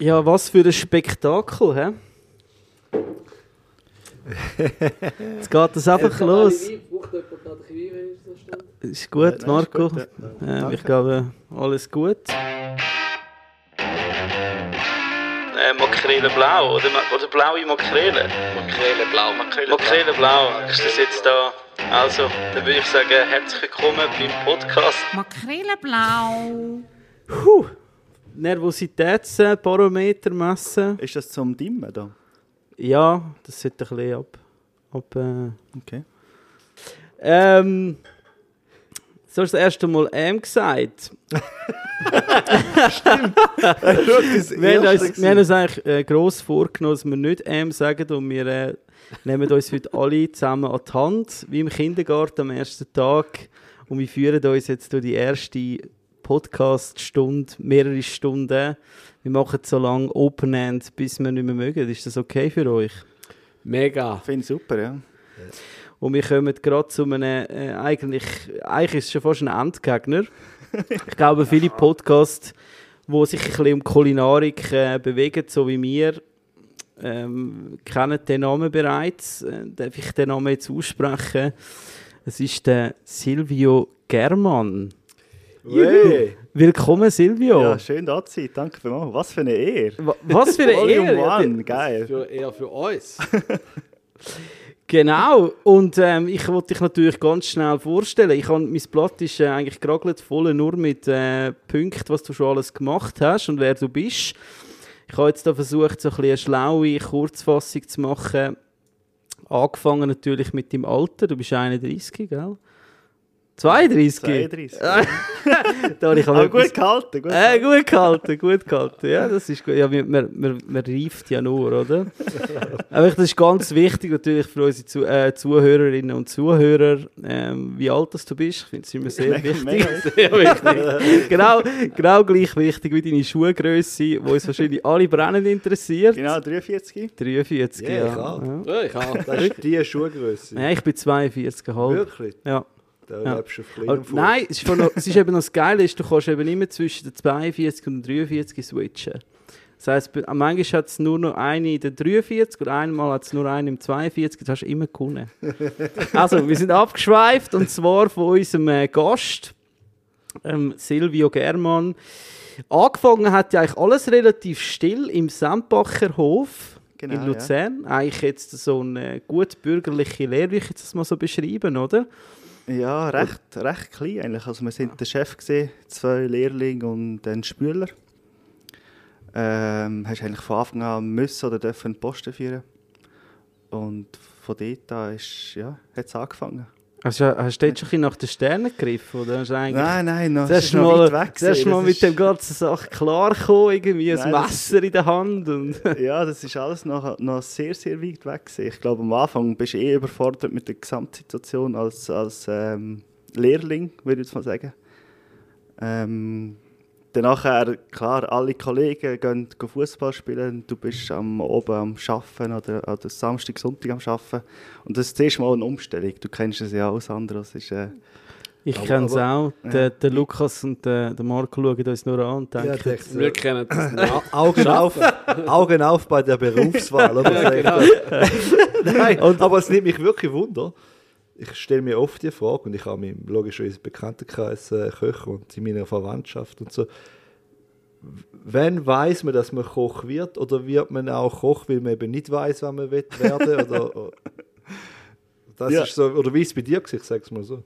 Ja, was für ein Spektakel, hä? Jetzt geht das einfach los. Ist gut, Marco. ist gut, ja. Ähm, ich glaube, alles gut. Äh, Makrele blau oder, oder blaue Makrele? Makrele blau, Makrele Makrele blau, ist das jetzt da? Also, dann würde ich sagen, herzlich willkommen beim Podcast. Makrele Puh. Nervositätsbarometer messen. Ist das zum Dimmen da? Ja, das sollte ein bisschen ab. ab äh. Okay. Ähm. So hast du das erste Mal M gesagt. Wir haben, uns, wir haben uns eigentlich äh, gross vorgenommen, dass wir nicht M sagen und wir äh, nehmen uns heute alle zusammen an die Hand, wie im Kindergarten am ersten Tag. Und wir führen uns jetzt durch die erste Podcast-Stunde, mehrere Stunden. Wir machen so lange Open End, bis wir nicht mehr mögen. Ist das okay für euch? Mega. Finde ich super, ja. Und wir kommen gerade zu einem, äh, eigentlich, eigentlich ist es schon fast ein Endgegner. ich glaube, viele Podcasts, die sich ein bisschen um Kulinarik äh, bewegen, so wie wir, ähm, kennen den Namen bereits. Äh, darf ich den Namen jetzt aussprechen? Es ist der Silvio German. Hey. Willkommen, Silvio. Ja, schön da zu sein. Danke vielmals. Was für eine Ehre. Wa- Was für eine Ehre. One, geil. Für, eher für uns. Genau, und ähm, ich wollte dich natürlich ganz schnell vorstellen. Ich habe, mein Blatt ist äh, eigentlich geragelt voll nur mit äh, Punkten, was du schon alles gemacht hast und wer du bist. Ich habe jetzt da versucht, so ein bisschen eine schlaue Kurzfassung zu machen. Angefangen natürlich mit dem Alter. Du bist 31, gell? 32? 32. da habe ich aber Aber gut gehalten, gut äh, gut gehalten, gut gehalten. Ja, das ist gut. Ja, man, man, man, reift ja nur, oder? Aber das ist ganz wichtig natürlich für unsere Zu äh, Zuhörerinnen und Zuhörer, ähm, wie alt das du bist. Ich finde es immer sehr wichtig. Sehr wichtig. genau, genau gleich wichtig wie deine Schuhgröße, die uns wahrscheinlich alle brennend interessiert. Genau, 43. 43, Ja, ja. ich auch. ja. Ich auch. Das ist die Schuhgröße. Ja, ich bin 42,5. Wirklich? Ja. Da Ja. lebst du auf kleinem Fuß. nein, es ist, noch, es ist eben noch das Geile, ist, du kannst eben immer zwischen den 42 und den 43 switchen. Das heisst, manchmal hat es nur noch eine in den 43 und einmal hat es nur eine im 42, das hast du immer gewonnen. also, wir sind abgeschweift und zwar von unserem äh, Gast, ähm, Silvio German. Angefangen hat ja eigentlich alles relativ still im Sandbacher Hof Genau, in Luzern. Eigentlich jetzt so eine gut bürgerliche Lehre, würde ich jetzt das mal so beschreiben, oder? Ja, recht, recht klein eigentlich. Also wir sind der Chef gesehen, zwei Lehrlinge und ein Spüler. Ähm, hast eigentlich von Anfang an müssen oder dürfen Posten führen. Und von dort an ist, ja, hat es angefangen. Also, hast du jetzt schon ein nach den Sternen gegriffen? Oder hast du Nein, nein, noch, das ist noch Mal, weit weg. gewesen. Mal mit ist- dem ganzen Sache klar gekommen, irgendwie ein Nein, das- Messer in der Hand. Und Ja, das ist alles noch, noch sehr, sehr weit weg. gewesen. Ich glaube, am Anfang bist du eh überfordert mit der Gesamtsituation als, als ähm, Lehrling, würde ich jetzt mal sagen. Ähm, dann nachher, klar, alle Kollegen gehen, Fußball spielen. Du bist am oben am Arbeiten oder, oder Samstag, Sonntag am Arbeiten. Und das ist mal eine Umstellung. Du kennst es ja alles andere. Das ist, äh, ich kenne es auch. Der, der Lukas und der, der Marco schauen uns nur an und Ja, denken, denkst du, Wir kennen das nicht. Augen auf, Augen auf bei der Berufswahl. Oder? genau. Nein, aber es nimmt mich wirklich Wunder. Ich stelle mir oft die Frage und ich habe mich logischerweise Bekanntenkreis äh, Köche und in meiner Verwandtschaft und so. Wann weiß man, dass man Koch wird oder wird man auch Koch, weil man eben nicht weiß, was man will werden oder, das Ja. ist so, oder wie ist es bei dir gewesen? Ich sage es mal so.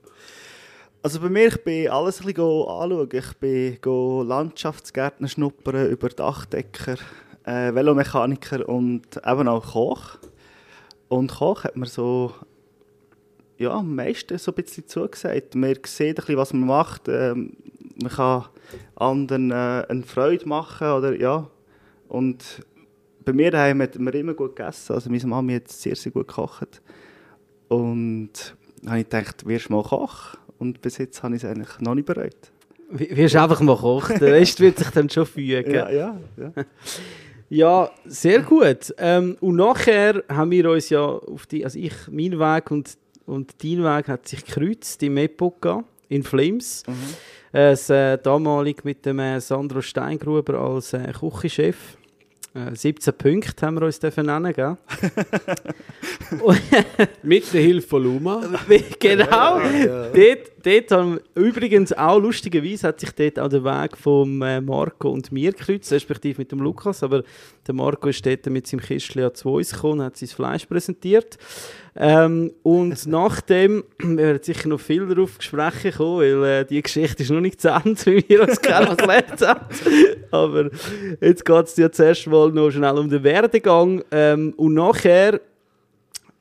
Also bei mir, ich bin alles ein bisschen anschauen. Ich bin Landschaftsgärtner schnuppern, über Dachdecker, äh, Velomechaniker und eben auch Koch. Und Koch hat mir so ja, am meisten so ein bisschen zugesagt. Man sieht ein bisschen, was man macht. Ähm, man kann anderen äh, eine Freude machen oder ja. Und bei mir daheim hat man immer gut gegessen. Also meine Mami hat sehr, sehr gut gekocht. Und habe ich gedacht, wirst du mal Koch? Und bis jetzt habe ich es eigentlich noch nicht bereut. wirst du einfach mal kochen. Der Rest wird sich dann schon fügen. Ja, ja, ja. Ja, sehr gut. Ähm, und nachher haben wir uns ja auf die, also ich, mein Weg und, und dein Weg hat sich gekreuzt im Epoca in Flames. Mhm. Äh, das, äh, damalig mit dem äh, Sandro Steingruber als äh, Küchenchef. Äh, 17 Punkte haben wir uns dürfen nennen, gell? Mit der Hilfe von Luma. genau. Dort, dort haben übrigens auch lustigerweise hat sich dort auch der Weg von äh, Marco und mir gekreuzt, respektive mit dem Lukas. Aber der Marco ist dort mit seinem Kistchen ja zu uns gekommen und hat sein Fleisch präsentiert. Ähm, und nachdem, wir werden sicher noch viel darauf sprechen kommen, weil äh, die Geschichte ist noch nicht zu Ende, wie wir uns kennengelernt haben. Aber jetzt geht es ja zuerst mal noch schnell um den Werdegang. Ähm, und nachher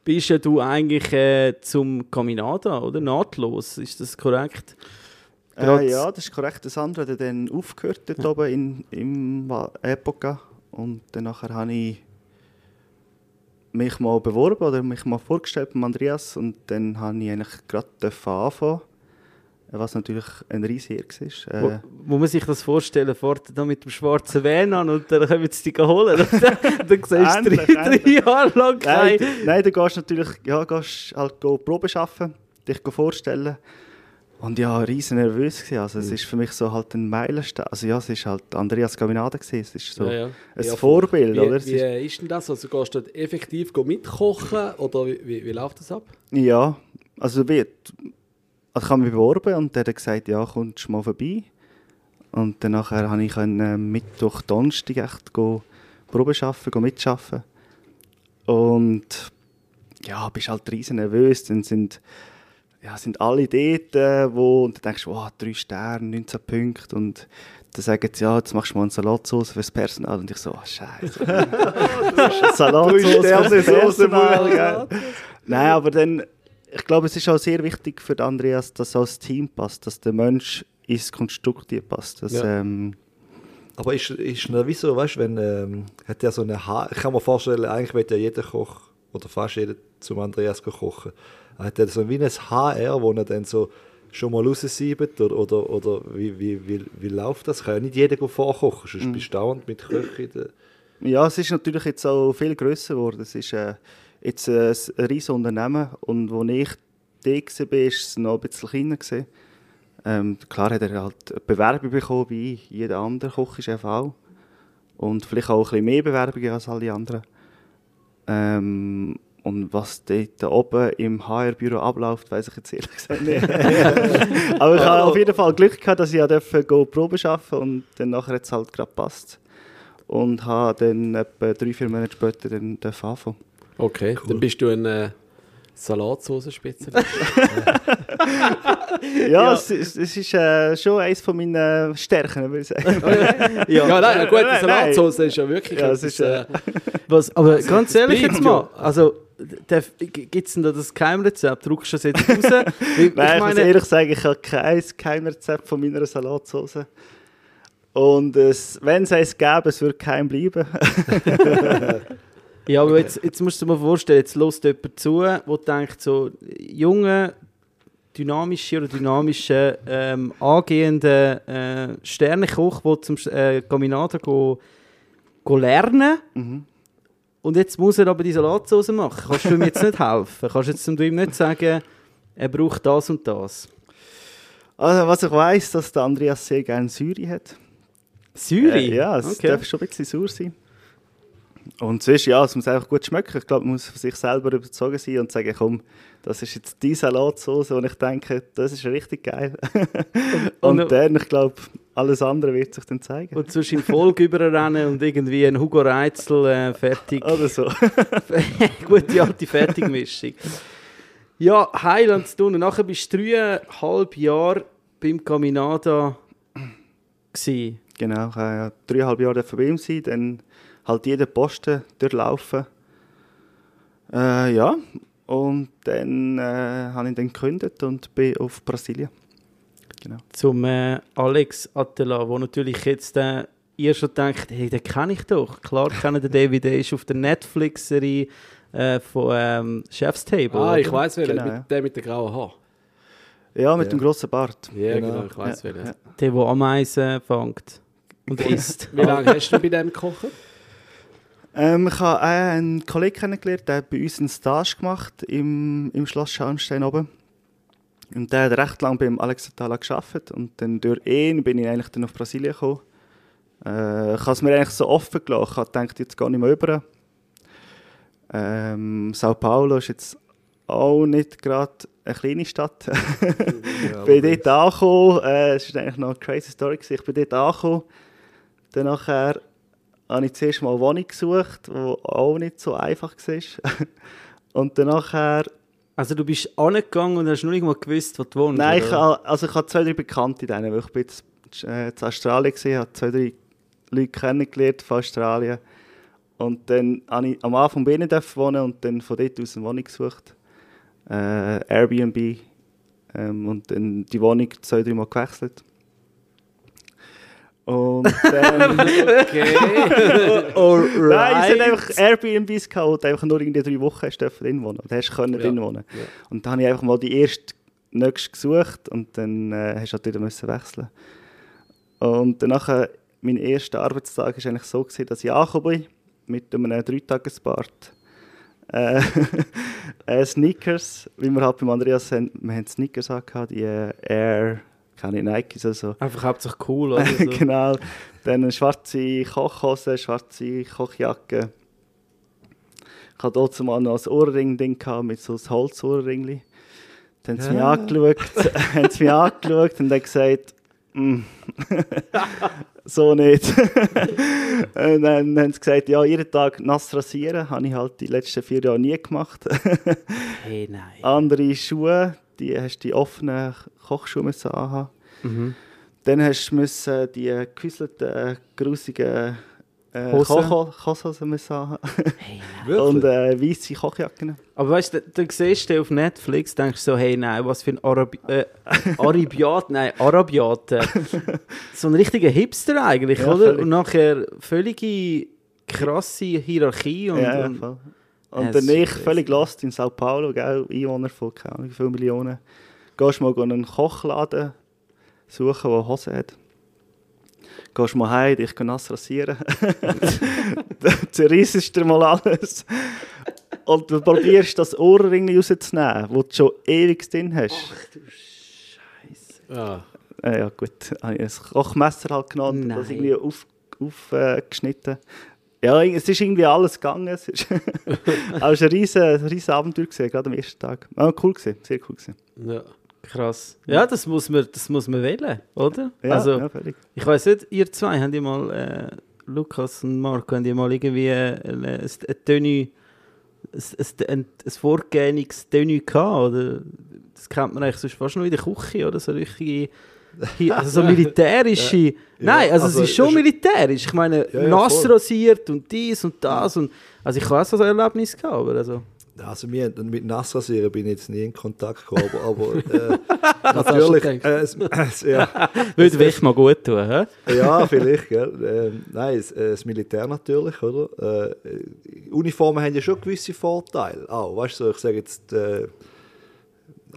bist ja du eigentlich äh, zum Caminada, oder? Nahtlos, ist das korrekt? Äh, ja, das ist korrekt. Das andere hat dann aufgehört dort oben in, im Epoca. Und dann nachher habe ich mich mal beworben oder mich mal vorgestellt beim Andreas. Und dann habe ich eigentlich gerade anfangen was natürlich ein riesiger war. Wo, Äh, wo man sich das vorstellen, fährt da mit dem schwarzen Van an und dann kommen sie dich holen. Und dann, dann siehst du drei, drei. Jahre lang Nein, nein, du gehst natürlich ja, gehst halt go Probe arbeiten, dich vorstellen. Und ja, riesen nervös gewesen. Also es ist für mich so halt ein Meilenstein. Also ja, es ist halt Andreas Gavinada gewesen. Es ist so Ja, ja. ein Ja, Vorbild, Wie, oder? Es wie ist, ist denn das? Also gehst du dort effektiv mitkochen oder wie, wie, wie läuft das ab? ja, also wie, also ich habe mich beworben und der hat gesagt, ja, kommst du mal vorbei. Und dann nachher habe ich können, äh, Mittwoch, Donnerstag echt go Probe arbeiten, mitarbeiten. Und ja, bist halt riesen nervös. Dann sind, ja, sind alle dort, äh, wo, und dann denkst du, wow, drei Sterne, 19 Punkte. Und dann sagen sie, ja, jetzt machst du mal eine Salatsauce fürs Personal. Und ich so, ah, scheiße. Salatsauce fürs Personal, gell? Nein, aber dann, ich glaube, es ist auch sehr wichtig für Andreas, dass auch das Team passt, dass der Mensch ins Konstrukt hier passt. Dass, Ja. ähm, Aber ist, ist noch wie so, weißt du, wenn, ähm, hat ja so eine ha ich kann mir vorstellen, eigentlich wird ja jeder Koch, oder fast jeder zum Andreas kochen. Er hat ja so wie ein HR, wo er dann so schon mal raussiebt, oder, oder, oder wie, wie, wie, wie läuft das? Kann ja nicht jeder vorkochen, sonst bist du dauernd mit Köchen. Ja, es ist natürlich jetzt auch viel grösser geworden. Es ist äh, jetzt äh, ein riesiges Unternehmen und als ich da war, war es noch ein bisschen kleiner. gewesen. Ähm, klar hat er halt eine Bewerbung bekommen, wie jeder andere Koch ist auch. Und vielleicht auch ein bisschen mehr Bewerbungen als alle anderen. Ähm, und was dort oben im HR-Büro abläuft, weiß ich jetzt ehrlich gesagt nicht. Aber ich habe auf jeden Fall Glück gehabt, dass ich ja durfte go Probe arbeiten und dann nachher hat es halt gerade passt. Und habe dann etwa drei, vier Monate später dann anfangen. Okay, dann bist du ein äh, Salatsauce-Spezialist. Ja, Es, es, es ist äh, schon eines von meinen Stärken, würde ich sagen. ja, nein, eine gute Salatsauce ist ja wirklich Ja, es etwas, ist, äh, äh, Was, aber ganz ehrlich jetzt mal, ja. also gibt es denn da das Geheimrezept? Druckst du das jetzt raus? Nein, ich, ich muss meine, ehrlich sagen, ich habe kein Geheimrezept von meiner Salatsauce. Und es, wenn es eins gäbe, es würde kein bleiben. ja, aber jetzt, jetzt musst du dir mal vorstellen, jetzt lässt jemand zu, der denkt, so junge, dynamische oder dynamische, ähm, angehende äh, Sternekoch, der zum äh, Caminata go, go lernen Mhm. Und jetzt muss er aber die Salatsauce machen. Kannst du ihm jetzt nicht helfen? Kannst du jetzt ihm nicht sagen, er braucht das und das? Also, was ich weiß, dass der Andreas sehr gerne Säure hat. Säure? Äh, ja, es okay. darf schon ein bisschen sauer sein. Und sonst, ja, es muss einfach gut schmecken. Ich glaube, man muss von sich selber überzeugt sein und sagen, komm, das ist jetzt die Salatsauce, und ich denke, das ist richtig geil. und Und- dann, ich glaube, alles andere wird sich dann zeigen. Und zwischen Folge überrennen und irgendwie ein Hugo Reitzel äh, fertig. Oder so. Gute alte Fertigmischung. Ja, Highland zu tun. Und nachher bist du dreieinhalb Jahre beim Caminada. Gewesen. Genau, ich ja dreieinhalb Jahre bei ihm sein, dann halt jeden Posten durchlaufen. Äh, ja, und dann äh, habe ich dann gekündigt und bin auf Brasilien. Genau. Zum äh, Alex Attila, wo natürlich jetzt äh, ihr schon denkt, hey, den kenne ich doch. Klar kenne den David, der ist auf der Netflix-Serie äh, von ähm, Chef's Table. ah, ich weiß wer, Genau, ja. der mit den grauen Haaren. Ja, mit Ja. dem grossen Bart. Ja, Genau. genau, ich weiß Ja, wer. ja. Der, der Ameisen fängt und isst. Wie lange hast du bei dem gekocht? Ähm, ich habe äh, einen Kollegen kennengelernt, der hat bei uns einen Stage gemacht im, im Schloss Schauenstein oben. Und der hat recht lange beim Alex Atala gearbeitet und dann durch ihn bin ich eigentlich dann auf Brasilien gekommen. Äh, ich habe es mir eigentlich so offen gelassen. Ich gedacht, jetzt gehe ich mal über. Ähm, Sao Paulo ist jetzt auch nicht gerade eine kleine Stadt. Ich bin dort angekommen, äh, es war eigentlich noch eine crazy Story, ich bin dort angekommen, dann nachher habe ich zuerst mal eine Wohnung gesucht, die auch nicht so einfach war. Und dann nachher, Also du bist angegangen und hast noch nicht mal gewusst, wo du wohnst? nein, ich, also ich habe zwei, drei Bekannte denen, weil ich bin jetzt, äh, in Australien gesehen, habe zwei, drei Leute kennengelernt von Australien. Und dann habe ich am Anfang bei ihnen wohnen und dann von dort aus eine Wohnung gesucht. Äh, Airbnb. Ähm, und dann die Wohnung zwei, drei Mal gewechselt. Und dann... Okay. Alright. Nein, es sind einfach Airbnbs gehabt, wo du einfach nur in den drei Wochen hast dürfen drin wohnen. Du hast können drin wohnen. Ja. Und dann habe ich einfach mal die erste nächste gesucht und dann äh, hast du halt wieder müssen wechseln. Und danach, äh, mein erster Arbeitstag war eigentlich so, gewesen, dass ich angekommen bin mit einem Dreitagesbart. Äh, äh, Sneakers, wie wir halt beim Andreas haben, wir haben Sneakers angehabt, die äh, Air, keine Nikes oder so. Einfach hauptsächlich cool, oder so. genau. Dann eine schwarze Kochhose, schwarze Kochjacke. Ich hatte dort mal noch ein Ohrring-Ding mit so einem Holzohrringli. Dann haben sie mich angeschaut, haben sie mich angeschaut und dann gesagt, «Mm, so nicht. und dann haben sie gesagt, ja, jeden Tag nass rasieren. Habe ich halt die letzten vier Jahre nie gemacht. Hey, nein. Andere Schuhe, die hast die offenen Kochschuhe anhaben. Mhm. Dann hast du müssen die gehäuselten, grusigen äh, Hosen? Koch Kochhosen müssen anhaben. Hey. Wirklich? Und äh, weisse Kochjacken. Aber weißt du, du siehst du auf Netflix, denkst du so, hey, nein, was für ein Arabi äh, Arabiat, nein, Arabiat. Äh, so ein richtiger Hipster eigentlich, Ja, oder? völlig. Und nachher völlige krasse Hierarchie und, ja, ja, und. Ja, dann ich völlig lost in Sao Paulo, gell, Einwohner von keine Ahnung, wie viele Millionen. Gehst mal in einen Kochladen suchen, der Hose hat. Gehst mal heim, dich nass rasieren. Dann zerreissest du mal alles. Und du probierst das Ohrring rauszunehmen, das du schon ewig drin hast. Ja. Äh, ja gut, habe ich ein Kochmesser halt genommen und das irgendwie aufgeschnitten. Auf, äh, geschnitten. Ja, es ist irgendwie alles gegangen. Es ist Aber es war ein riesen, ein riesen Abenteuer, gewesen, gerade am ersten Tag. Ah, cool gewesen, sehr cool gewesen. ja. krass. Ja, das muss man, das muss man wählen, oder? Ja, also, ja, völlig. ich weiß nicht, ihr zwei, habt ihr mal, äh, Lukas und Marco, habt ihr mal irgendwie äh, ein, ein, ein Tenue, ein, ein, ein, Tenue gehabt, oder? Das kennt man eigentlich sonst fast nur in der Küche, oder? So richtige, hier- also so militärische... Nein, also, also es ist schon es- militärisch. Ich meine, Ja, nass rasiert und dies und das und... Also ich auch so ein Erlebnis gehabt, aber also... Also wir, mit Nassrasieren bin ich jetzt nie in Kontakt gekommen, aber, äh, natürlich, äh, es, es, ja, Würde wirklich mal gut tun, hä? ja, vielleicht, gell. Ähm, nein, das, äh, das Militär natürlich, oder? Äh, Uniformen haben ja schon gewisse Vorteile, auch, weißt du, ich sage jetzt, äh,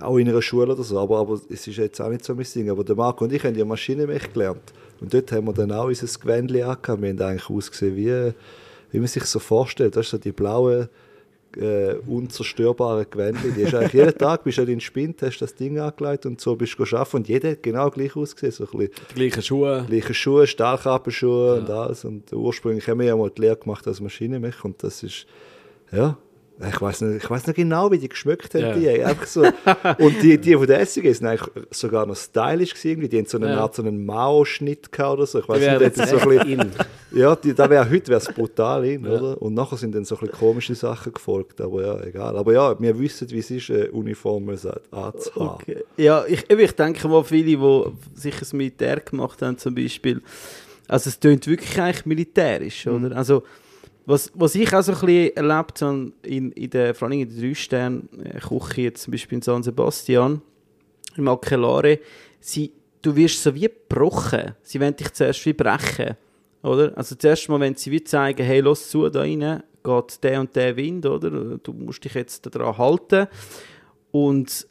auch in einer Schule oder so, aber, aber es ist jetzt auch nicht so mein Ding. Aber der Marco und ich haben ja Maschinenmech gelernt und dort haben wir dann auch unser Gewändchen angehabt. Wir haben eigentlich ausgesehen wie, wie man sich so vorstellt, weißt du, so die blauen, äh, unzerstörbaren Gewändchen. Die du eigentlich jeden Tag, bist du in den Spind, hast das Ding angelegt und so bist du arbeiten und jeder hat genau gleich ausgesehen, so ein bisschen Die gleichen Schuhe. gleiche Schuhe, Stahlkappenschuhe und alles. Und ursprünglich haben wir ja mal die Lehre gemacht als Maschinenmech und das ist, ja, ich weiß nicht, ich weiß nicht genau, wie die geschmeckt haben. Ja. Die, einfach so. Und die, die von der SG sind eigentlich sogar noch stylisch gewesen. irgendwie. Die haben so eine Ja. Art so einen Mao-Schnitt gehabt oder so. Ich weiß nicht, das so ein bisschen, in. ja, die, da wäre heute wär's brutal in, Ja. oder? Und nachher sind dann so ein bisschen komische Sachen gefolgt, aber ja, egal. Aber ja, wir wissen, wie es ist, eine Uniform anzuhaben. Okay. Ja, ich, ich denke mal, viele, die sich ein Militär gemacht haben, zum Beispiel, also es tönt wirklich eigentlich militärisch, oder? Also, was, was ich auch so ein bisschen erlebt habe, in, in der, vor allem in der Drei-Sterne-Küche, jetzt zum Beispiel in San Sebastian, im Aquelare, sie, du wirst so wie gebrochen. Sie wollen dich zuerst wie brechen, oder? Also zuerst mal, wenn sie wie zeigen, hey, los zu, da rein geht der und der Wind, oder? Du musst dich jetzt daran halten. Und,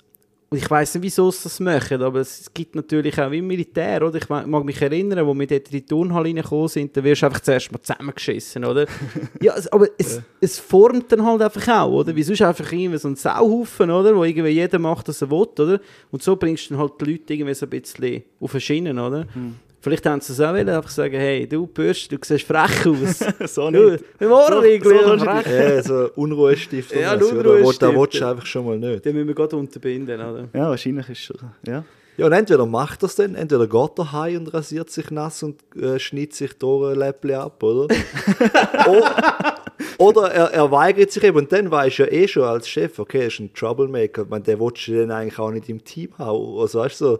und ich weiß nicht, wieso sie das machen, aber es gibt natürlich auch im Militär, oder? Ich mag mich erinnern, wo wir dort in die Turnhalle reingekommen sind, da wirst du einfach zuerst mal zusammengeschissen, oder? ja, es, aber es, es formt dann halt einfach auch, oder? Wie sonst einfach irgendwie so ein Sauhaufen, oder? Wo irgendwie jeder macht, was er will, oder? Und so bringst du dann halt die Leute irgendwie so ein bisschen auf eine Schiene, oder? Vielleicht haben sie es auch wollen, einfach sagen, hey, du Bürst, du siehst frech aus. so du, nicht. wir wollen So- so frech. Ja, so Unruhestift. Ja, oder was, ein oder? Unruhestift. Da willst du einfach schon mal nicht. Den müssen wir gerade unterbinden, oder? Ja, wahrscheinlich ist es schon. Ja. Ja, und entweder macht er es dann, entweder geht er heim und rasiert sich nass und äh, schneidet sich durch ein Läppchen ab, oder? o oder er, er weigert sich eben und dann weisst du ja eh schon als Chef, okay, er ist ein Troublemaker, ich meine, der willst du dann eigentlich auch nicht im Team haben. Also, weißt du, so,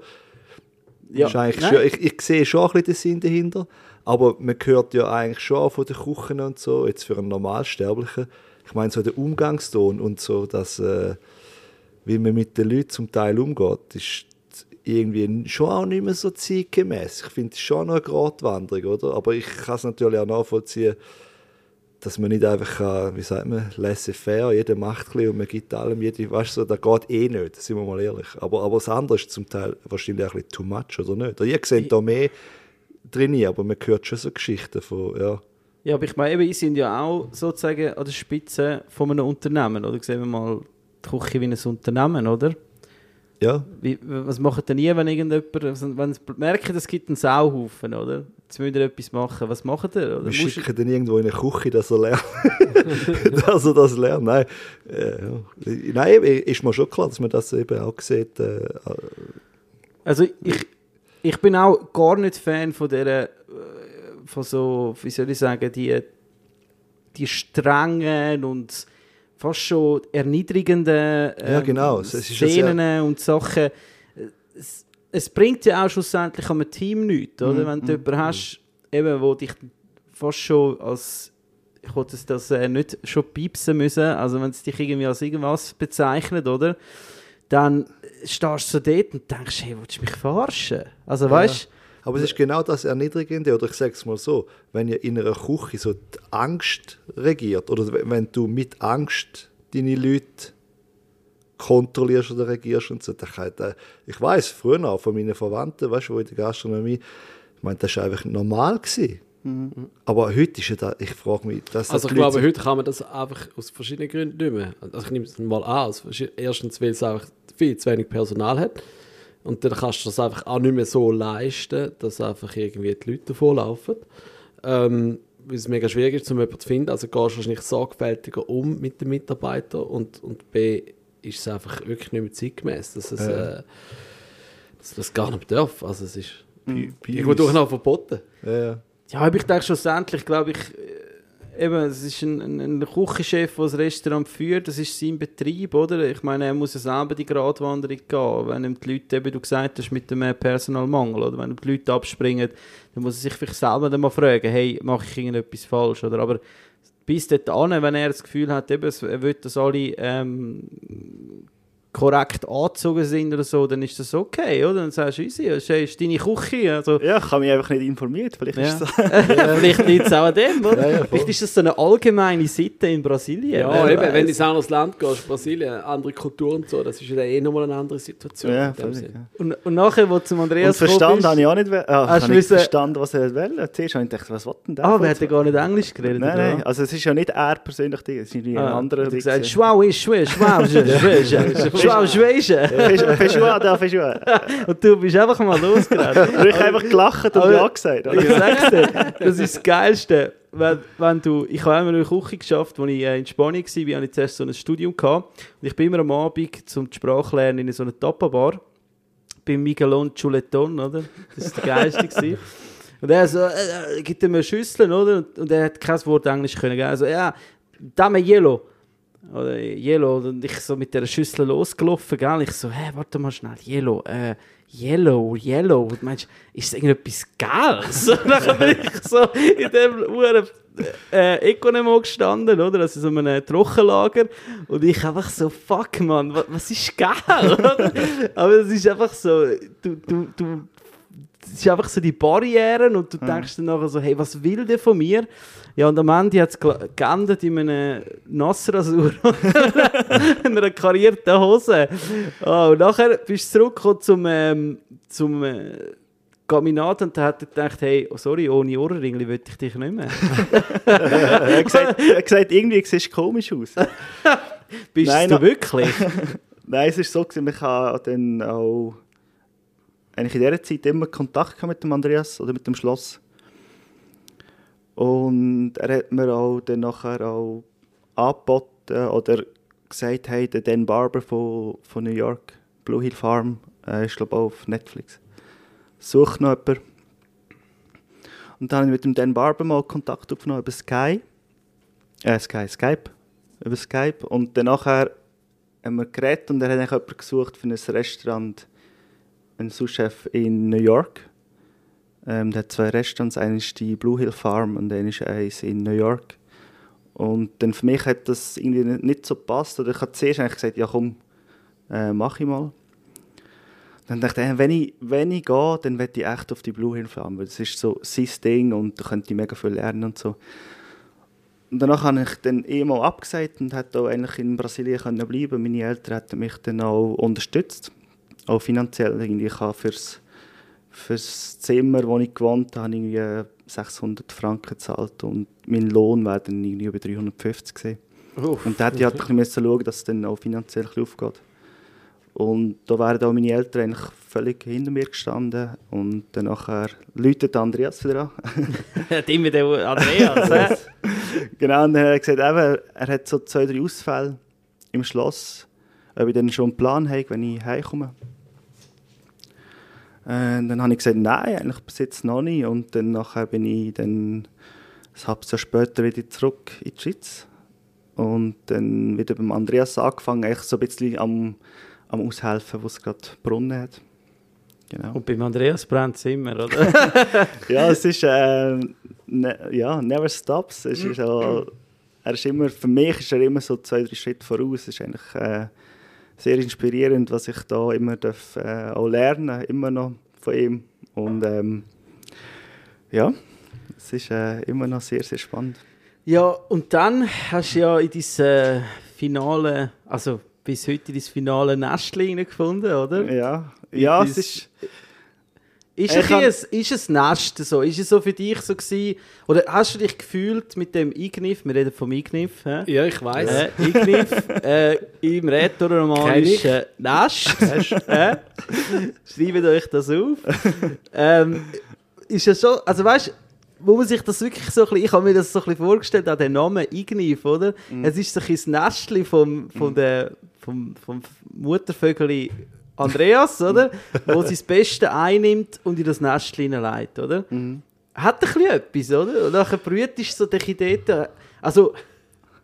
Ja, schon, ich, ich sehe schon ein bisschen den Sinn dahinter, aber man hört ja eigentlich schon auch von den Kuchen und so, jetzt für einen Normalsterblichen, ich meine, so der Umgangston und so, dass, äh, wie man mit den Leuten zum Teil umgeht, ist irgendwie schon auch nicht mehr so zeitgemäß. Ich finde, es schon eine Gratwanderung, oder? Aber ich kann es natürlich auch nachvollziehen, dass man nicht einfach, kann, wie sagt man, laissez-faire, jeder macht ein und man gibt allem, jede, weißt du, so, das geht eh nicht, sind wir mal ehrlich. Aber, aber das andere ist zum Teil wahrscheinlich ein bisschen too much, oder nicht? Oder ihr seht da mehr drin, aber man hört schon so Geschichten von, ja. Ja, aber ich meine, eben, ich sind ja auch sozusagen an der Spitze von einem Unternehmen, oder? Sehen wir mal die Küche wie ein Unternehmen, oder? Ja, Wie, was macht denn ihr, wenn irgendjemand, also wenn sie merken, es gibt einen Sauhaufen, oder? Jetzt müsst ihr etwas machen, was macht ihr? Oder? wir schicken den irgendwo in eine Küche, dass er lernt. dass er das lernt. Nein, äh, ja. Nein, ist mir schon klar, dass man das eben auch sieht. Äh, Also ich, ich bin auch gar nicht Fan von der, äh, von so, wie soll ich sagen, die, die strengen und fast schon erniedrigenden ähm, Ja, genau. Ist ja Szenen und Sachen. Es, es bringt ja auch schlussendlich am Team nichts, oder? Mhm, Wenn du jemanden hast, eben, wo dich fast schon als ich wollte das, das äh, nicht schon piepsen müssen, also wenn es dich irgendwie als irgendwas bezeichnet, oder? Dann stehst du so dort und denkst, hey, willst du mich verarschen? Also weißt Aber es ist genau das Erniedrigende, oder ich sage es mal so, wenn ihr in einer Küche so die Angst regiert, oder wenn du mit Angst deine Leute kontrollierst oder regierst und so, dann kann, ich weiß früher auch von meinen Verwandten, weißt du, wo in der Gastronomie, ich meine, das war einfach normal. Gewesen. Aber heute ist ja da, ich frage mich, dass Also die ich glaube, heute kann man das einfach aus verschiedenen Gründen nicht mehr. Also ich nehme es mal an. Erstens, weil es einfach viel zu wenig Personal hat. Und dann kannst du das einfach auch nicht mehr so leisten, dass einfach irgendwie die Leute davonlaufen. Ähm, weil es mega schwierig ist, um jemanden zu finden. Also gehst du wahrscheinlich sorgfältiger um mit den Mitarbeitern und, und B ist es einfach wirklich nicht mehr zeitgemäß, dass es Ja. äh, dass das gar nicht darf. Also es ist irgendwo durch noch verboten. Ja, ja. Ja, aber ich denke schlussendlich, glaube ich, äh, eben, es ist ein, ein, ein Küchenchef, der das Restaurant führt, das ist sein Betrieb, oder? Ich meine, er muss ja selber die Gratwanderung gehen. Wenn ihm die Leute, eben du gesagt hast, mit dem Personalmangel, oder wenn ihm die Leute abspringen, dann muss er sich vielleicht selber dann mal fragen, hey, mache ich irgendetwas falsch, oder? Aber bis dorthin, wenn er das Gefühl hat, eben, er will, dass alle ähm, korrekt angezogen sind oder so, dann ist das okay, oder? Dann sagst du, easy, das ist deine Küche, also... ja, ich habe mich einfach nicht informiert. Vielleicht Ja. ist es Vielleicht liegt es auch an dem, oder? Ja, ja. Vielleicht ist das so eine allgemeine Sitte in Brasilien. Ja, eben, wenn du weiss. ins anderes Land gehst, Brasilien, andere Kultur und so, das ist ja dann eh nochmal eine andere Situation. ja, in dem völlig, und, und nachher, wo du zum Und Andreas verstanden bist- habe ich auch nicht. Ah, Hast nicht verstanden, was er will. Zuerst habe ich gedacht, was will denn der? Ah, wir hätten gar nicht Englisch geredet. Nein, nein, also es ist ja nicht er persönlich, es ist irgendwie ein Ah, anderer du gesagt, schwau ist, schwau, schwau, schwau, schwau, schwau, Fischua, da Fischua. Und du bist einfach mal losgerannt. Ich habe einfach gelacht und ja gesagt. Ich sag's dir, das ist das Geilste. Wenn, wenn du, ich habe immer eine Küche geschafft, als ich äh, in Spanien war, hatte ich zuerst so ein Studium. Gehabt. Und ich bin immer am Abend zum Sprache lernen in so einer Tapabar. Bei Miguelon Chuleton, oder? Das war der Geilste. Und er so, äh, äh, gibt ihm eine Schüssel, oder? Und, und er hat kein Wort Englisch können. gell? Also, ja, dame Yellow. Oder Yellow. Und ich so mit dieser Schüssel losgelaufen, gell? Ich so, hä, warte mal schnell, Yellow, äh, Yellow, Yellow. Und meinst, ist das irgendetwas Geiles? Und dann bin ich so in dem Uhren äh, Economo gestanden, oder? Also so einem Trockenlager. Und ich einfach so, fuck, man, was, was ist geil? Aber es ist einfach so, du, du, du, es ist einfach so die Barrieren und du denkst dann nachher so, hey, was will der von mir? Ja, und am Ende hat es geendet in einer Nassrasur und einer karierten Hose. Ah, und nachher bist du zurückgekommen zum, ähm, zum äh, Kaminat und da hat er gedacht, hey, oh, sorry, ohne Ohrringli will ich dich nicht mehr. Er hat gesagt, er hat gesagt irgendwie siehst du komisch aus. Bist Nein, du wirklich? Nein, es ist so, gewesen, ich habe dann auch eigentlich in dieser Zeit immer Kontakt mit dem Andreas oder mit dem Schloss. Und er hat mir auch dann nachher auch angeboten oder gesagt, hey, der Dan Barber von, von New York, Blue Hill Farm, äh, ist glaube ich auf Netflix. Sucht noch jemanden. Und dann habe ich mit dem Dan Barber mal Kontakt aufgenommen über Sky. Äh, Sky, Skype. Über Skype. Und dann nachher haben wir geredet und er hat jemanden gesucht für ein Restaurant, einen Sous-Chef in New York. Ähm, der hat zwei Restaurants, eines ist die Blue Hill Farm und eines ist eins in New York. Und dann für mich hat das irgendwie nicht- so gepasst. Oder ich habe zuerst eigentlich gesagt, ja komm, äh, mach ich mal. Dann dachte ich, äh, wenn ich, wenn ich gehe, dann will ich echt auf die Blue Hill Farm, weil das ist so sein Ding und da könnte ich mega viel lernen und so. Und danach habe ich dann eh abgesagt und hätte auch eigentlich in Brasilien bleiben. Meine Eltern hätten mich dann auch unterstützt, auch finanziell. Irgendwie ich habe fürs, fürs Zimmer, wo ich gewohnt habe, irgendwie äh, 600 Franken gezahlt und mein Lohn wäre dann irgendwie über 350 gesehen. Und da hätte ich halt ein bisschen müssen schauen, dass es dann auch finanziell ein aufgeht. Und da wären auch meine Eltern eigentlich völlig hinter mir gestanden. Und dann nachher läutet Andreas wieder an. Hat immer der Andreas, genau, und dann hat er gesagt, eben, er hat so zwei, drei Ausfälle im Schloss, ob ich dann schon einen Plan habe, wenn ich heimkomme. Äh, dann habe ich gesagt, nein, eigentlich bis jetzt noch nicht. Und dann nachher bin ich dann ein halbes Jahr später wieder zurück in die Schweiz. Und dann wieder beim Andreas angefangen, eigentlich so ein bisschen am, am Aushelfen, wo es gerade Brunnen hat. Genau. Und beim Andreas brennt es immer, oder? Ja, es ist äh, ne, ja, never stops. Es ist auch, er ist immer, für mich ist er immer so zwei, drei Schritte voraus. Es ist eigentlich äh, sehr inspirierend, was ich da immer darf, äh, auch lernen, immer noch von ihm. Und ähm, ja, es ist äh, immer noch sehr, sehr spannend. Ja, und dann hast du ja in dieses äh, Finale, also bis heute in das finale Nestchen gefunden, oder? Ja, ja es ist... Ist, Ich ein, ist es Nest so? Ist es so für dich so gewesen? Oder hast du dich gefühlt mit dem Eingriff, wir reden vom Eingriff, hä? Ja, ich weiß. Äh, Eingriff äh, im rätoromanischen Nest. äh? Schreibt euch das auf. ähm, ist ja schon, also weißt du, wo man sich das wirklich so ein bisschen, ich habe mir das so ein bisschen vorgestellt, an den Namen Ignif, oder? Es ist so ein bisschen das Nestchen vom, vom, der, vom, vom Muttervögel Andreas, oder? Wo sein Beste einnimmt und in das Nestchen hineinlegt, oder? Hat ein bisschen etwas, oder? Und nachher brütest du so dich in dort, also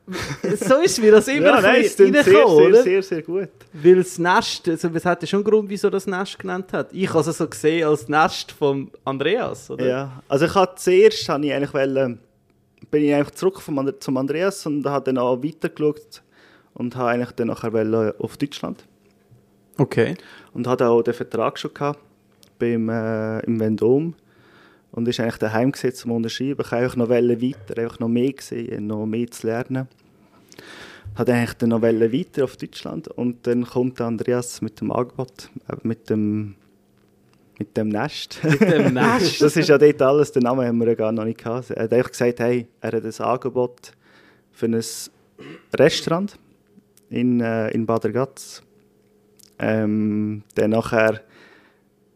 so ist mir das immer Ja, ein nein, es sehr, sehr, sehr, sehr gut. Weil das Nest, also es hat ja schon einen Grund, wieso das Nest genannt hat. Ich habe es so gesehen als Nest von Andreas, oder? Ja, also ich hatte zuerst, habe ich eigentlich wollen, bin ich einfach zurück vom, zum Andreas und habe dann auch weitergeschaut und habe eigentlich dann nachher auf Deutschland Okay. und hatte auch den Vertrag schon gehabt beim, äh, im Vendôme und ist eigentlich daheim gesetzt zum Unterschreiben. Ich wollte noch weiter, einfach noch mehr gesehen, noch mehr zu lernen. Hatte eigentlich dann noch weiter auf Deutschland und dann kommt Andreas mit dem Angebot, äh, mit dem mit dem Nest. Mit dem Nest. das ist ja dort alles, den Namen haben wir ja gar noch nicht gehabt. Er hat einfach gesagt, hey, er hat ein Angebot für ein Restaurant in, äh, in Bad Ragaz. Ähm, dann nachher,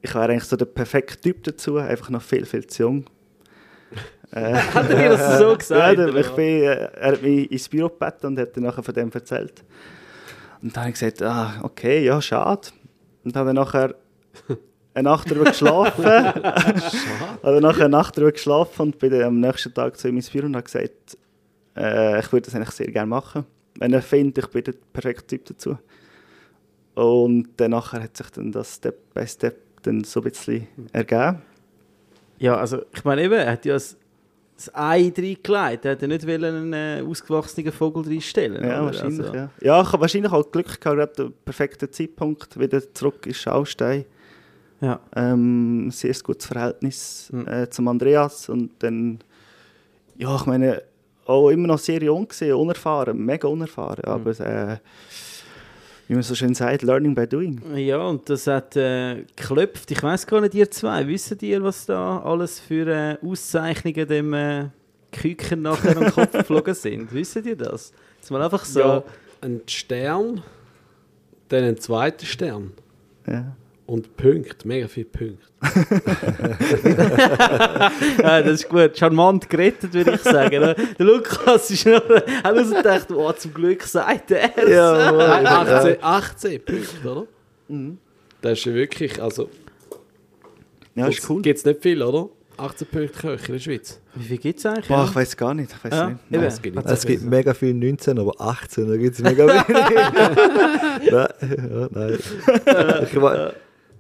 ich wäre eigentlich so der perfekte Typ dazu, einfach noch viel, viel zu jung. Äh, Hat er dir das so gesagt? ja, ich bin, äh, er hat mich ins Büro gebeten und hat dann nachher von dem erzählt. Und dann habe ich gesagt, ah, okay, ja, schade. Und habe dann nachher eine Nacht darüber geschlafen. habe nachher eine Nacht darüber geschlafen und bin dann am nächsten Tag zu ihm ins Büro und habe gesagt, äh, ich würde das eigentlich sehr gerne machen. Wenn er findet, ich bin der perfekte Typ dazu. Und dann nachher hat sich dann das Step by Step dann so ein bisschen ergeben. Ja, also ich meine eben, er hat ja das, das Ei reingelegt. Er hat ja nicht einen äh, ausgewachsenen Vogel reinstellen. Ja, oder? wahrscheinlich, Also, ja. Ja, ich habe wahrscheinlich auch Glück gehabt, gerade der perfekte Zeitpunkt, wieder zurück in Schaustein. ja. Ähm, sehr gutes Verhältnis Mhm. äh, zum Andreas und dann, ja, ich meine, auch immer noch sehr jung gesehen, unerfahren, mega unerfahren, aber äh, wie man so schön sagt, learning by doing. Ja, und das hat äh, geklopft. Ich weiß gar nicht, ihr zwei, wissen ihr, was da alles für äh, Auszeichnungen dem äh, Küken nachher am Kopf geflogen sind? Wissen ihr das? Jetzt mal einfach so. Ja, ein Stern, dann ein zweiter Stern. Ja. Und Punkte, mega viele Punkte. ja, das ist gut. Charmant gerettet, würde ich sagen. ne? Der Lukas ist noch, hat rausgedacht, oh, zum Glück sagt er es. Ja, Nein, 18, 18 Punkte, oder? Das ist ja wirklich, also... ja ist cool. Gibt es nicht viel, oder? 18 Punkte Köche in der Schweiz. Wie viel gibt es eigentlich? Boah, ich weiß gar nicht. Ich weiß Ja, nicht. eben. Es gibt nicht Es gibt mega viel 19, aber 18, da gibt es mega wenig. nein, ja, nein. Ich,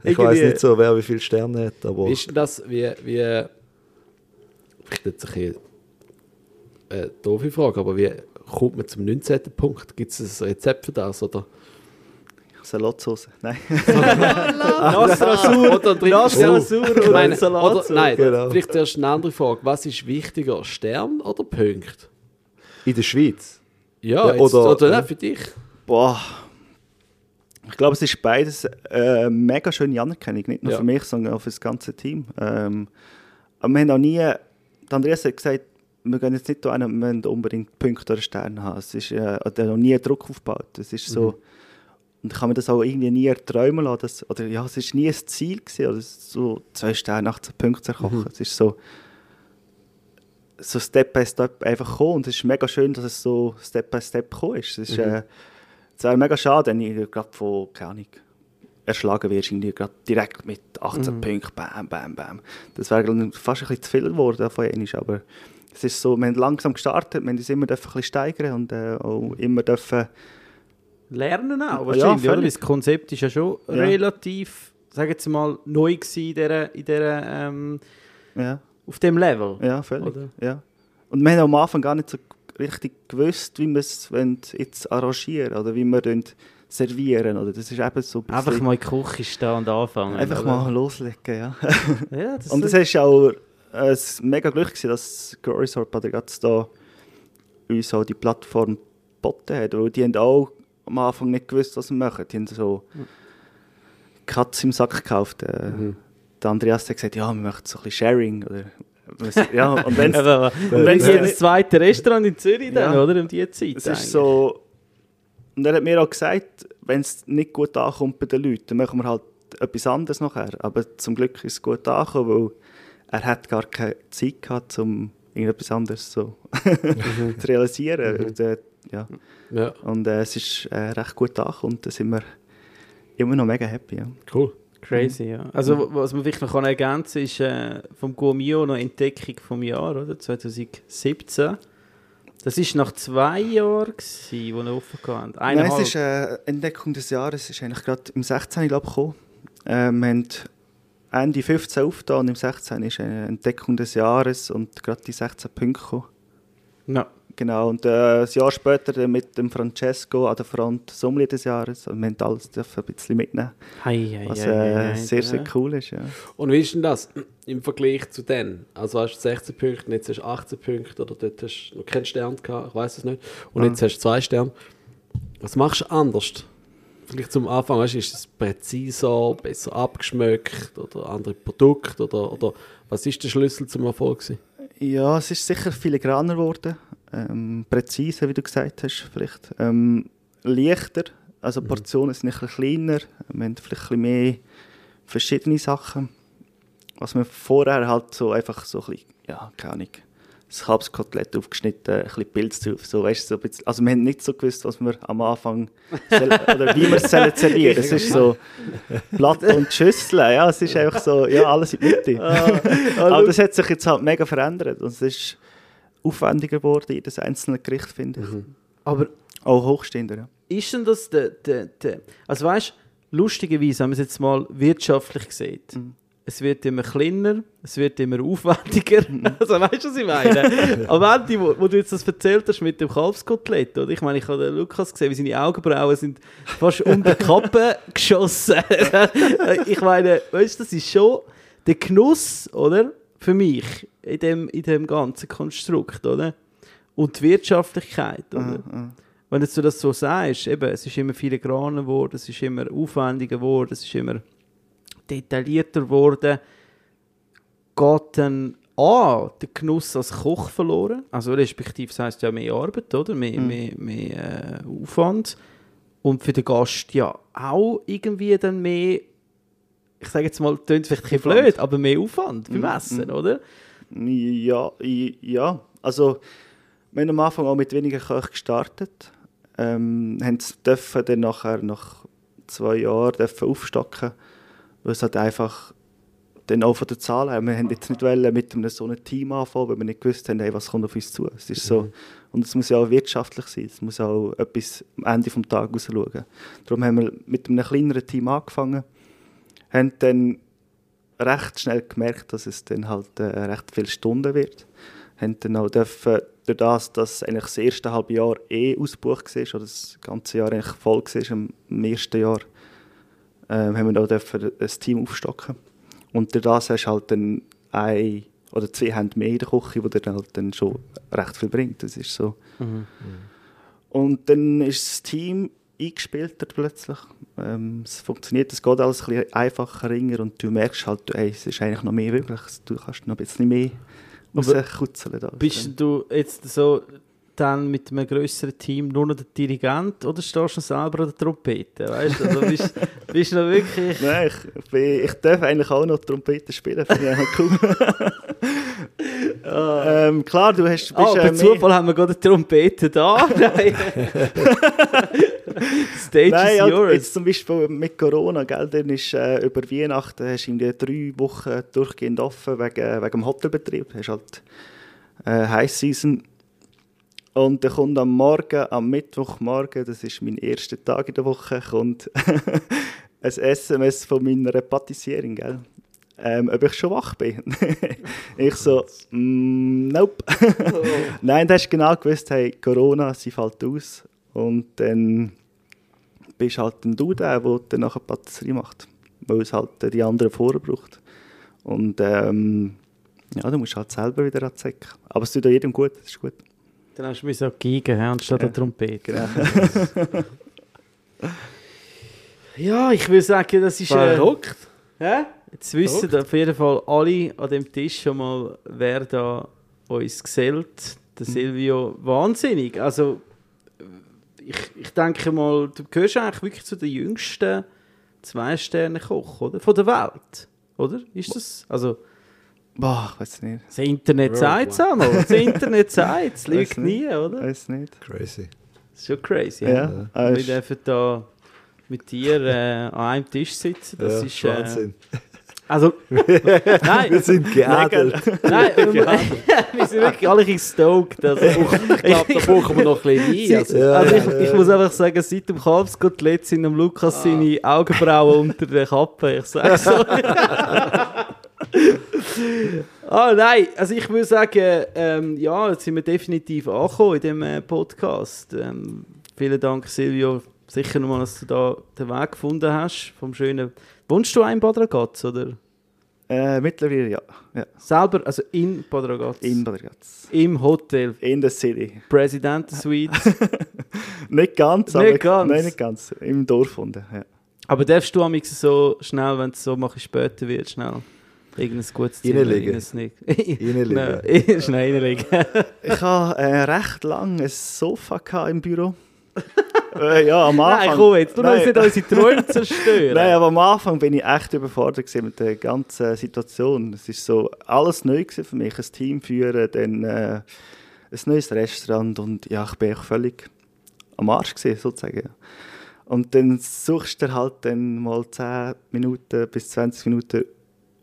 ich weiß nicht so, wer wie viele Sterne hat, aber ist das, wie, wie... Vielleicht jetzt ein bisschen eine doofe Frage, aber wie kommt man zum 19. Punkt? Gibt es ein Rezept für das, oder? Salatsauce. Nein. Nasrasur, Oder meine, Salat. oder, nein, Genau. vielleicht zuerst eine andere Frage. Was ist wichtiger, Stern oder Punkt? in der Schweiz. Ja, Ja, jetzt, oder- oder, nicht für dich. Boah. Ich glaube, es ist beides äh, mega schöne Anerkennung. Nicht nur Ja. für mich, sondern auch für das ganze Team. Ähm, aber wir haben auch nie... Andreas hat gesagt, wir gehen jetzt nicht da rein, wir unbedingt Punkte oder Sterne haben. Es ist äh, hat noch nie Druck aufgebaut. Es ist so... Und ich kann mir das auch irgendwie nie erträumen lassen. Dass, oder ja, es ist nie ein Ziel gewesen, oder so zwei Sterne, 18 Punkte zu erkochen. Es ist so... so Step by Step einfach gekommen. Und es ist mega schön, dass es so Step by Step gekommen ist. Es ist äh, es wäre mega schade, wenn ich gerade von, keine Ahnung, erschlagen wirst, irgendwie gerade direkt mit 18 Punkten, bam, bam, bam. Das wäre fast ein bisschen zu viel geworden von einmal, aber es ist so, wir haben langsam gestartet, wir haben uns immer ein bisschen steigern und äh, auch immer dürfen, Lernen auch, Ja, wahrscheinlich, oder? völlig. Weil Das Konzept ist ja schon Ja. relativ, sagen wir mal, neu in dieser, in dieser, ähm, ja, auf dem Level. ja, völlig, Oder? ja. Und wir haben am Anfang gar nicht so richtig gewusst, wie wir es jetzt arrangieren oder wie wir servieren, oder das ist eben so ein Einfach mal in die Küche stehen und anfangen. einfach oder? mal loslegen, ja. Ja, das Und es ist auch ein mega Glück gewesen, dass Glory oder gerade da uns auch die Plattform geboten hat. Weil die haben auch am Anfang nicht gewusst, was sie machen. Die haben so Katz im Sack gekauft. Äh, Der Andreas hat gesagt, ja, wir machen so ein bisschen Sharing. Oder, ja, und wenn sie das zweite Restaurant in Zürich dann, Ja. oder? Um die Zeit. es eigentlich. ist so... Und er hat mir auch gesagt, wenn es nicht gut ankommt bei den Leuten, dann machen wir halt etwas anderes nachher. Aber zum Glück ist es gut angekommen, weil er hat gar keine Zeit gehabt, um irgendetwas anderes so zu realisieren. Und, äh, ja. Ja, und äh, es ist äh, recht gut angekommen und da sind wir immer noch mega happy. Ja. cool. Crazy, ja. Also, was man vielleicht noch kann ergänzen kann, ist äh, vom Guamio noch Entdeckung vom Jahr, oder? 2017. Das war nach zwei Jahren, wo wir offen hatten. Nein, es ist äh, Entdeckung des Jahres, ist eigentlich gerade im 16. Glaub, gekommen. Äh, wir haben Ende 15 aufgetan und im 16. ist eine Entdeckung des Jahres und gerade die 16 Punkte gekommen. Ja. Genau, und äh, ein Jahr später dann mit dem Francesco an der Front Sommelier des Jahres. Und wir haben alles dürfen ein bisschen mitnehmen, Hei, hei, was äh, hei, sehr, sehr cool ist. Ja. Und wie ist denn das im Vergleich zu denen? Also hast du 16 Punkte, jetzt hast du 18 Punkte oder dort hast du noch keinen Stern gehabt, ich weiß es nicht. Und Ah. jetzt hast du zwei Sterne. Was machst du anders? Vielleicht zum Anfang, weißt, du, ist es präziser, besser abgeschmeckt oder andere Produkte oder, oder was ist der Schlüssel zum Erfolg? Gewesen? Ja, es ist sicher filigraner geworden, ähm, präziser, wie du gesagt hast, vielleicht. Ähm, leichter, also die Portionen sind ein bisschen kleiner, wir haben vielleicht ein bisschen mehr verschiedene Sachen. Was wir vorher halt so einfach so ein bisschen, ja, keine Ahnung, das Kalbskotelett aufgeschnitten, ein bisschen Pilz drauf, so, weißt du, so ein bisschen, also wir haben nicht so gewusst, was wir am Anfang, oder wie wir es sollen servieren. Es ist so Blatt und Schüssel, ja, es ist einfach so, ja, alles in die Mitte. Aber das hat sich jetzt halt mega verändert und es ist aufwendiger geworden, jedes einzelne Gericht, finde ich. Aber Auch hochstehender, ja. ist denn das der, der, der also weißt du, lustigerweise, wenn man es jetzt mal wirtschaftlich sieht, Mhm. es wird immer kleiner, es wird immer aufwendiger. Also weißt du, was ich meine? Am Ende, wo, wo du jetzt das erzählt hast mit dem Kalbskotelett, oder? Ich meine, ich habe den Lukas gesehen, wie seine Augenbrauen sind fast um die Kappe geschossen. ich meine, weißt du, das ist schon der Genuss, oder? Für mich in dem, in dem ganzen Konstrukt, oder? Und die Wirtschaftlichkeit, oder? Mhm. Wenn jetzt du das so sagst, eben, es ist immer filigraner geworden, es ist immer aufwendiger geworden, es ist immer detaillierter geworden, geht dann A, der Genuss als Koch verloren. Also respektive, das heisst ja mehr Arbeit, oder? Mehr, Mhm. mehr, mehr äh, Aufwand. Und für den Gast ja auch irgendwie dann mehr ich sage jetzt mal, klingt vielleicht ein bisschen Aufwand. blöd, aber mehr Aufwand beim Mhm, Essen, oder? Ja, ja. Also, wir haben am Anfang auch mit weniger Köchen gestartet. Ähm, haben es dürfen dann nachher nach zwei Jahren dürfen aufstocken, weil es halt einfach dann auch von der Zahl her, wir haben jetzt nicht wollen mit einem so einem Team anfangen, weil wir nicht gewusst haben, hey, was kommt auf uns zu. Es ist so, und es muss ja auch wirtschaftlich sein, es muss auch etwas am Ende des Tages schauen. Darum haben wir mit einem kleineren Team angefangen, haben dann recht schnell gemerkt, dass es dann halt äh, recht viele Stunden wird. Haben dann auch dürfen, durch das, dass eigentlich das erste halbe Jahr eh ausgebucht war, oder das ganze Jahr eigentlich voll war im, im ersten Jahr, ähm, haben wir auch dürfen ein Team aufstocken. Und durch das hast du halt dann ein oder zwei Hände mehr in der Küche, die dir dann halt dann schon recht viel bringt. Das ist so. Und dann ist das Team eingespielter plötzlich. Ähm, es funktioniert, es geht alles ein bisschen einfacher ringer und du merkst halt, ey, es ist eigentlich noch mehr möglich. Du kannst noch ein bisschen mehr rauskutzeln. Bist du jetzt so dann mit einem größeren Team nur noch der Dirigent oder stehst du selber an der Trompete? Weißt du, also bist, bist du noch wirklich. Nein, ich, bin, ich darf eigentlich auch noch Trompete spielen, finde ich cool. ähm, klar, du hast, bist äh, per Zufall haben wir gerade eine Trompete da. Nein. Stage Nein, is yours. jetzt zum Beispiel mit Corona, gell, dann ist äh, über Weihnachten hast du irgendwie drei Wochen durchgehend offen wegen, wegen dem Hotelbetrieb. Hast halt äh, High Season. Und dann kommt am Morgen, am Mittwochmorgen, das ist mein erster Tag in der Woche, kommt ein SMS von meiner Patissierin, gell? Ähm, ob ich schon wach bin. ich so, mm, nope. Nein, da hast du genau gewusst, hey, Corona, sie fällt aus. Und dann bist halt ein du der, der dann nachher die Patisserie macht. Weil es halt äh, die anderen vorher braucht. Und ähm, ja, du musst halt selber wieder an Säcke. Aber es tut auch jedem gut, das ist gut. Dann hast du mich so gegen anstatt Ja. der Trompete. Genau. Ja, ich würde sagen, das ist. Äh, Verrückt. Hä? Jetzt wissen auf jeden Fall alle an dem Tisch schon mal, wer da uns gesellt. Der Silvio, wahnsinnig. Also, ich, ich denke mal, du gehörst eigentlich wirklich zu den jüngsten Zwei-Sterne-Koch, oder? Von der Welt. Oder? Ist das? Also, Boah, ich weiß nicht. das Internet sagt es einmal. Das Internet sagt es. Lügt nie, oder? Weiß nicht. Crazy. Das ist schon crazy. Ja, Ja. Wir dürfen da mit dir äh, an einem Tisch sitzen. Das ja, ist. Äh, Wahnsinn. Also, Wir nein, sind geadelt. nein, wir sind wirklich alle ein bisschen stoked. Also, Ich glaube, da brauchen wir noch ein bisschen. Also, Ja, also ich, ja. ich muss einfach sagen, seit dem Kalbskotelett sind dem Lukas seine Augenbrauen unter der Kappe. Ich sage so. ah nein, also ich würde sagen, ähm, ja, jetzt sind wir definitiv angekommen in dem äh, Podcast. Ähm, vielen Dank Silvio, sicher nochmal, dass du da den Weg gefunden hast vom schönen... Wohnst du in Bad Ragaz, oder? Äh, mittlerweile ja. ja. Selber, also in Bad Ragaz? In Bad Ragaz. Im Hotel In der City. President Suite. Nicht ganz, Nicht aber ganz. Nein, nicht ganz. Im Dorf unten. Ja. Aber darfst du am so schnell, wenn es so mach, später wird, schnell irgendein gutes Reinlegen. rein Sneak- Reinlegen. Nein, schnell reinlegen. Ich hatte äh, recht lange ein Sofa im Büro. Äh, ja, am Anfang. Nein, komm jetzt, du Nein. musst nicht unsere Träume zerstören. Nein, aber am Anfang bin ich echt überfordert mit der ganzen Situation. Es ist so alles neu für mich, ein Team führen, dann äh, ein neues Restaurant und ja, ich bin echt völlig am Arsch gewesen, sozusagen. Und dann suchst du halt dann mal 10 Minuten bis 20 Minuten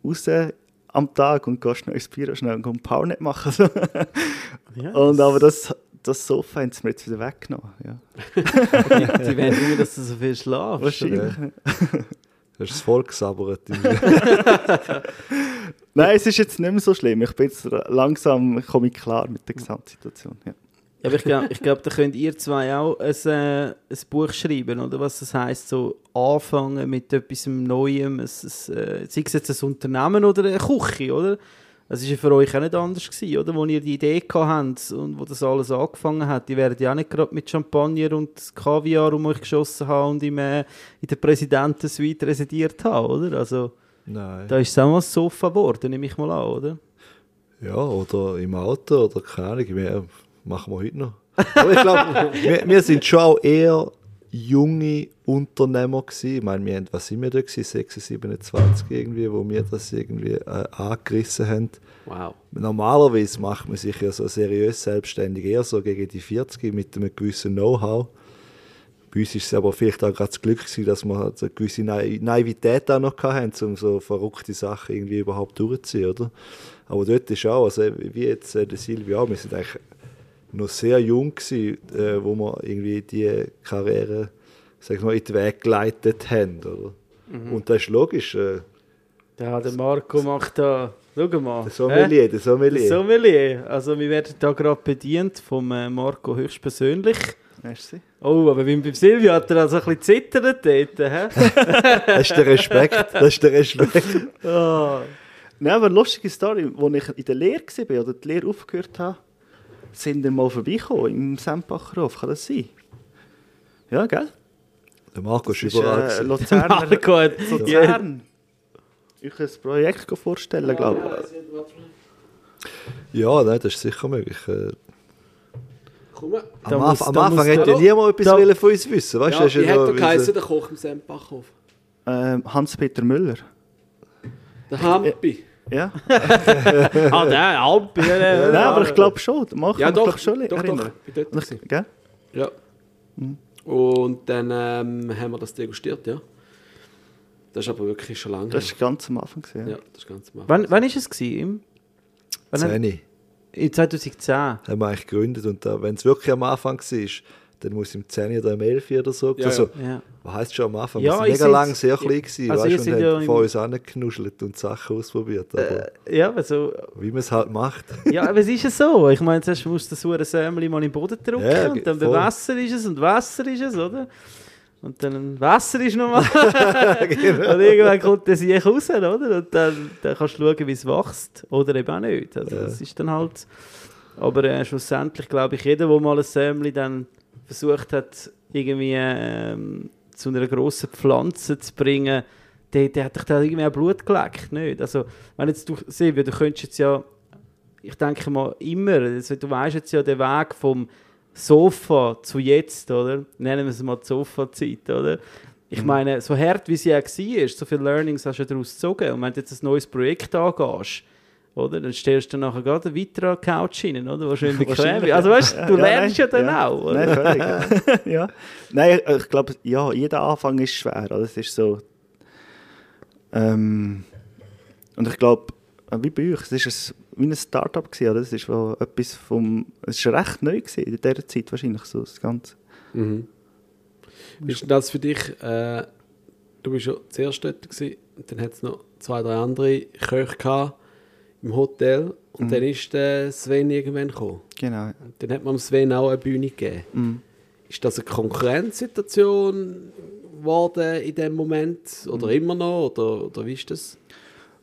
raus am Tag und gehst noch ins Büro schnell und kannst Powernet machen. So. Ja, und aber das, das Sofa haben sie mir jetzt wieder weggenommen. Ja. die, die wollen immer, dass du so viel schlafst. Wahrscheinlich. Du hast das Volk gesabbert. Nein, es ist jetzt nicht mehr so schlimm. Ich bin jetzt langsam komme ich klar mit der Gesamtsituation. Ja. Ja, aber ich glaube, ich glaub, da könnt ihr zwei auch ein, äh, ein Buch schreiben, oder? Was das heisst, so anfangen mit etwas Neuem, ein, ein, äh, sei es jetzt ein Unternehmen oder eine Küche, oder? Das war ja für euch auch nicht anders, gewesen, oder? Wo ihr die Idee habt und wo das alles angefangen hat. Die werden ja auch nicht gerade mit Champagner und Kaviar um euch geschossen haben und im, äh, in der Präsidentensuite residiert haben, oder? Also, Nein. da ist es auch mal das Sofa geworden, nehme ich mal an, oder? Ja, oder im Auto oder keine Ahnung. Wir, machen wir heute noch. Aber ich glaube, wir, wir sind schon auch eher junge Unternehmer gewesen. Ich meine, wir haben, was sind wir da gewesen? 26, 27 irgendwie, wo wir das irgendwie äh, angerissen haben. Wow. Normalerweise macht man sich ja so seriös selbstständig eher so gegen die 40 mit einem gewissen Know-how. Bei uns ist es aber vielleicht auch gerade das Glück gewesen, dass wir halt so eine gewisse Nai- Naivität auch noch hatten, um so verrückte Sachen irgendwie überhaupt durchzuziehen, oder? Aber dort ist auch, also wie jetzt äh, der Silvia auch, wir sind eigentlich noch sehr jung gewesen, äh, wo wir irgendwie die Karriere, sag ich mal, in den Weg geleitet haben, oder? Und das ist logisch, äh, Ja, der Marco macht da. Schau mal. der Sommelier, der Der Sommelier. Sommelier. Also, wir werden da gerade bedient vom äh, Marco höchstpersönlich. Merci. Oh, aber beim, beim Silvio hat er also ein bisschen zittert dort. Hä? Das ist der Respekt, das ist der Respekt. Ah. Nein, aber eine lustige Story, als ich in der Lehre war oder die Lehre aufgehört habe, sind wir mal vorbeigekommen im Sempacher Hof. Kann das sein? Ja, gell? Der Marco ist Das ist überall. äh. Luzerner, Marco hat Luzern. Ich kann ein Projekt vorstellen, glaube ich. Ja, nein, das ist sicher möglich. Äh, Komm am muss- Anfang, am Anfang hätte ja niemand etwas Da- wollen von uns wissen. Weißt, Ja, wie hat der wie geheißen, der Koch im Sempachhof? Ähm, Hans-Peter Müller. Der Hampi. Ja? Ah, der ja, Nein, aber ich glaube schon. Mal Ja, doch, schon doch, doch. Ich bin dort? Ja. Und dann ähm, haben wir das degustiert, ja. Das ist aber wirklich schon lange Das war ganz am Anfang. Ja, Ja. das ist ganz mal. Wann, wann ist es gewesen? Im- Wann hat- Zehni In 2010. haben wir eigentlich gegründet. Und da, wenn es wirklich am Anfang war, dann muss im 10 oder im 11 oder so. Ja, also, Ja. Was heisst schon am Anfang? Ja, wir mega lang sehr klein gewesen, Also, weißt, und haben ja im- vor uns angeknuschelt und Sachen ausprobiert. Aber Ja, also, wie man es halt macht. ja, aber es ist ja so. Ich meine, zuerst musst du das Sämli mal in den Boden drücken Ja, und dann voll. Wasser ist es und Wasser ist es, oder? Und dann Wasser ist nochmal. Genau. Und irgendwann kommt der Sieg raus, oder? Und dann, dann kannst du schauen, wie es wächst. Oder eben auch nicht. Also, Ja. das ist dann halt. Aber äh, schlussendlich glaube ich, jeder, der mal ein Sämli dann versucht hat, irgendwie ähm, zu einer grossen Pflanze zu bringen, der, der hat dich da irgendwie auch Blut geleckt, nicht? Also, wenn jetzt du, Silvia, du könntest jetzt ja, ich denke mal immer, also, du weißt jetzt ja den Weg vom Sofa zu jetzt, oder? Nennen wir es mal die Sofa-Zeit, oder? Ich meine, so hart wie sie auch war, so viele Learnings hast du daraus gezogen. Und wenn du jetzt ein neues Projekt angehst, oder? Dann stellst du nachher gerade eine weitere Couch rein, oder? Schön bequem. Also weißt du, du Ja, lernst ja nein, dann ja. auch, oder? Nein, völlig. ja. Nein, ich, glaube, ja, jeder Anfang ist schwer. Oder? Es ist so. Ähm, und ich glaube, äh, wie bei euch, es ist wie ein Start-up gewesen, oder? Es ist wo etwas vom, es ist recht neu gewesen, in dieser Zeit wahrscheinlich so das Ganze. Mhm. Ist das für dich? Äh, du bist ja zuerst dort gewesen, dann hat es noch zwei, drei andere Köche gehabt im Hotel und Mhm. dann ist der Sven irgendwann gekommen. Genau. Und dann hat man dem Sven auch eine Bühne gegeben. Mhm. Ist das eine Konkurrenzsituation geworden in dem Moment oder Mhm. immer noch oder, oder wie ist das?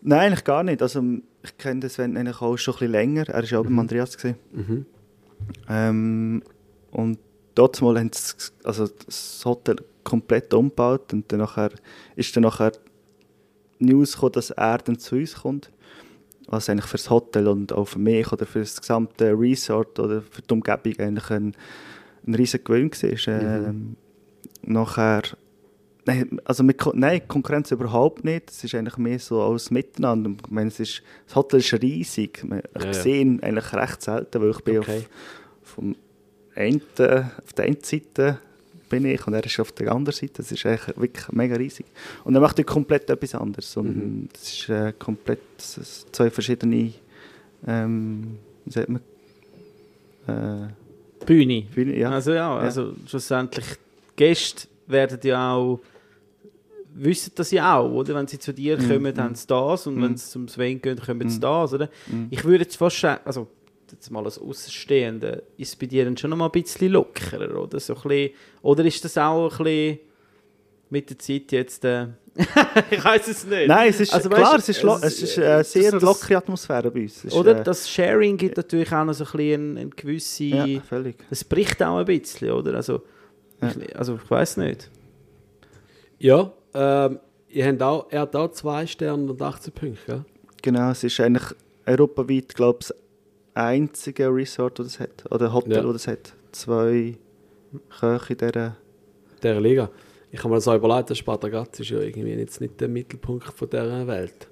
Nein, eigentlich gar nicht. Also, ich kenne den Sven eigentlich auch schon ein bisschen länger. Er war ja auch beim Andreas. Mhm. Ähm, und dort mal haben sie also das Hotel komplett umgebaut und dann nachher, ist dann nachher News gekommen, dass er dann zu uns kommt. Was eigentlich für das Hotel und auch für mich oder für das gesamte Resort oder für die Umgebung eigentlich ein, ein riesiger Gewinn war. Ähm, Nachher, nein, also mit, nein, Konkurrenz überhaupt nicht. Es ist eigentlich mehr so als Miteinander. Ich meine, es ist, das Hotel ist riesig. Ich Ja, sehe ihn eigentlich recht selten, weil ich bin Okay. auf vom einen, auf der einen Seite bin ich und er ist auf der anderen Seite. Das ist eigentlich wirklich mega riesig. Und er macht ja komplett etwas anderes. Und Mhm. das ist äh, komplett das ist zwei verschiedene, ähm, wie sagt man, äh, Bühne. Bühne, ja. Also ja, also schlussendlich Gäste werden ja auch wissen das ja auch, oder? Wenn sie zu dir Mhm, kommen, mhm. haben sie das und Mhm. wenn sie zum Sven gehen, kommen sie Mhm. das, oder? Mhm. Ich würde jetzt fast sagen, also jetzt mal als Außenstehende, ist es bei dir dann schon noch mal ein bisschen lockerer, oder? So ein bisschen, oder ist das auch ein bisschen mit der Zeit jetzt, äh, ich weiß es nicht. Nein, es ist Also, klar, weißt, es ist, es- es ist eine sehr das- lockere Atmosphäre bei uns. Ist, Oder äh, das Sharing gibt natürlich auch noch so ein bisschen eine, eine gewisse, ja, völlig. es bricht auch ein bisschen, oder? Also, Ja. ich, also ich weiß nicht. Ja, ähm, ihr habt auch, er hat auch zwei Sterne und 18 Punkte, gell? Genau, es ist eigentlich europaweit, glaube ich, das einzige Resort, das es hat. Oder Hotel, Ja. das es hat. Zwei Köche in dieser dieser Liga. Ich habe mir das auch überlegt, der Sparta Graz ist ja irgendwie jetzt nicht der Mittelpunkt von dieser Welt.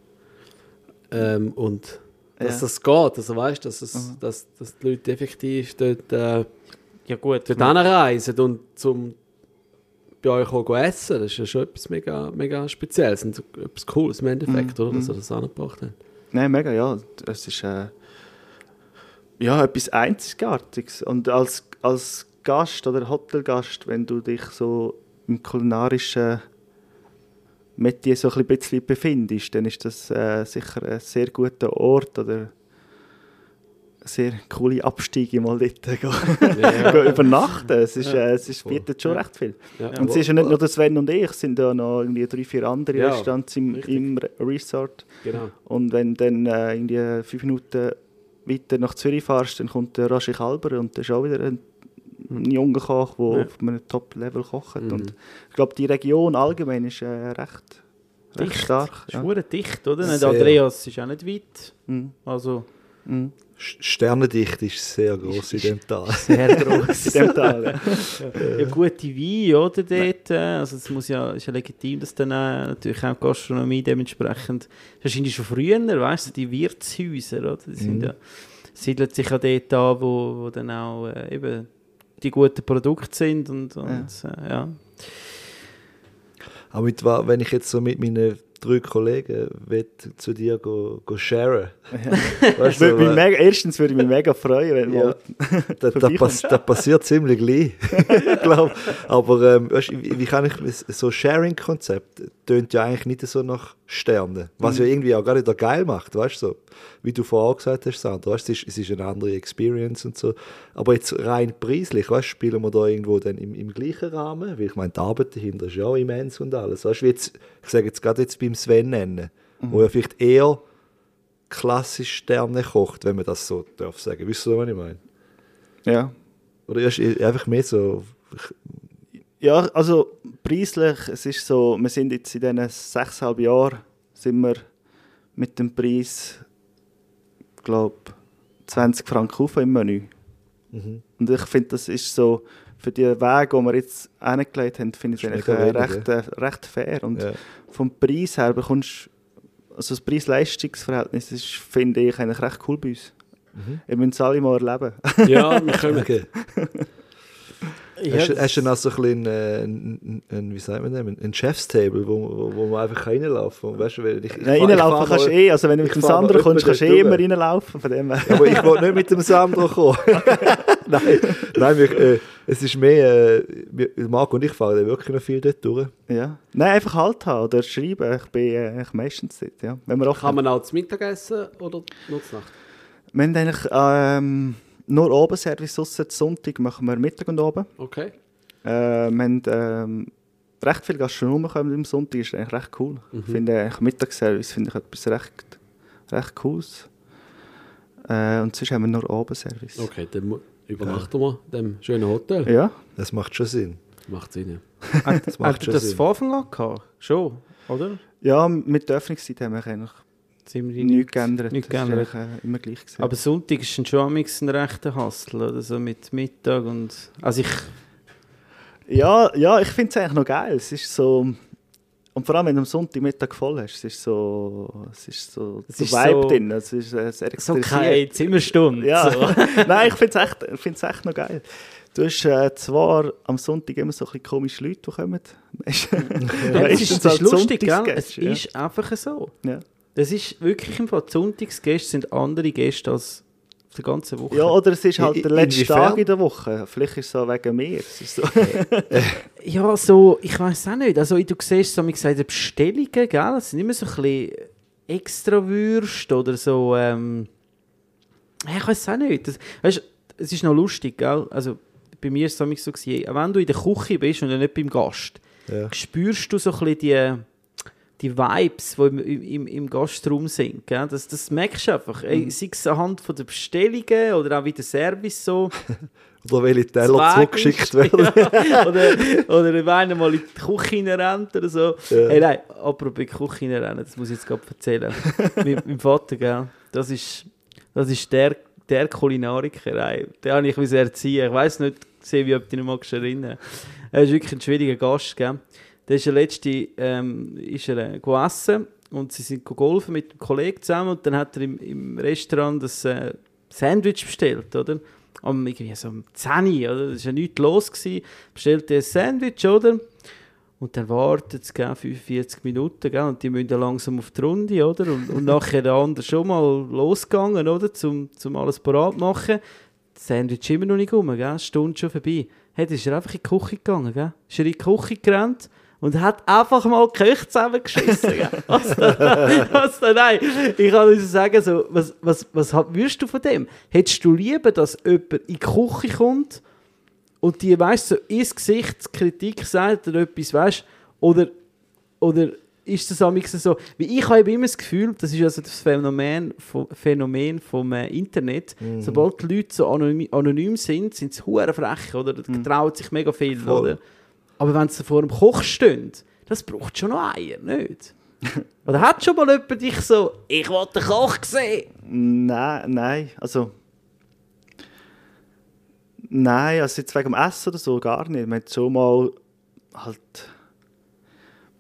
Ähm, und dass Ja. das geht, also weißt dass, es, dass, dass die Leute effektiv dort, äh, Ja gut, dort hinreisen und zum bei euch auch essen, das ist ja schon etwas mega, mega Spezielles und etwas Cooles im Endeffekt, oder? Dass ihr das angebracht habt. Nein, mega, ja. Es ist äh, ja, etwas Einzigartiges. Und als, als Gast oder Hotelgast, wenn du dich so im kulinarischen Metier so ein bisschen befindest, dann ist das äh, sicher ein sehr guter Ort oder sehr coole Abstiege mal dort gehen. gehen übernachten. Es, ist, äh, es ist, bietet schon recht viel. Ja. Und es ist ja nicht nur der Sven und ich, es sind ja noch irgendwie drei, vier andere Ja, Restaurants im, im Re- Resort. Genau. Und wenn du dann äh, irgendwie fünf Minuten weiter nach Zürich fährst, dann kommt der Raschi Kalber und der ist auch wieder ein, ein junger Koch, der Ja. auf einem Top-Level kocht. Mhm. Und ich glaube, die Region allgemein ist äh, recht, recht Dicht. stark. ist Ja. hure dicht, oder? Sehr. Andreas ist auch nicht weit. Mhm. Also Mhm. Sternendichte ist sehr groß in dem Tal. sehr groß. In dem Tal. ja. ja, gute Wein, oder? Dort. äh, Also es muss ja, ist ja legitim, dass dann äh, natürlich auch die Gastronomie dementsprechend, wahrscheinlich schon früher, weißt du, die Wirtshäuser, oder? Die sind Mhm. ja, siedelt sich ja dort an, wo, wo dann auch äh, eben die guten Produkte sind und, und ja. Äh, ja. Aber mit, wenn ich jetzt so mit meinen drei Kollegen zu dir go, go sharen, Ich weißt du, mega, erstens würde ich mich mega freuen, wenn Ja. das, vorbeikommst. pass, das passiert ziemlich gleich, glaub. Aber ähm, weißt, wie, wie kann ich so Sharing-Konzept tönt ja eigentlich nicht so nach Sternen, was ja irgendwie auch gar nicht geil macht, weißt du, so, wie du vorher gesagt hast, Sandra, weißt, es, ist, es ist eine andere Experience und so. Aber jetzt rein preislich, weißt, spielen wir da irgendwo dann im, im gleichen Rahmen, weil ich meine, die Arbeit dahinter ist ja auch immens und alles, weißt, wie jetzt, ich sage jetzt gerade jetzt beim Sven nennen, wo ja vielleicht eher klassisch Sterne kocht, wenn man das so darf sagen. Wisst ihr, was ich meine? Ja. Oder ist einfach mehr so. Ja, also preislich, es ist so, wir sind jetzt in diesen sechseinhalb Jahren sind wir mit dem Preis, glaube 20 Franken auf im Menü. Mhm. Und ich finde, das ist so, für die Weg, die wir jetzt hingelegt haben, finde ich es eigentlich äh, recht, äh, recht fair. Und Ja. vom Preis her bekommst also das Preis-Leistungs-Verhältnis ist, finde ich, eigentlich recht cool bei uns. Mhm. Wir müssen es alle mal erleben. Ja, wir können. Hast, du- hast auch so ein bisschen, äh, ein, ein, wie sagt man das, ein Chefstable, wo, wo, wo man einfach reinlaufen kann? Weißt du, ich, ich, Nein, reinlaufen kannst du eh, also wenn du mit dem Sandro kommst, kannst du eh immer reinlaufen. Von dem. Ja, aber ich wollte nicht mit dem Sandro kommen. nein, nein wir, äh, es ist mehr, äh, Marco und ich fahren wirklich noch viel dort durch. Ja. Nein, einfach Halt haben oder schreiben. Ich bin äh, eigentlich meistens dort, ja. Wenn wir, auch Kann man auch zum Mittagessen oder nur zur Nacht? wir haben eigentlich ähm, nur Obenservice, ausser Sonntag machen wir Mittag und Oben. Okay. Äh, wir haben ähm, recht viele Gastronomen kommen am Sonntag, ist eigentlich recht cool. Ich finde eigentlich Mittagsservice finde ich etwas recht, recht cooles. Äh, und sonst haben wir nur Obenservice. Okay, dann übernachten wir in dem schönen Hotel. Ja, Das macht schon Sinn. Macht Sinn, ja. Das macht hat schon das Sinn. von Anfang an gehabt? Schon, oder? ja, mit der Öffnungszeit haben wir eigentlich Ziemlich nichts geändert. Ist geändert. äh, immer gleich gewesen. Aber Sonntag ist schon amigs ein rechter Hassel, oder so mit Mittag und... Also ich... Ja, ja ich finde es eigentlich noch geil. Es ist so... Und vor allem, wenn du am Sonntagmittag voll hast, es ist so... Es ist so... Es ist Vibe so- drin. Es ist äh, sehr So keine Zimmerstunde. Ja, So. nein, ich finde es echt, ich find's echt noch geil. Du hast äh, zwar am Sonntag immer so ein komische Leute, die kommen. Ja, das ist, das ist lustig, gell? Es ja. ist einfach so. Ja. Es ist wirklich im Fall, die Sonntagsgäste sind andere Gäste als auf der ganzen Woche. ja, oder es ist halt In- der letzte? Tag in der Woche. Vielleicht ist es so wegen mir. Es ist so. Ja, so, ich weiß auch nicht. Also, du siehst so, wie gesagt, Bestellungen, gell? Das sind immer so ein bisschen extra Würste oder so. Ähm, ich weiß auch nicht. Das, weißt, es ist noch lustig, gell? Also, bei mir war es so, gewesen, wenn du in der Küche bist und nicht beim Gast, Ja. spürst du so ein bisschen die, die Vibes, die im, im, im Gastraum sind. Gell? Das, das merkst du einfach. Ey, sei es anhand von der Bestellungen oder auch wie der Service so. Oder welche Teller zurückgeschickt werden. Ja, oder, oder wenn einer mal in die Küche rennt oder so. Ja. Hey, nein, apropos in die Küche rennen, das muss ich jetzt gerade erzählen. mit meinem Vater, gell? Das ist, das ist der, der Kulinariker. Ey. Den habe ich erziehen. Ich weiß nicht, gesehen, wie ob du dich noch magst erinnern. Er ist wirklich ein schwieriger Gast, gell? Der ist der letzte, ähm, ist er äh, gegessen und sie sind golfen mit einem Kollegen zusammen und dann hat er im, im Restaurant das äh, Sandwich bestellt, oder? Um irgendwie so um 10 Uhr, oder? Das war ja nichts los. Gewesen. Bestellt er ein Sandwich, oder? Und dann wartet es gell, 45 Minuten gell, und die müssen dann langsam auf die Runde, oder? Und, und nachher der andere schon mal losgegangen, oder? Zum, zum alles parat machen. Das Sandwich immer noch nicht rum, gell? Stunde schon vorbei. Hey, dann ist er einfach in die Küche gegangen, gell? Ist er in die Küche gerannt und hat einfach mal die Köche zusammengeschissen? Was denn? Was denn? Nein, ich kann nur sagen, so, was, was, was würdest du von dem? Hättest du lieber, dass jemand in die Küche kommt und die, weißt du, so ins Gesicht Kritik sagt oder etwas, weißt oder, oder ist das amigs so, wie ich habe immer das Gefühl, das ist also das Phänomen vom, Phänomen vom äh, Internet, sobald die Leute so anonym, anonym sind, sind sie hure frech, oder? Da trauen sich mega viel, Voll. oder? Aber wenn sie vor dem Koch stehen, das braucht schon noch Eier, nicht? oder hat schon mal jemand dich so, ich will den Koch sehen? Nein, nein, also... Nein, also jetzt wegen dem Essen oder so gar nicht. Wir hatten schon mal halt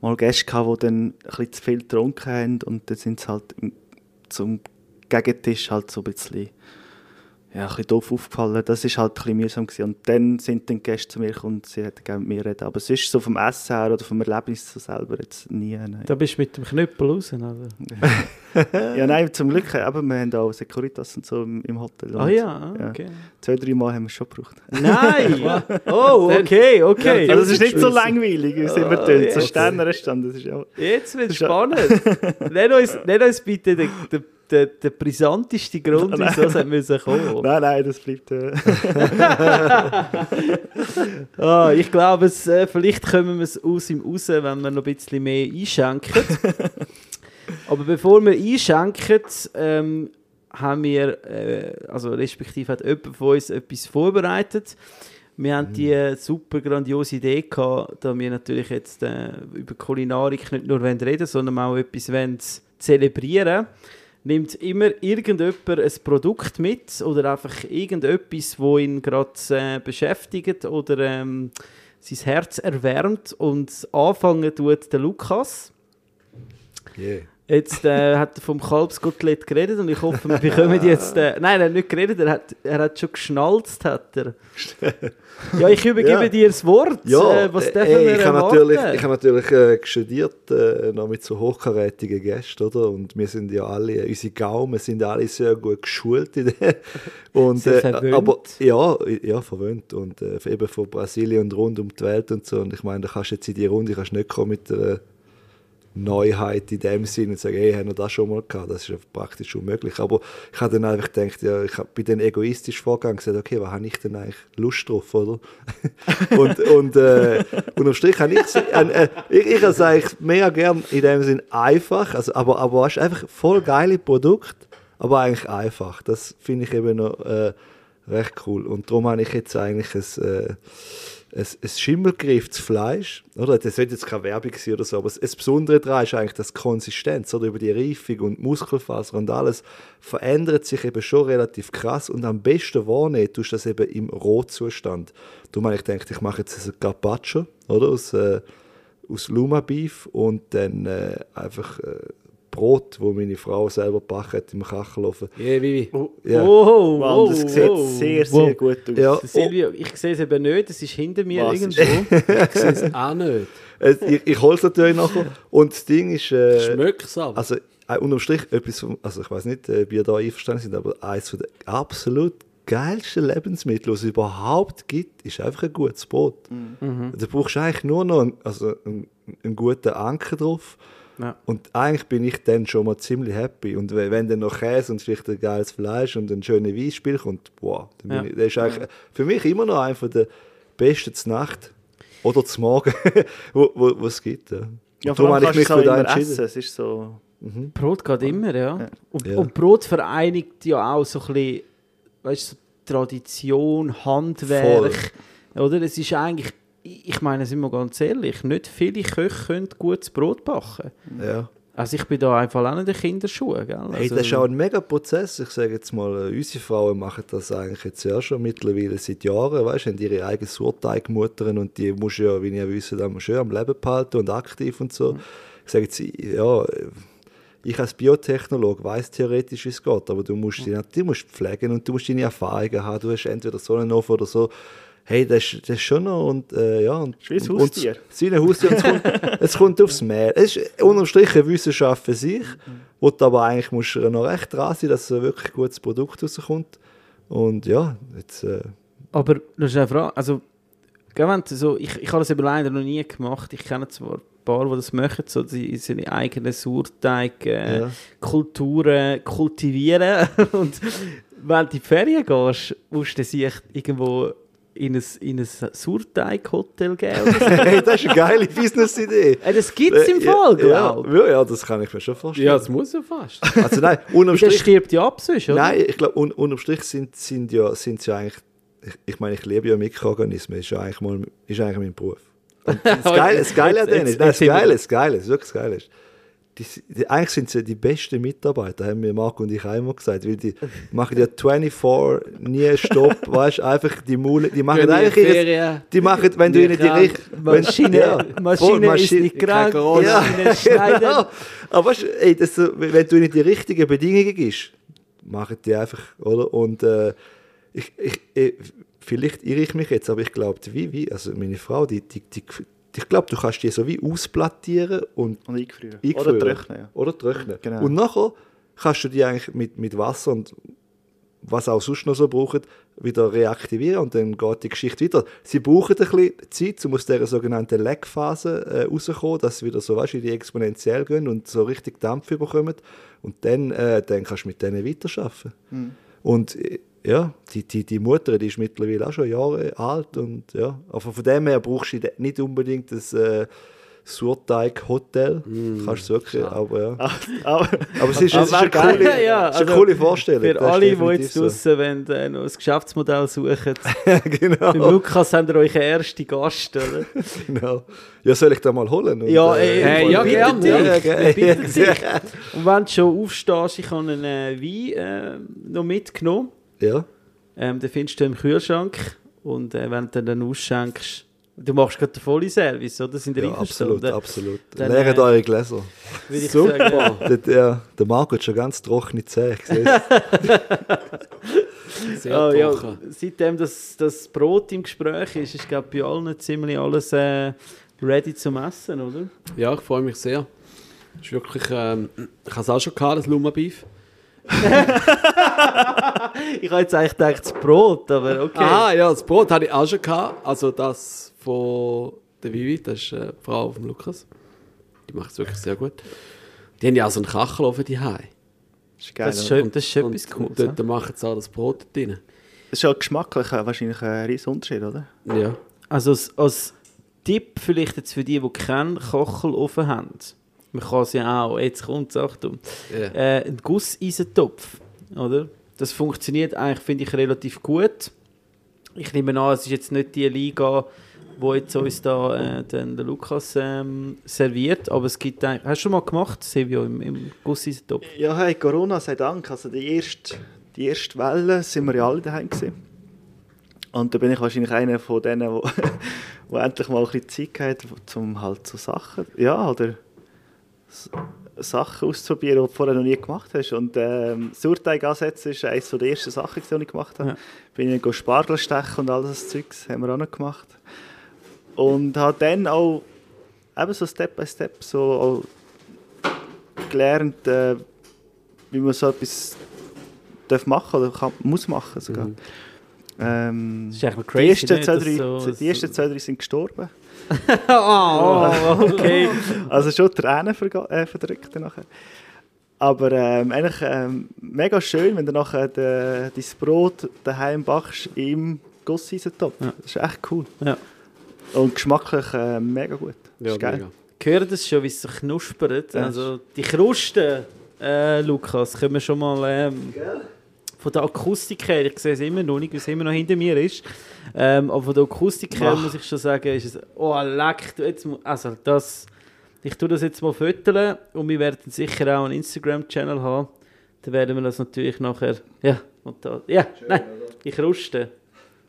mal Gäste gehabt, die dann ein bisschen zu viel getrunken haben und dann sind sie halt zum Gegentisch halt so ein bisschen, ja, ein bisschen doof aufgefallen. Das ist halt ein bisschen mühsam gewesen. Und dann sind dann die Gäste zu mir gekommen und sie hätten gerne mit mir reden. Aber sonst so vom Essen her oder vom Erlebnis so selber jetzt nie. Nein. Da bist du mit dem Knüppel raus, oder? Ja, nein, zum Glück. Aber wir haben auch Securitas und so im, Hotel. Ah Und ja, ja. okay. Zwei, drei Mal haben wir es schon gebraucht. Nein! Oh, okay, okay. Also es ist nicht so langweilig, wie es immer Oh, tönt. So. Sternenrestaurant, das ist ja... Jetzt wird es ist ja- spannend. nenn, uns, nenn uns bitte den, den, den, den brisanteste Grund, wieso es hat müssen kommen. Nein, nein, das bleibt... Äh, Ah, ich glaube, es, äh, vielleicht kommen wir es aus ihm raus, wenn wir noch ein bisschen mehr einschenken. Aber bevor wir einschenken, ähm, haben wir, äh, also respektive hat jemand von uns etwas vorbereitet. Wir haben die super grandiose Idee gehabt, da wir natürlich jetzt äh, über Kulinarik nicht nur wollen reden sondern auch etwas wollen zelebrieren Nimmt immer irgendjemand ein Produkt mit oder einfach irgendetwas, wo ihn gerade äh, beschäftigt oder ähm, sein Herz erwärmt und anfangen tut der Lukas. Yeah. Jetzt äh, hat er vom Kalbskotelett geredet und ich hoffe, wir bekommen jetzt. Äh, nein, er hat nicht geredet, er hat, er hat schon geschnalzt. Hat er. Ja, ich übergebe Ja. dir das Wort. Ja, äh, was äh, dürfen ey, wir ich habe natürlich, ich habe natürlich äh, studiert äh, noch mit so hochkarätigen Gästen, oder? Und wir sind ja alle, äh, unsere Gaumen sind alle sehr gut geschult in dem. Und, äh, aber ja, ja, verwöhnt und äh, eben von Brasilien und rund um die Welt und so. Und ich meine, da kannst du jetzt in die Runde kannst nicht kommen mit einer Neuheit in dem Sinne und sagen, hey, haben wir das schon mal gehabt? Das ist praktisch unmöglich. Aber ich habe dann einfach gedacht, ja, ich habe bei egoistisch vorgegangen gesagt, okay, was habe ich denn eigentlich Lust drauf, oder? und und äh, unterm Strich habe ich äh, äh, ich, ich es eigentlich mega gern in dem Sinn einfach, also, aber, aber weißt, einfach voll geile Produkt, aber eigentlich einfach. Das finde ich eben noch äh, recht cool. Und darum habe ich jetzt eigentlich ein, äh, ein, ein schimmelgerifftes Fleisch, oder? Das sollte jetzt keine Werbung sein oder so, aber das, das Besondere daran ist eigentlich das Konsistenz, oder? Über die Reifung und Muskelfaser und alles verändert sich eben schon relativ krass und am besten wahrnehmen tust du das eben im Rohzustand. Darum habe ich gedacht, ich mache jetzt ein Carpaccio, oder? Aus, äh, aus Luma Beef und dann äh, einfach äh, Brot, wo meine Frau selber backt hat im Kachelofen. Yeah, Vivi. Ja. Oh, wow, oh, das sieht oh. sehr, sehr Wow. gut aus. Ja, Silvio, ich sehe es eben nicht, es ist hinter mir Was irgendwo. Ich sehe es auch nicht. Äh, ich, ich hole es natürlich nachher. Und das Ding ist, äh, Schmeckt aber. also äh, unterm Strich etwas, vom, also ich weiß nicht, äh, wie ihr da einverstanden sind, aber eines der absolut geilsten Lebensmittel, was es überhaupt gibt, ist einfach ein gutes Brot. Mhm. Da brauchst du eigentlich nur noch einen, also einen, einen guten Anker drauf. Ja. Und eigentlich bin ich dann schon mal ziemlich happy. Und we- wenn dann noch Käse und vielleicht ein geiles Fleisch und ein schönes Weissspiel kommt, wow, dann bin Ja. ich, das ist eigentlich für mich immer noch einer der besten zur Nacht oder zum Morgen, wo, wo, wo es gibt. Ja. Ja, darum habe ich mich für den entschieden. essen. Es ist so... Brot geht immer, ja. Und, Ja. und Brot vereinigt ja auch so ein bisschen, weißt so Tradition, Handwerk. Oder? Es ist eigentlich, ich meine, sind wir ganz ehrlich, nicht viele Köche können gutes Brot backen. Ja. Also ich bin da einfach auch in den Kinderschuhen, gell? Also, Hey, das ist auch ein mega Prozess. Ich sage jetzt mal, äh, unsere Frauen machen das eigentlich jetzt ja schon mittlerweile seit Jahren, weißt du, haben ihre eigenen Surteigmuttern und die musst du ja, wie ihr wisst, schön am Leben behalten und aktiv und so. Ich sage jetzt, ja, ich als Biotechnologe weiß theoretisch, wie es geht, aber du musst sie du musst pflegen und du musst deine Erfahrungen haben. Du hast entweder Sonnenofen oder so. Hey, das ist, das ist schon noch und äh, ja. Und, Ist wie ein Haustier. Und, es ist ein Haustier und es kommt, es kommt aufs Meer. Es ist unterm Strich eine Wissenschaft für sich, wo du aber eigentlich musst du noch recht dran sein, dass ein wirklich gutes Produkt rauskommt. Und ja, jetzt, äh, Aber das ist eine Frage, also, so, ich, ich habe das eben leider noch nie gemacht. Ich kenne zwar ein paar, die das machen, so die seine eigenen Sauerteig, äh, Ja. Kulturen kultivieren. Und wenn du in die Ferien gehst, musst du sich irgendwo in ein, in ein oder so. hey, das ist eine geile Business-Idee. äh, das gibt es im Ja, Fall, ja, glaube ja, ja, das kann ich mir schon vorstellen. Ja, das muss ja fast. Also nein, unterm Strich, stirbt ja ab sonst, oder? nein, ich glaube, un, unterm Strich sind, sind ja, sind ja eigentlich, ich, ich meine, ich liebe ja Mikroorganismen, ist ja eigentlich, mal, ist eigentlich mein Beruf. Und das Geile, das Geile an denen ist, nein, das Geile, das Geile, das wirklich das Geile ist, die, die, eigentlich sind sie die besten Mitarbeiter, haben mir Marco und ich einmal gesagt, weil die machen ja 24, nie Stopp, weißt du, einfach die Mule, die machen eigentlich Ferien. die machen, wenn du ihnen die krank. richt- wenn- Maschine, ja, Maschine voll, ist nicht krank, ja, Maschine genau. Aber weißt, ey, das, wenn du ihnen die richtigen Bedingungen gibst, machen die einfach, oder? Und äh, ich, ich, ich, vielleicht irre ich mich jetzt, aber ich glaube, die Vivi, also meine Frau, die, die, die, ich glaube, du kannst die so wie ausplattieren und Und eingefrieren. eingefrieren. Oder trocknen, ja. Oder trocknen. Genau. Und nachher kannst du die eigentlich mit, mit Wasser und was auch sonst noch so brauchen, wieder reaktivieren und dann geht die Geschichte weiter. Sie brauchen ein bisschen Zeit, um aus dieser sogenannten Lag-Phase äh, rauszukommen, dass sie wieder so weißt, in die exponentiell gehen und so richtig Dampf bekommen. Und dann, äh, dann kannst du mit denen weiterarbeiten. Und äh, ja, die, die, die Mutter, die ist mittlerweile auch schon Jahre alt und ja, aber von dem her brauchst du nicht unbedingt das äh, Surteig-Hotel. Kannst du wirklich, aber ja. Aber, Aber es ist, es ist, Aber eine, coole, Ja, ist eine also coole Vorstellung. Für alle, die jetzt so. draussen wenn, äh, noch ein Geschäftsmodell suchen, genau, beim Lukas habt ihr euch einen ersten Gast, oder? genau. Ja, soll ich da mal holen? Und, Ja, äh, Hey, ja, gerne, ja. Ja, bitte ja, dich. Und wenn du schon aufstehst, ich habe einen äh, Wein äh, noch mitgenommen. Ja. Ähm, den findest du im Kühlschrank. Und äh, wenn du dann ausschenkst, du machst gerade den vollen Service, oder? Sind ja absolut, absolut. Dann, Lehrt äh, eure Gläser. Super. sagen. Der, der, der Marco hat schon ganz trockene Zähne. siehst du? Sehr Ah, ja, seitdem das, das Brot im Gespräch ist, ist glaube bei allen ziemlich alles äh, ready zum Essen, oder? Ja, ich freue mich sehr. Ist wirklich, ähm, ich habe es auch schon gehabt, das Luma Beef. Ich habe jetzt eigentlich gedacht, das Brot, aber okay. Ah, ja, das Brot hatte ich auch schon gehabt. Also das von der Vivi, das ist äh, die Frau von Lukas. Die macht es wirklich sehr gut. Die haben ja auch so einen Kachelofen die Das ist geil. das ist schön, das ist etwas und, Cooles. und dort machen sie auch das Brot drin. Das ist ja geschmacklich wahrscheinlich ein riesen Unterschied, oder? Ja. Also als, als Tipp vielleicht jetzt für die, die keinen Kochelofen haben, man kann es ja auch, jetzt kommt es, Achtung, Ja. äh, ein Gusseisentopf, oder? Das funktioniert eigentlich, finde ich, relativ gut. Ich nehme an, es ist jetzt nicht die Liga, wo jetzt uns da äh, den, der Lukas ähm, serviert, aber es gibt eigentlich, hast du schon mal gemacht, Silvio, im, im Gusseisentopf? Ja, hey, Corona sei Dank. Also die erste, die erste Welle sind wir ja alle daheim gewesen. Und da bin ich wahrscheinlich einer von denen, wo, wo endlich mal ein bisschen Zeit hat, um halt so Sachen, ja, oder Sachen auszuprobieren, die du vorher noch nie gemacht hast. Und ähm, Sauerteig ansetzen ist eines der ersten Sachen, die ich gemacht habe. Ja. Bin ich Spargel stechen und all das Zeugs haben wir auch noch gemacht. Und habe dann auch eben so Step by Step so gelernt, äh, wie man so etwas darf machen oder kann, muss machen sogar. Mhm. Ähm, Das ist eigentlich noch die, crazy, ersten nicht, zwei, dass drei, so- die ersten zwei, drei sind gestorben. Oh, okay. Also schon Tränen äh, verdrückt dann nachher. Aber ähm, eigentlich ähm, mega schön, wenn du nachher de, dein Brot daheim backst im Gusseisentopf. Ja. Das ist echt cool. Ja. Und geschmacklich äh, mega gut. Ja, ist geil. mega. Gehört das schon, wie es so knuspert? Ja. Also die Krusten, äh, Lukas, können wir schon mal ähm, von der Akustik her, ich sehe es immer noch nicht, weil es immer noch hinter mir ist, ähm, aber von der Akustik her Ach. muss ich schon sagen, ist es, oh leck, du, jetzt, also das, Ich tue das jetzt mal füttern und wir werden sicher auch einen Instagram-Channel haben. Dann werden wir das natürlich nachher. Ja, und da. Ja, nein, ich ruste.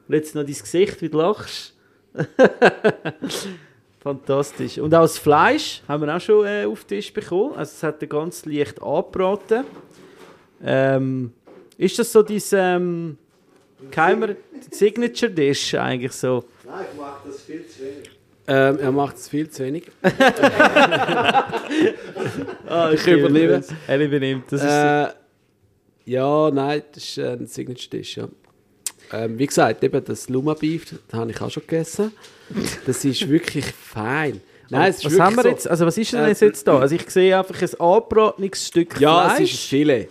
Und jetzt noch dein Gesicht, wie du lachst. Fantastisch. Und auch das Fleisch haben wir auch schon äh, auf den Tisch bekommen. Also es hat ganz leicht angebraten. Ähm, ist das so dein ähm, Geheimer Signature Dish eigentlich so? Nein, ich mache das viel zu wenig. Ähm, er macht es viel zu wenig. Ah, Ich übernehme. es. Er übernimmt. Das ist Äh, ja, nein, das ist ein Signature Dish, ja. Ähm, wie gesagt, eben das Luma Beef, das habe ich auch schon gegessen. Das ist wirklich fein. Nein, was haben wir so, jetzt? Also was ist denn Äh, jetzt da? Also ich sehe einfach ein angebratenes Stück Ja, Fleisch. es ist ein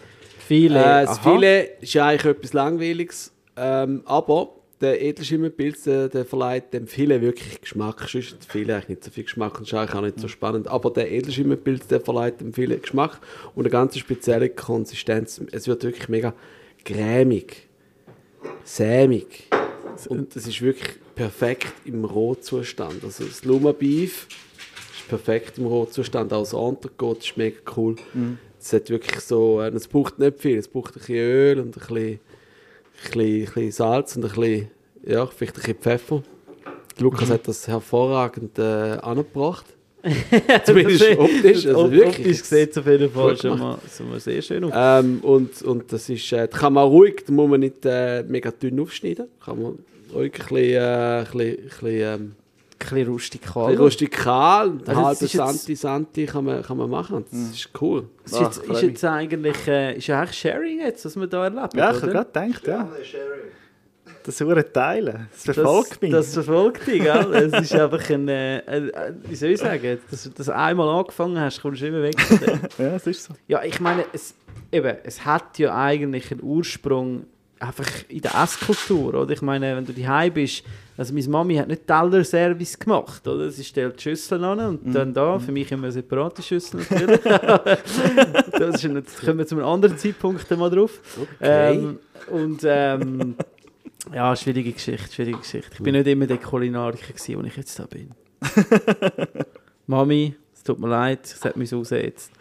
Filet. Äh. Filet ist ja eigentlich etwas Langweiliges, ähm, aber der Edelschimmelpilz, der, der verleiht dem Filet wirklich Geschmack. Sonst hat Filet eigentlich nicht so viel Geschmack und ist eigentlich auch nicht so spannend. Aber der Edelschimmelpilz, der verleiht dem Filet Geschmack und eine ganz spezielle Konsistenz. Es wird wirklich mega cremig, sämig. Und das ist wirklich perfekt im Rohzustand. Also das Luma Beef ist perfekt im Rohzustand. Auch das Entrecote ist mega cool. Es hat wirklich so, äh, es braucht nicht viel. Es braucht ein bisschen Öl und ein bisschen, ein bisschen, ein bisschen Salz und ein bisschen, ja, vielleicht ein bisschen Pfeffer. Lukas hat das hervorragend äh, angebracht. Zumindest Das- optisch. Also Op- wirklich. Optisch sieht es auf jeden Fall schon mal, schon mal sehr schön aus. Ähm, und, und das ist, äh, kann man ruhig, da muss man nicht äh, mega dünn aufschneiden. Kann man ruhig ein bisschen, äh, ein bisschen, ein bisschen, ähm, bisschen rustikal. ein bisschen rustikal, Also halbe das ist jetzt- Santi, Santi kann man, kann man machen. Das ist cool. Das ist, jetzt, Ah, ist jetzt eigentlich äh, ist ja eigentlich Sharing jetzt, was wir da erleben, Ja, ich habe gerade gedacht, ja. Das hure Teilen. Das verfolgt mich. Das verfolgt dich, gell? Es ist einfach ein, äh, ein, ein, wie soll ich sagen, dass du einmal angefangen hast, kommst du immer weg von dem. ja, das ist so. Ja, ich meine, es, eben, es hat ja eigentlich einen Ursprung einfach in der Esskultur, oder? Ich meine, wenn du daheim bist, also meine Mami hat nicht Teller-Service gemacht, oder? Sie stellt die Schüsseln an und dann da, für mich immer separate Schüsseln natürlich. das ist, ein- da kommen wir zu einem anderen Zeitpunkt mal drauf. Ähm, und ähm, ja, schwierige Geschichte, schwierige Geschichte. Ich bin nicht immer der Kulinariker gewesen, wo ich jetzt da bin. Mami, es tut mir leid, es hat mich raus jetzt.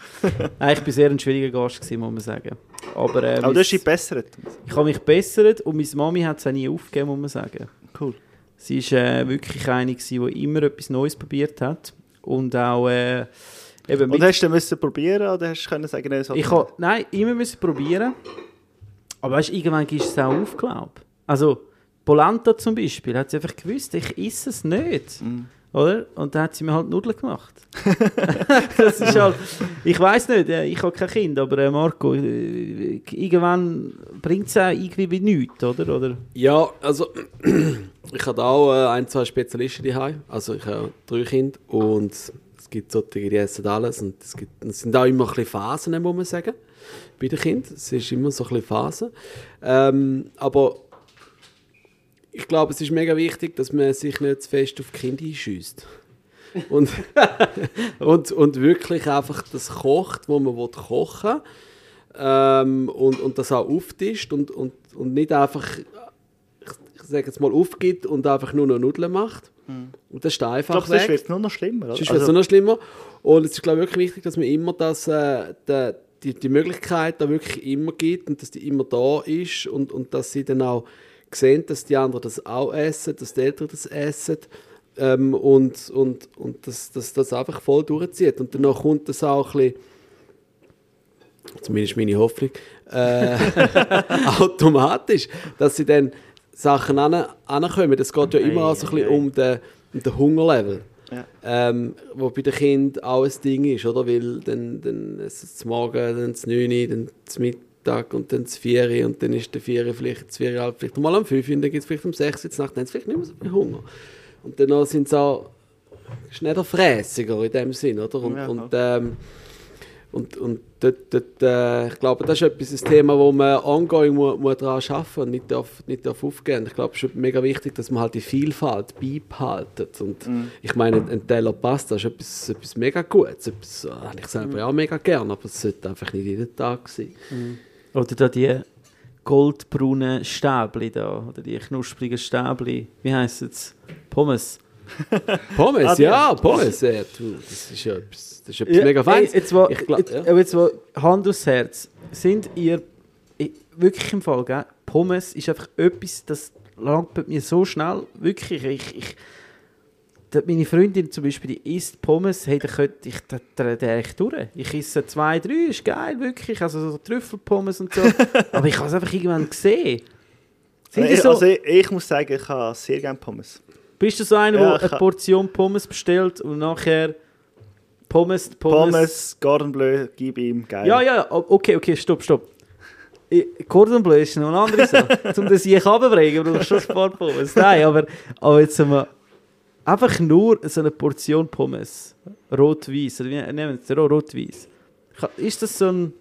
Nein, ich war sehr ein schwieriger Gast, gewesen, muss man sagen. Aber, äh, Aber du hast dich bessert. ich habe mich bessert und meine Mami hat es auch nie aufgegeben, muss man sagen. Cool. Sie war äh, wirklich eine, die immer etwas Neues probiert hat. Und auch äh, eben Und hast du müssen probieren oder hast du können sagen, nein, ich habe, nein, immer müssen probieren. Aber weißt, irgendwann gibst du es auch auf, glaube. Also, Polenta zum Beispiel, hat sie einfach gewusst, ich esse es nicht. Oder? Und dann hat sie mir halt Nudeln gemacht. das ist halt, ich weiß nicht, äh, ich habe kein Kind, aber äh, Marco, äh, irgendwann bringt es auch irgendwie wie nichts, oder? oder? Ja, also ich habe auch ein, zwei Spezialisten daheim. Also ich habe drei Kinder und es gibt solche, die essen alles und es, gibt, es sind auch immer ein Phasen, muss man sagen, bei den Kindern. Es ist immer so ein bisschen Phasen. Ähm, aber ich glaube, es ist mega wichtig, dass man sich nicht zu fest auf die Kinder einschießt. Und, und, und wirklich einfach das kocht, wo man will kochen ähm, und, und das auch auftischt und, und, und nicht einfach, ich, ich sage jetzt mal, aufgibt und einfach nur noch Nudeln macht. Und das ist einfach sonst weg. wird es nur noch schlimmer. oder? Sonst wird es noch schlimmer. Und es ist, glaube ich, wirklich wichtig, dass man immer das, äh, de, die, die Möglichkeit da wirklich immer gibt und dass die immer da ist und, und dass sie dann auch sehen, dass die anderen das auch essen, dass die Eltern das essen ähm, und, und, und dass, dass das einfach voll durchzieht. Und danach kommt das auch ein bisschen, zumindest meine Hoffnung, äh, automatisch, dass sie dann Sachen an, ankommen. Es geht ja immer auch so ein bisschen um den, um den Hungerlevel. Ja. Ähm, wo bei den Kindern auch ein Ding ist, oder? Weil dann, dann ist es zum Morgen, dann zum 9 Uhr, dann zum Mittag und dann 4 Uhr und dann ist der 4 Uhr vielleicht, das 4 Uhr halb vielleicht mal um 5 Uhr und dann gibt es vielleicht um 6 Uhr, Nacht, dann haben sie vielleicht nicht mehr so viel Hunger. Und dann sind sie auch schneller frässiger in dem Sinn, oder? Und, Ja, und, ähm, und, und dort, dort, äh, ich glaube, das ist etwas, ein Thema, wo man ongoing muss, muss daran arbeiten und nicht, darf, nicht darf aufgeben. Ich glaube, es ist mega wichtig, dass man halt die Vielfalt beibehaltet. Und ich meine, ein Teller Pasta ist etwas, etwas mega Gutes. Etwas, äh, habe ich selber auch mega gern, aber es sollte einfach nicht jeden Tag sein. Oder da die goldbraunen Stäbli da, oder die knusprigen Stäbli, wie heisst es? Pommes. Pommes, Ah, ja, Pommes. Äh, du, das ist ja etwas, das ist etwas Ja, mega ey, feins. Jetzt, wo, Ich glaub, ja. aber jetzt, wo Hand aufs Herz. Sind ihr wirklich im Fall, gell? Pommes ist einfach etwas, das langt bei mir so schnell. Wirklich. Ich, ich, meine Freundin zum Beispiel, die isst Pommes, hey, da könnte ich da echt durch. Ich esse zwei, drei, ist geil, wirklich. Also so Trüffelpommes und so. aber ich habe es einfach irgendwann gesehen. Sind ich, so, also ich, ich muss sagen, ich habe sehr gerne Pommes. bist du so einer, Ja, der ich eine Portion Pommes bestellt und nachher Pommes, Pommes, Pommes, Cordon Bleu, gib ihm, geil. Ja, ja, okay, okay, stopp, stopp. Cordon Bleu ist noch eine andere Sache. um das hier runterzubringen, brauchst du schon ein paar Pommes. Nein, aber, aber jetzt haben wir einfach nur so eine Portion Pommes. Rot-Weiß. Oder wie nehmen wir es? Ro- Rot-Weiß. Ist das so ein,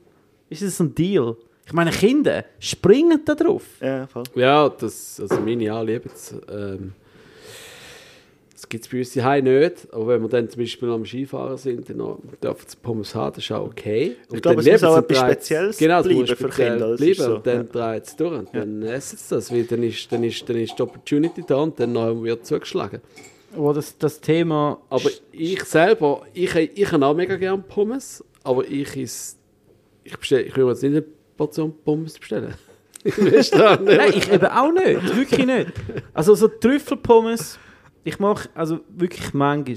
ist das so ein Deal? Ich meine, Kinder springen da drauf. Ja, voll. Ja, das, also meine ja, lieben es. Ähm, das gibt es bei uns hier nicht, aber wenn wir dann zum Beispiel am Skifahren sind, dann dürfen sie Pommes haben, das ist auch okay. Und glaube, dann es muss auch sie, etwas Spezielles genau, bleiben für speziell Kinder, das Bleiben, ist so, und dann dreht es durch und dann essen sie das, weil dann ist, dann, ist, dann ist die Opportunity da und dann noch wird zugeschlagen. Wo das, das Thema. Aber ich selber, ich, ich habe auch mega gerne Pommes, aber ich is, ich, bestell, ich würde jetzt nicht eine Portion Pommes bestellen. Restaurant. Nein, ich eben auch nicht. Wirklich nicht. Also so Trüffelpommes, ich mache, also wirklich manchmal,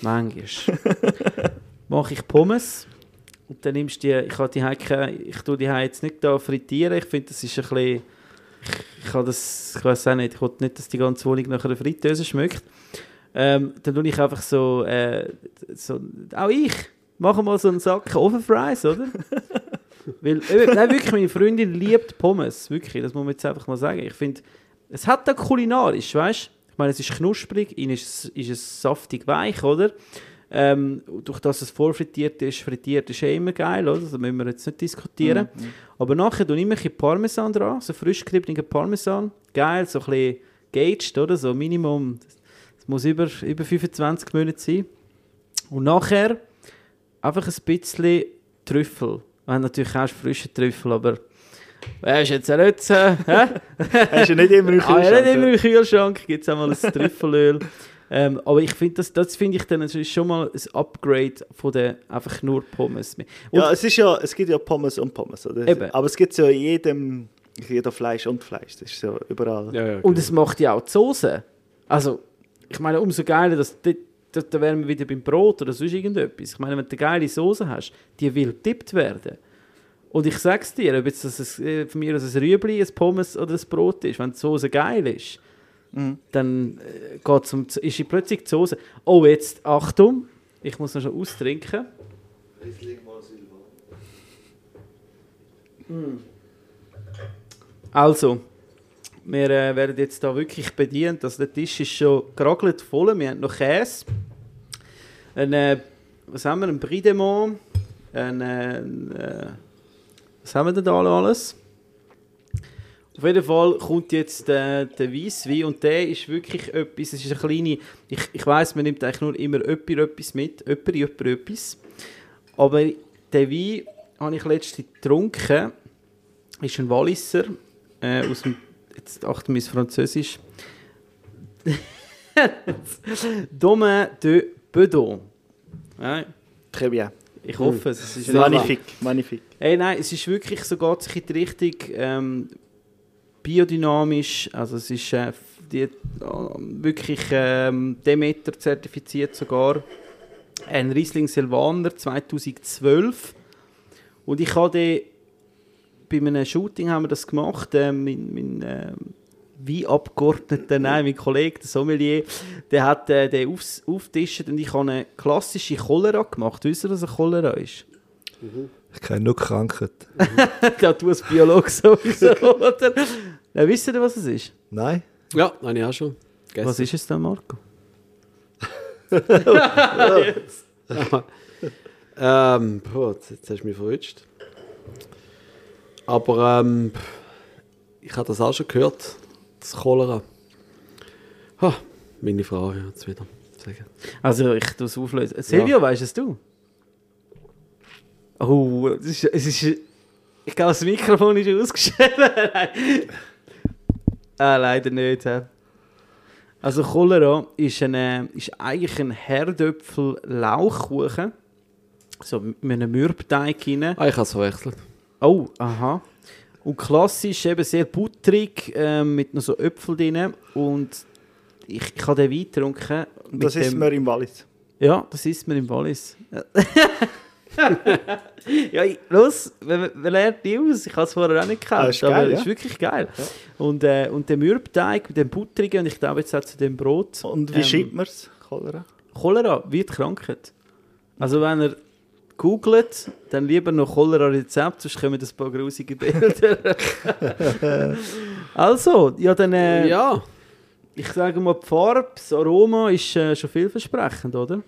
manchmal, mache ich Pommes und dann nimmst du die, ich habe die Heike, ich tue die jetzt nicht da frittieren, ich finde, das ist ein bisschen, ich, habe das, ich weiß auch nicht, ich will nicht, dass die ganze Wohnung nach einer Fritteuse schmeckt. Ähm, dann tue ich einfach so, äh, so, auch ich, mache mal so einen Sack Ofenfries, oder? Weil, eben, nein, wirklich, meine Freundin liebt Pommes. Wirklich, das muss man jetzt einfach mal sagen. Ich finde, es hat da kulinarisch, weißt du? Ich meine, es ist knusprig, innen ist, ist es saftig weich, oder? Ähm, durch das es vorfrittiert ist, frittiert ist eh immer geil, oder? Das müssen wir jetzt nicht diskutieren. Aber nachher tue ich immer ein bisschen Parmesan dran, so frisch geriebenen Parmesan. Geil, so ein bisschen gauged, oder? So Minimum, es muss über, über 25 Monate sein. Und nachher einfach ein bisschen Trüffel. Wir haben natürlich auch frische Trüffel, aber wer ist jetzt nicht... Äh? Hast du nicht immer im Ah, ja, nicht immer Kühlschrank? im Kühlschrank gibt es auch mal ein Trüffelöl. Ähm, aber ich finde, das, das finde ich dann das ist schon mal ein Upgrade von den einfach nur Pommes. Und Ja, es, ist ja, es gibt ja Pommes und Pommes, oder? Eben. Aber es gibt ja in jedem, jeder Fleisch und Fleisch. Das ist ja überall. Ja, ja, Und es macht ja auch die Soße. Also, ich meine, umso geiler, dass da, da, wären wir wieder beim Brot oder sonst irgendetwas. Ich meine, wenn du eine geile Soße hast, die will getippt werden. Und ich sag's dir, ob jetzt das ein, von mir aus ein Rüebli, ein Pommes oder ein Brot ist, wenn die Soße geil ist, Mhm. dann äh, geht's um, ist die plötzlich die Soße. Oh, jetzt, Achtung, ich muss noch schon austrinken. Mm. Also, wir äh, werden jetzt da wirklich bedient. Also der Tisch ist schon geragelt voll. Wir haben noch Käse. Ein, äh, was haben wir? Ein Brie de Mont. Ein, äh, ein, äh, was haben wir denn da alles? Auf jeden Fall kommt jetzt äh, der Weisswein und der ist wirklich etwas, es ist eine kleine, ich, ich weiss, man nimmt eigentlich nur immer öppi etwas mit, öppi öppi etwas. Aber der Wein habe ich letztens getrunken, ist ein Walliser, äh, aus dem, jetzt achten wir ins Französisch, Domaine de Bedon. Ja, Très bien. ich hoffe, es ist Magnifique, magnifique. Hey, nein, es ist wirklich so, geht sich in die Richtung ähm, biodynamisch. Also es ist äh, die, äh, wirklich ähm, Demeter zertifiziert sogar. Ein Riesling Silvaner 2012. Und ich habe den, bei einem Shooting haben wir das gemacht. Äh, mein mein äh, Weinabgeordneter, nein, mein Kollege, der Sommelier, der hat äh, den aufs, aufgetischt und ich habe eine klassische Cholera gemacht. Wisst ihr, was eine Cholera ist? Ich kenne nur Krankheit. ja, du als Biologe sowieso, oder? Ja, wisst ihr, was es ist? Nein? Ja, habe ich auch schon. gegessen. Was ist es denn, Marco? Ähm, boah, jetzt, jetzt hast du mich verrutscht. Aber ähm, ich habe das auch schon gehört, das Cholera. Ha, meine Frau jetzt wieder sagen. Also, ich tue es auflösen. Silvio, weißt es du? Oh, es ist, es ist, ich glaube, das Mikrofon ist ausgestellt. Ah, leider nicht. hä? Also Cholera ist, eine, ist eigentlich ein Herdöpfel-Lauchkuchen. So mit einem Mürbteig rein. Ah, ich habe es verwechselt. Oh, aha. Und klassisch eben sehr butterig, ähm, mit noch so Äpfel drin. Und ich, ich habe den Wein getrunken. Das ist mir im Wallis. Ja, das ist mir im Wallis. ja, los, wer, wer lernt die aus? Ich habe es vorher auch nicht gekannt, Ah, ist aber geil, es ja. ist wirklich geil. Und, äh, und der Mürbteig mit dem Butterigen und ich glaube jetzt auch zu dem Brot. Und wie ähm, schreibt man es? Cholera? Cholera wird Krankheit. Also wenn ihr googelt, dann lieber noch Cholera-Rezept, sonst kommen ein paar grusige Bilder. also, ja dann, äh, ja, ich sage mal, die Farbe, das Aroma ist äh, schon vielversprechend, oder?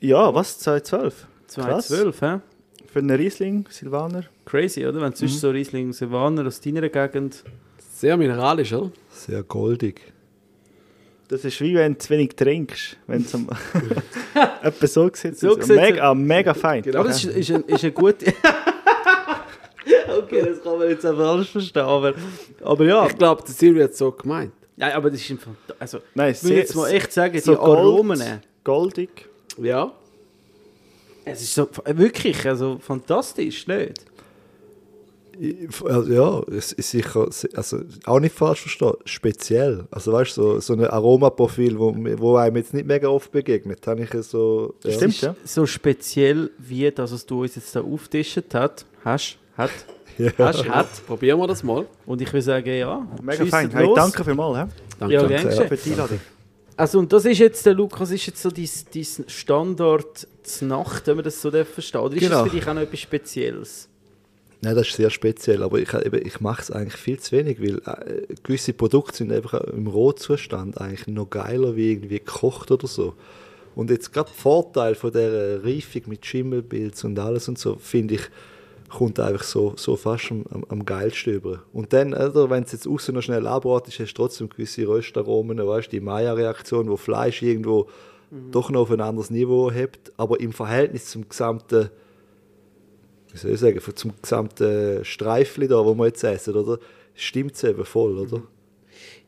Ja, was? 2012? Krass. 2012, hä? Für einen Riesling, Silvaner. Crazy, oder? Wenn du sonst so Riesling Silvaner aus deiner Gegend... sehr mineralisch, oder? Sehr goldig. Das ist wie wenn du zu wenig trinkst. Wenn es am... Etwa so gesetzt So ist. Mega, mega fein. Aber das ist, ist, ein, ist ein gute... okay, das kann man jetzt einfach alles verstehen, aber... Aber ja... Ich glaube, der Silvio hat es so gemeint. Ja, aber das ist einfach... Also, Nein, ich will jetzt mal echt sagen, so die Aromen... goldig. Ja. Es ist so... Wirklich, also fantastisch, nicht? Ich- Also, ja, es ist sicher, also auch nicht falsch verstehen, speziell. Also weißt du, so, so ein Aromaprofil, wo, wo einem jetzt nicht mega oft begegnet, habe ich so... Ja. Stimmt, ist ja. so speziell wie das, was du uns jetzt da auftischt hast. Hast, hat, Ja. hast, hat. Probieren wir das mal. Und ich würde sagen, ja. Mega fein. Hey, danke vielmals. hä? Danke. Ja, Danke. Für die Einladung. Also und das ist jetzt, der Lukas, ist jetzt so dein, dein Standard zur Nacht, wenn man das so darf verstehen Oder ist Genau. das für dich auch noch etwas Spezielles? Nein, das ist sehr speziell, aber ich, ich mache es eigentlich viel zu wenig, weil äh, gewisse Produkte sind einfach im Rohzustand eigentlich noch geiler wie irgendwie gekocht oder so. Und jetzt gerade der Vorteil von der Reifung mit Schimmelpilz und alles und so, finde ich, kommt einfach so, so fast am, am, am geilsten über. Und dann, oder, wenn es jetzt außen noch schnell anbratet, hast du trotzdem gewisse Röstaromen, weißt die Maya-Reaktion, wo Fleisch irgendwo doch noch auf ein anderes Niveau hebt, aber im Verhältnis zum gesamten wie soll ich sagen, zum gesamten Streifli da, wo wir jetzt essen, oder? Stimmt es eben voll, oder?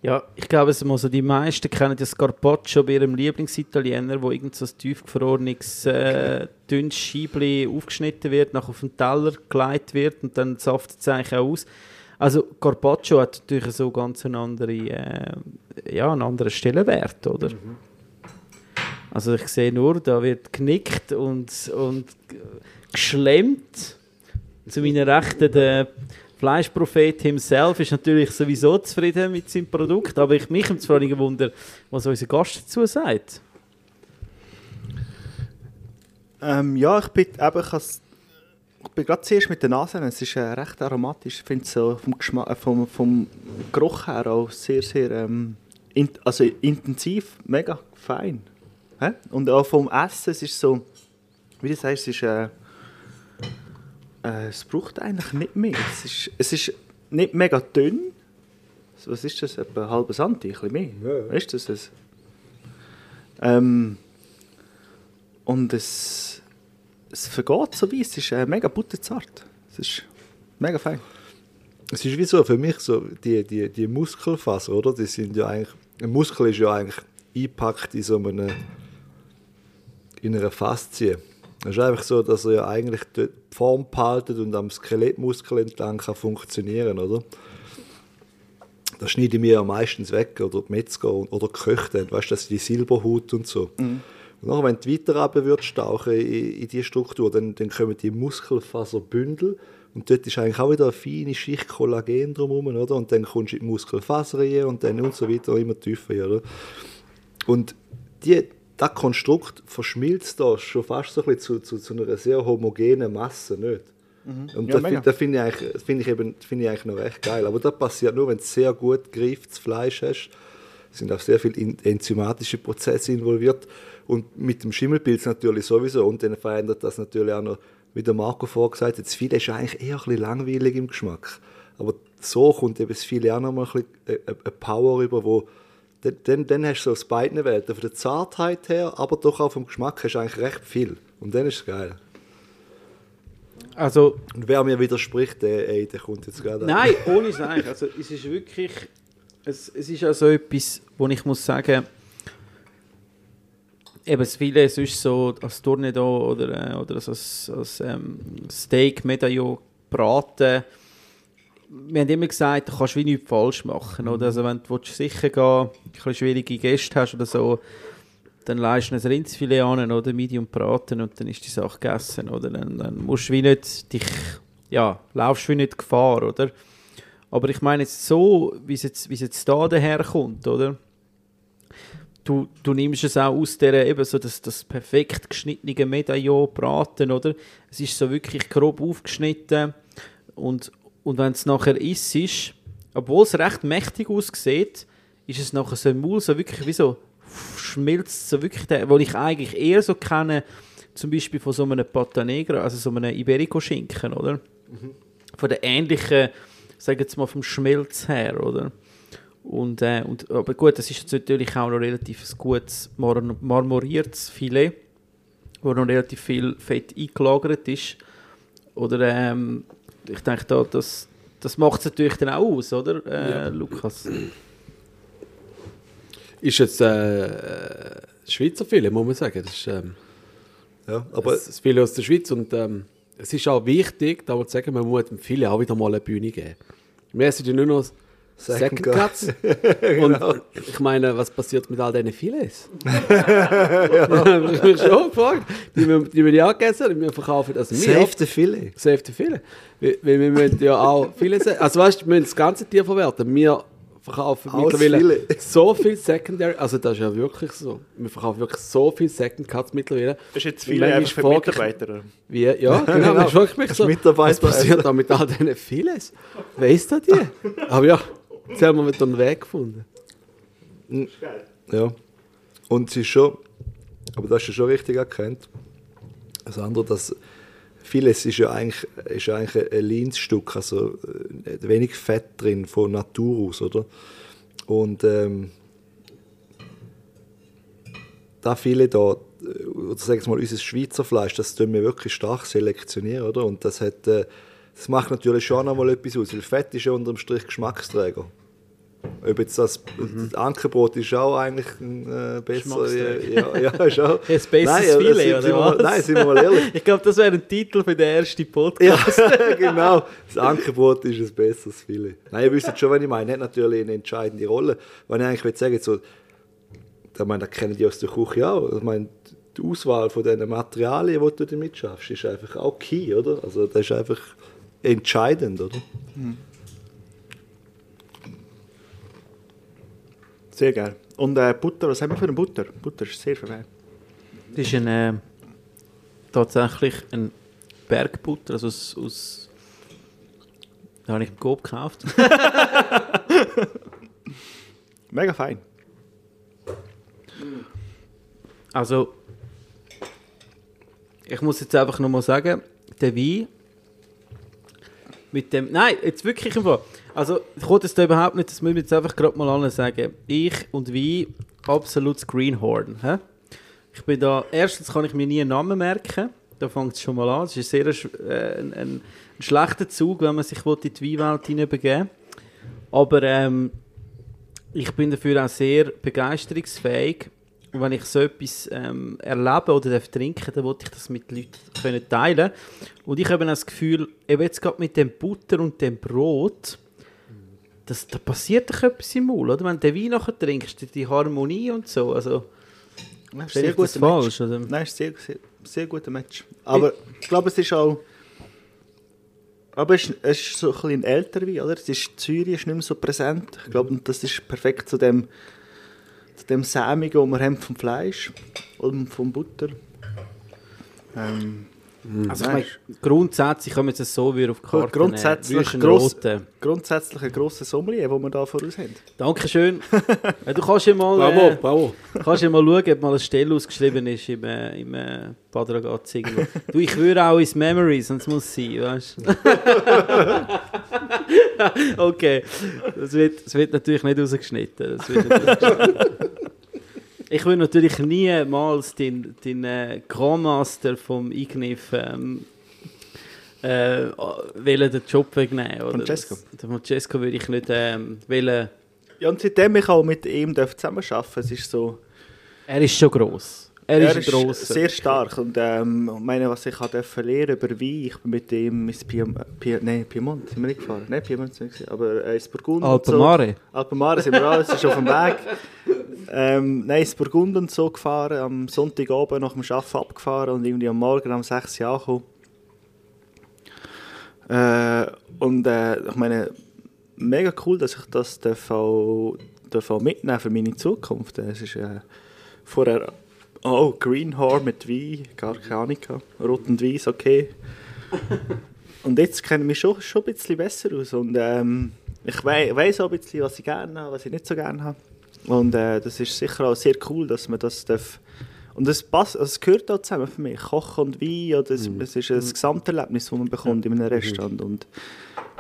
Ja, ich glaube, es muss die meisten kennen das Carpaccio bei ihrem Lieblingsitaliener, wo irgend so ein tiefgefrorenes äh, dünnes Scheibli aufgeschnitten wird, nachher auf den Teller gelegt wird und dann saftet es eigentlich auch aus. Also Carpaccio hat natürlich so ganz einen anderen, äh, ja, einen anderen Stellenwert, oder? Also ich sehe nur, da wird genickt und, und geschlemmt. Zu meiner Rechten der Fleischprophet himself ist natürlich sowieso zufrieden mit seinem Produkt, aber ich mich vor allem Wunder, was unser Gast dazu sagt. Ähm, ja, ich bin ich bin gerade zuerst mit der Nase. Es ist äh, recht aromatisch. Ich finde es so vom, äh, vom, vom Geruch her auch sehr, sehr ähm, in, also intensiv, mega fein. Hä? Und auch vom Essen, es ist so, wie du sagst, es ist, äh, äh, es braucht eigentlich nicht mehr. Es ist, es ist nicht mega dünn. Was ist das? Etwa ein halbes Santi, ein bisschen mehr. Ja. Ist das es? Ähm, und es, es vergeht so wie, es ist äh, mega butterzart. Es ist mega fein. Es ist wie so, für mich so, die, die, die Muskelfaser, oder? Die sind ja eigentlich, ein Muskel ist ja eigentlich eingepackt in so einer, in einer Faszie. Es ist einfach so, dass er ja eigentlich die Form behaltet und am Skelettmuskel entlang kann funktionieren, oder? Das schneiden wir ja meistens weg, oder die Metzger oder die Köche, dann, weißt du, das ist die Silberhaut und so. Und nachher, wenn du weiter runter würdest, tauchen in, in die Struktur, dann, dann kommen die Muskelfaserbündel und dort ist eigentlich auch wieder eine feine Schicht Kollagen drumherum, oder? Und dann kommst du in die Muskelfaser rein und dann und so weiter, immer tiefer, oder? Und die, das Konstrukt verschmilzt da schon fast so ein bisschen zu, zu, zu einer sehr homogenen Masse, nicht? Und Ja, das, find- das finde ich, eigentlich- das finde ich, eben- finde ich eigentlich noch recht geil. Aber das passiert nur, wenn du sehr gut gegrifftes Fleisch hast. Es sind auch sehr viele en- enzymatische Prozesse involviert. Und mit dem Schimmelpilz natürlich sowieso. Und dann verändert das natürlich auch noch, wie der Marco vorgesagt hat, das Filet ist eigentlich eher ein bisschen langweilig im Geschmack. Aber so kommt eben das Filet auch noch mal ein bisschen äh, eine, eine Power rüber, wo dann, dann, hast du so aus beiden Welten. Von der Zartheit her, aber doch auch vom Geschmack hast du eigentlich recht viel. Und dann ist es geil. Also, Und wer mir widerspricht, der, ey, der kommt jetzt gerade an. nein, ohne Scheiß. Also, es ist wirklich es, es ist also etwas, wo ich muss sagen, eben das Filet sonst so als Tournedo oder, äh, oder als, als, als ähm, Steak, Medaillon braten. Wir haben immer gesagt, du kannst wie nichts falsch machen. Oder? Also wenn du willst sicher gehen ein bisschen schwierige Gäste hast oder so, dann leist du ein Rindsfilet an oder Medium braten und dann ist die Sache gegessen. Oder? Dann, dann musst du wie nicht dich, ja, laufst wie nicht Gefahr, oder? Aber ich meine jetzt so, wie es jetzt, wie es jetzt da daherkommt, oder? Du, du nimmst es auch aus der eben so das, das perfekt geschnittene Medaillon braten, oder? Es ist so wirklich grob aufgeschnitten und, und wenn es nachher isst, ist, obwohl es recht mächtig aussieht, ist es nachher so im Maul so wirklich wie so schmilzt so wirklich der, wo ich eigentlich eher so kenne, zum Beispiel von so einem Pata Negra, also so einem Iberico-Schinken, oder? Von der ähnlichen, sagen wir jetzt mal vom Schmelz her, oder? Und, äh, und, aber gut, das ist jetzt natürlich auch noch relativ ein gutes mar marmoriertes Filet, wo noch relativ viel Fett eingelagert ist. Oder ähm, ich denke, da, das, das macht es natürlich dann auch aus, oder, äh, Lukas? Ist jetzt äh, Schweizer Filet, muss man sagen. Das ist ähm, Ja, aber das, das Filet aus der Schweiz und ähm, es ist auch wichtig, da muss ich sagen, man muss dem Filet auch wieder mal eine Bühne geben. Wir essen ja nur noch Second, Second Cuts. Genau. Und ich meine, was passiert mit all diesen Filets? ja. ich mich schon gefragt. Die, wir- die wir ja gegessen die wir verkaufen. Also wir, Save the Filet. Safe the Filet. Weil weil wir müssen ja auch Filet se- Also weißt du, wir müssen das ganze Tier verwerten. Wir verkaufen Als mittlerweile Filet. so viel Secondary. Also das ist ja wirklich so. Wir verkaufen wirklich so viel Second Cuts mittlerweile. Das ist jetzt Und viel einfach für Mitarbeiter. Wie, ja, genau. Das ist wirklich mich so. Mitarbeiter Was passiert da mit all diesen Filets? Wer ist da die? Aber ja, jetzt haben wir einen Weg gefunden. Ja. Und es ist schon, aber das hast du schon richtig erkannt. Das andere, dass vieles ist ja eigentlich, ist ja eigentlich ein Lean-Stück, also äh, wenig Fett drin von Natur aus, oder? Und ähm, da viele da, äh, oder sagen wir mal, unser Schweizer Fleisch, das tun wir wirklich stark selektionieren, oder? Und das hat, äh, das macht natürlich schon einmal etwas aus, weil Fett ist ja unterm Strich Geschmacksträger. Ob jetzt das, das Ankerbrot ist auch eigentlich ein äh, besser. Ja, ja, ist auch. Ein besseres ja, Filet, sind, oder wir mal, was? Nein, sind wir mal ehrlich. Ich glaube, das wäre ein Titel für den ersten Ja, Podcast. genau. Das Ankerbrot ist ein besseres Filet. Nein, ihr wisst schon, was ich meine. Hat natürlich eine entscheidende Rolle. Wenn ich eigentlich will sagen so, ich meine, das kennen die aus der Küche auch. Ich meine, die Auswahl von diesen Materialien, die du damit schaffst, ist einfach auch key, oder? Also das ist einfach entscheidend, oder? Sehr geil. Und äh, Butter, was haben wir für eine Butter? Butter ist sehr verwehrt. Das ist ein, äh, tatsächlich ein Bergbutter, also aus, aus da habe ich im Coop gekauft. Mega fein. Also, ich muss jetzt einfach nochmal sagen, der Wein mit dem. Nein, jetzt wirklich Fall. Also, wollte es da überhaupt nicht, das müssen wir jetzt einfach gerade mal allen sagen. Ich und Wein, absolutes Greenhorn. Hä? Ich bin da, erstens kann ich mir nie einen Namen merken. Da fängt es schon mal an. Das ist sehr äh, ein, ein, schlechter Zug, wenn man sich in die Weinwelt hineinbegeben Aber ähm, ich bin dafür auch sehr begeisterungsfähig. Und wenn ich so etwas ähm, erlebe oder darf trinken, dann wollte ich das mit Leuten können teilen. Und ich habe das Gefühl, eben jetzt gerade mit dem Butter und dem Brot, das, da passiert doch etwas im Maul, oder? Wenn du den Wein nachher trinkst, die, Harmonie und so, also... Nein, ist sehr ich guter Match. falsch, oder? Nein, ist sehr, sehr, sehr guter Match. Aber ich glaube, es ist auch. Aber es ist, es ist so ein bisschen ein älterer Wein, oder? Es ist, Zürich ist nicht mehr so präsent. Ich glaube, und das ist perfekt zu dem, zu dem Sämigen, das wir haben vom Fleisch und vom Butter. Ähm, Also ich meine, grundsätzlich können wir es so wieder auf die Karte grundsätzlich nehmen. Gross- Rote. grundsätzlich ein grosser Sommelier, den wir da voraus haben. Dankeschön. du kannst ja mal, Bravo, äh, bravo. kannst ja mal schauen, ob mal eine Stelle ausgeschrieben ist im, äh, im äh, irgendwo. Du, ich würde auch ins Memory, sonst muss es sein, weißt du? okay, das wird, das wird natürlich nicht rausgeschnitten. Das wird nicht rausgeschnitten. Ich will natürlich niemals den, den äh, Grand Master vom Ignif ähm, äh, wollen den Job wegnehmen. Oder? Francesco. Das, den Francesco würde ich nicht ähm, wollen Ja, und seitdem ich auch mit ihm darf zusammenarbeiten es ist so... Er ist schon gross. Er, Er ist sehr stark und ähm, meine, was ich dürfen lernen über Wein, ich bin mit ihm ins Piem Pie nein, Piemont sind wir nicht gefahren, nein, Piemont sind wir nicht, aber äh, ins Burgund und Alpamare. so. Alpamare sind wir alles, ist auf dem Weg. Ähm, nein, ins Burgund und so gefahren, am Sonntagabend nach dem Arbeiten abgefahren und irgendwie am Morgen um 6 Uhr angekommen. Äh, und äh, ich meine, mega cool, dass ich das darf auch, darf auch mitnehmen für meine Zukunft. Es ist äh, vorher, oh, Greenhorn mit Wein, gar keine Ahnung, rot und weiß, okay. und jetzt kenne ich mich schon, schon ein bisschen besser aus und ähm, ich wei weiss auch ein bisschen, was ich gerne habe, was ich nicht so gerne habe. Und äh, das ist sicher auch sehr cool, dass man das darf. Und es passt, also es gehört auch zusammen für mich. Kochen und Wein, ja, das, es ist ein Gesamterlebnis, das man bekommt in einem Restaurant. Und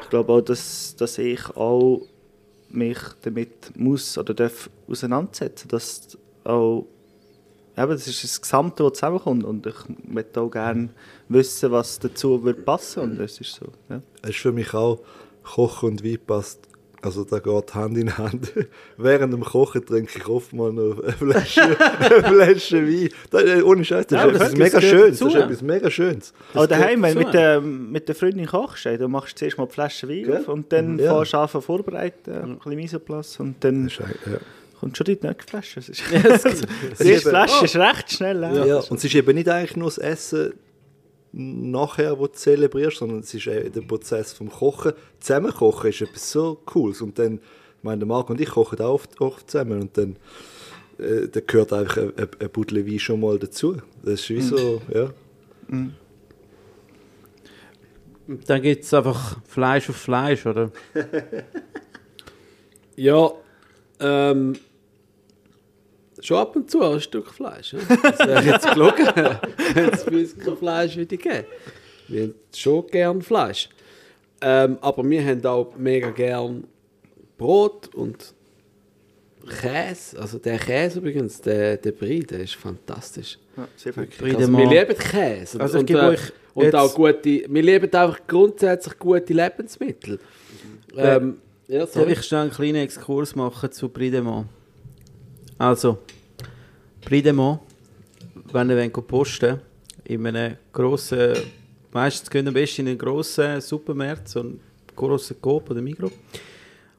ich glaube auch, dass, dass ich auch mich damit muss oder darf auseinandersetzen, dass auch eben, das ist das Gesamte, das zusammenkommt und ich möchte auch gerne wissen, was dazu wird passen und das ist so. Ja. Es ist für mich auch, Kochen und Wein passt, also da geht Hand in Hand. Während dem Kochen trinke ich oft mal noch eine Flasche, eine Flasche Wein. Das, äh, ohne Scheiß, das Ja, ist das mega gehört Schönes. dazu, Das ist etwas mega Schönes. Aber daheim, wenn du mit, der, mit der Freundin kochst, ey, dann machst du zuerst mal die Flasche Wein auf und dann Ja. fährst du an vorbereiten, ein bisschen Misoplatz und dann ist ja. Kommt schon die nächste Flasche. Das ist, Es die ist eben- Flasche ist recht schnell. Ja. Ja. Und es ist eben nicht eigentlich nur das Essen nachher, wo du zelebrierst, sondern es ist eben der Prozess vom Kochen. Zusammen kochen ist etwas so Cooles. Und dann, ich meine, der Marc und ich kochen auch oft, oft zusammen und dann, äh, dann gehört einfach ein, ein, ein Buddel Wein schon mal dazu. Das ist wie so, ja. Dann gibt es einfach Fleisch auf Fleisch, oder? Ja, ähm, schon ab und zu ein Stück Fleisch. Ja? Das wäre jetzt gelogen, wenn es bei uns kein Fleisch würde geben. Wir haben schon gern Fleisch. Ähm, aber wir haben auch mega gern Brot und Käse. Also der Käse übrigens, der, der Brie, der ist fantastisch. Ja, sehr viel. Brie de Also, wir lieben Käse. Und, Also ich und, gebe äh, euch und jetzt- auch gute, wir lieben einfach grundsätzlich gute Lebensmittel. Ähm, ja, Darf sorry. ich schnell einen kleinen Exkurs machen zu Bridemont? Also, Bridemont, wenn ihr wollt posten in einem grossen, meistens gehen am besten in einen grossen Supermarkt, so einen grossen Coop oder Migros.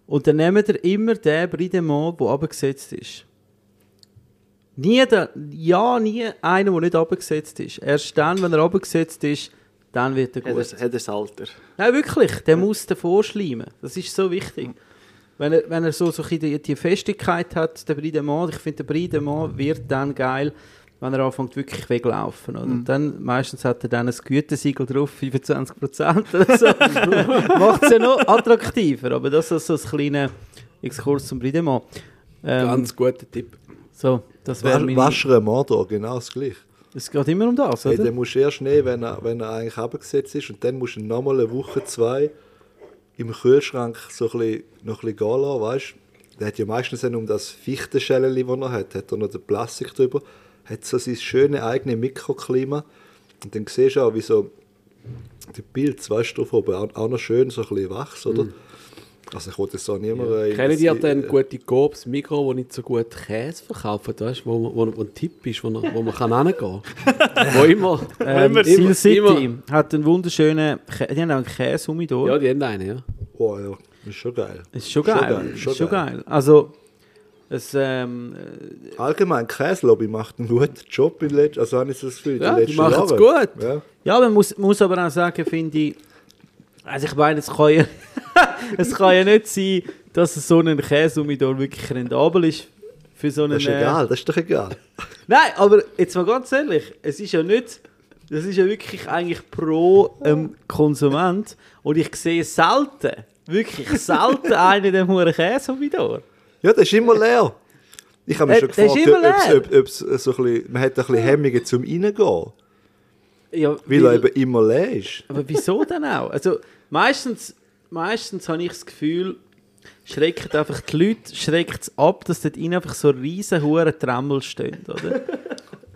Und dann nehmt ihr immer den Bridemont, der abgesetzt ist. Nie der, ja, nie einer, der nicht abgesetzt ist. Erst dann, wenn er abgesetzt ist, dann wird er Hat gut. er, hat er das Alter. Nein, wirklich, der muss davor schleimen. Das ist so wichtig. Wenn er, wenn er so, so die, die Festigkeit hat, der Brie de Mont, ich finde, der Brie de Mont wird dann geil, wenn er anfängt wirklich weglaufen. Oder? Und dann, meistens hat er dann ein Gütesiegel drauf, 25% oder so. Macht es ja noch attraktiver. Aber das ist so ein kleiner Exkurs zum Brie de Mont. Ähm, Ganz guter Tipp. so, das wäre Was, meine... Waschere Mordor, genau das gleiche. Es geht immer um das, Hey, oder? den musst du erst nehmen, wenn er, wenn er eigentlich abgesetzt ist und dann musst du nochmal eine Woche, zwei im Kühlschrank so ein bisschen, noch ein bisschen gehen lassen, weißt? Der hat ja meistens dann um das Fichtenschälchen, das er hat, hat er noch den Plastik drüber, hat so sein schönes eigenes Mikroklima. Und dann siehst du auch, wie so die Pilze, weißt du, auch, noch schön so ein bisschen wachs, oder? Also ich wollte das auch niemand... äh, Kennen die dann gute Coop, Mikro, wo nicht so gut Käse verkaufen, weißt, wo, wo, wo ein Tipp ist, wo, man- wo man kann hingehen kann? wo immer. Ähm, immer- Seal City immer- hat einen wunderschönen... Kä- Die haben auch einen Käse-Humidor. Ja, die haben einen, ja. Oh ja, ist schon geil. Ist schon Schon geil. geil, ist schon schon geil. geil. Also, es, ähm, Allgemein, die Käselobby macht einen guten Job in letzter also habe ich so das Gefühl, in Ja, die letzten Jahren. gut. Ja. ja, man muss, muss aber auch sagen, finde ich, also ich meine, es kann ja, es kann ja nicht sein, dass so ein Käsehumidor wirklich rentabel ist für so einen... Das ist äh, egal, das ist doch egal. Nein, aber jetzt mal ganz ehrlich, es ist ja nicht, das ist ja wirklich eigentlich pro ähm, Konsument und ich sehe selten, wirklich selten einen dem hohen Käsehumidor. Ja, der ist immer leer. Ich habe mich Äh, schon gefragt, ob, ob, ob, so ein bisschen, man hat ein bisschen Hemmungen zum Reingehen, Ja, weil er eben immer leer ist. Aber wieso denn auch? Also meistens, meistens habe ich das Gefühl, schreckt einfach die Leute schreckt es ab, dass dort innen einfach so riesen hure Tremmel stehen, oder?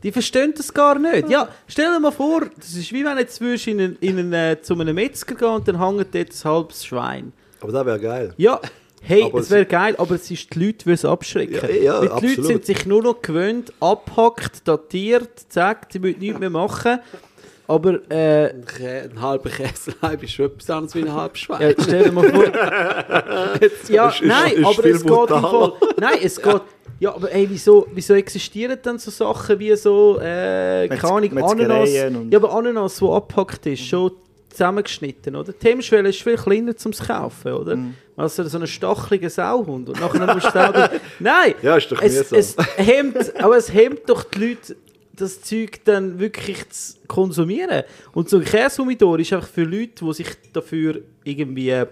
Die verstehen das gar nicht. Ja, stell dir mal vor, das ist wie wenn jetzt würdest in einen, in einen, äh, zu einem Metzger gehen und dann hängt dort ein halbes Schwein. Aber das wäre geil. Ja, Hey, Aber es wäre geil, aber es ist die Leute, die es abschrecken. Ja, ja, Weil die Leute absolut. sind sich nur noch gewöhnt, abhackt, datiert, zack, sie müssen nichts mehr machen. Aber äh, Ein, Kä- ein halber Käseleib ist schon etwas anderes wie ein halber Schwein. ja, stell dir mal vor. ja, ist- nein, ist aber viel es geht im Fall. brutaler. Nein, es geht. Ja, aber ey, wieso, wieso existieren dann so Sachen wie so, äh, keine Ahnung, Ananas? Ja, aber Ananas, die abgepackt ist, schon zusammengeschnitten, oder? Die Hemmschwelle ist viel kleiner zum kaufen, oder? Mhm. Also so einen stacheligen Sauhund und nachher musst du selber... Nein! Ja, ist doch es, mühsam. es hemmt, aber es hemmt doch die Leute, das Zeug dann wirklich zu konsumieren. Und so ein Käsehumidor ist einfach für Leute, die sich dafür irgendwie äh,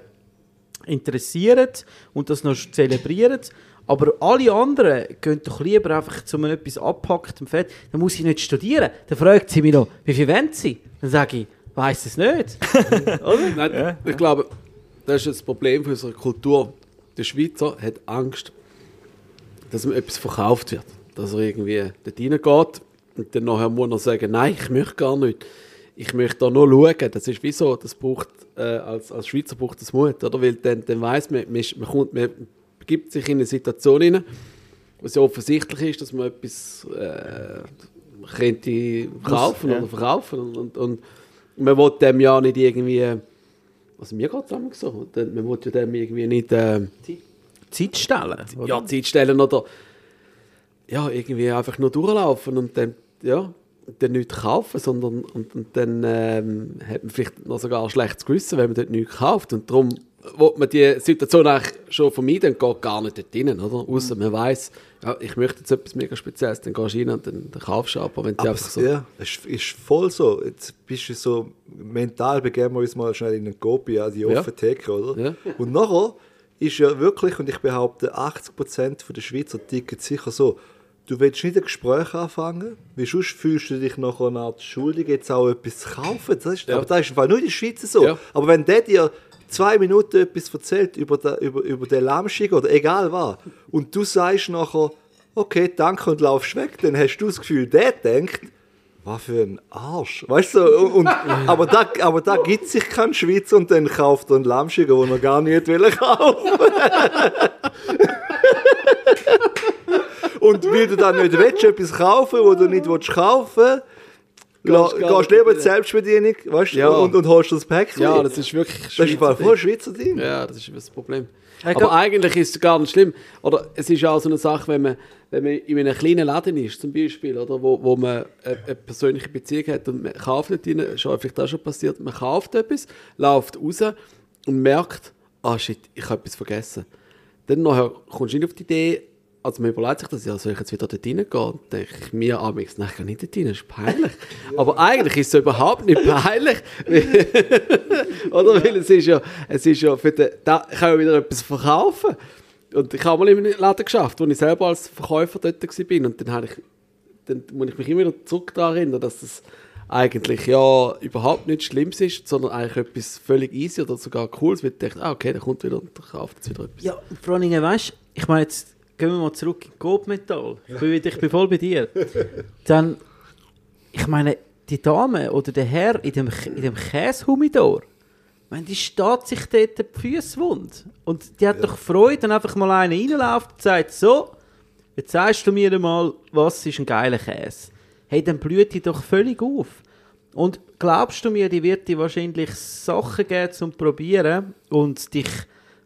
interessieren und das noch zelebrieren. Aber alle anderen gehen doch lieber einfach zu einem etwas abpacktem Fett. Dann muss ich nicht studieren. Dann fragt sie mich noch, wie viel wollen sie? Dann sage ich, weiß es nicht. Oder? Nein, ich glaube, das ist das Problem für unsere Kultur. Der Schweizer hat Angst, dass ihm etwas verkauft wird. Dass er irgendwie dort reingeht und dann nachher muss er sagen, nein, ich möchte gar nicht. Ich möchte da nur schauen. Das ist wie so, das braucht, äh, als, als Schweizer braucht das Mut, oder? Weil dann, dann weiss man, man, man, kommt, man begibt sich in eine Situation hinein, wo es ja offensichtlich ist, dass man etwas äh, könnte kaufen ja. oder verkaufen und, und, und man will dem ja nicht irgendwie, also mir geht es so, man will ja dem irgendwie nicht äh, Zeit stellen. oder? ja, Zeit stellen oder ja, irgendwie einfach nur durchlaufen und dann, ja, dann nichts kaufen, sondern und, und dann ähm, hat man vielleicht noch sogar ein schlechtes Gewissen, wenn man dort nichts kauft und darum will man die Situation eigentlich schon vermeiden und geht gar nicht dort rein, oder? Außer man weiß, ja, ich möchte jetzt etwas mega Spezielles, dann gehst du rein und dann, dann kaufst du aber wenn du einfach so... ja, es ist, voll so. Jetzt bist du so mental, begeben wir uns mal schnell in den Gobi, an die Ja. offene Theke, oder? Ja. Und nachher ist ja wirklich, und ich behaupte, 80% der Schweizer ticken sicher so, du willst nicht ein Gespräch anfangen, weil sonst fühlst du dich nachher eine Art schuldig, jetzt auch etwas zu kaufen. Das ist, Ja. Aber das ist im Fall nur in der Schweiz so. Ja. Aber wenn der dir zwei Minuten etwas erzählt über, den, über, über den Lammschick oder egal was, und du sagst nachher, okay, danke und laufst weg, dann hast du das Gefühl, der denkt, was für ein Arsch. Weißt du, und, und, aber, da, aber da gibt sich kein Schweizer und dann kauft er einen Lammschick, den er gar nicht will kaufen. und weil du dann nicht willst, etwas kaufen, wo du nicht willst kaufen willst, Gehst gehst lieber in die Selbstbedienung weißt, Ja. und, und holst das Päckchen. Ja, das ist wirklich das ist Schweizer mal voll Schweizer Ding. Ja, das ist das Problem. Aber eigentlich ist es gar nicht schlimm. Oder es ist auch so eine Sache, wenn man, wenn man in einem kleinen Laden ist, zum Beispiel, oder, wo, wo man eine, eine persönliche Beziehung hat und man kauft nicht rein, ist vielleicht auch schon passiert, man kauft etwas, läuft raus und merkt, ah shit, ich habe etwas vergessen. Dann nachher kommst du nicht auf die Idee, also man überlegt sich das, ja, soll ich jetzt wieder dort reingehen? Und denke ich mir amigs, nein, ich gehe nicht dort rein, das ist peinlich. Aber eigentlich ist es überhaupt nicht peinlich, oder? Weil es ist ja, es ist ja für den, da kann ja wieder etwas verkaufen. Und ich habe mal in einem Laden geschafft, wo ich selber als Verkäufer dort war. Und dann, habe ich, dann muss ich mich immer wieder zurück daran erinnern, dass das eigentlich ja überhaupt nicht Schlimmes ist, sondern eigentlich etwas völlig easy oder sogar cooles, weil ich dachte, ah, okay, der kommt wieder und kauft jetzt wieder etwas. Ja, und vor allem, weißt du, ich meine, jetzt gehen wir mal zurück in Gobmetall. Ich bin, ich bin voll bei dir. Dann, ich meine, die Dame oder der Herr in dem, in dem Käsehumidor, meine, die steht sich dort die Füße wund. Und die hat doch Freude, wenn einfach mal einer reinläuft und sagt, so, jetzt sagst du mir mal, was ist ein geiler Käse. Hey, dann blüht die doch völlig auf. Und glaubst du mir, die wird dir wahrscheinlich Sachen geben zum Probieren und dich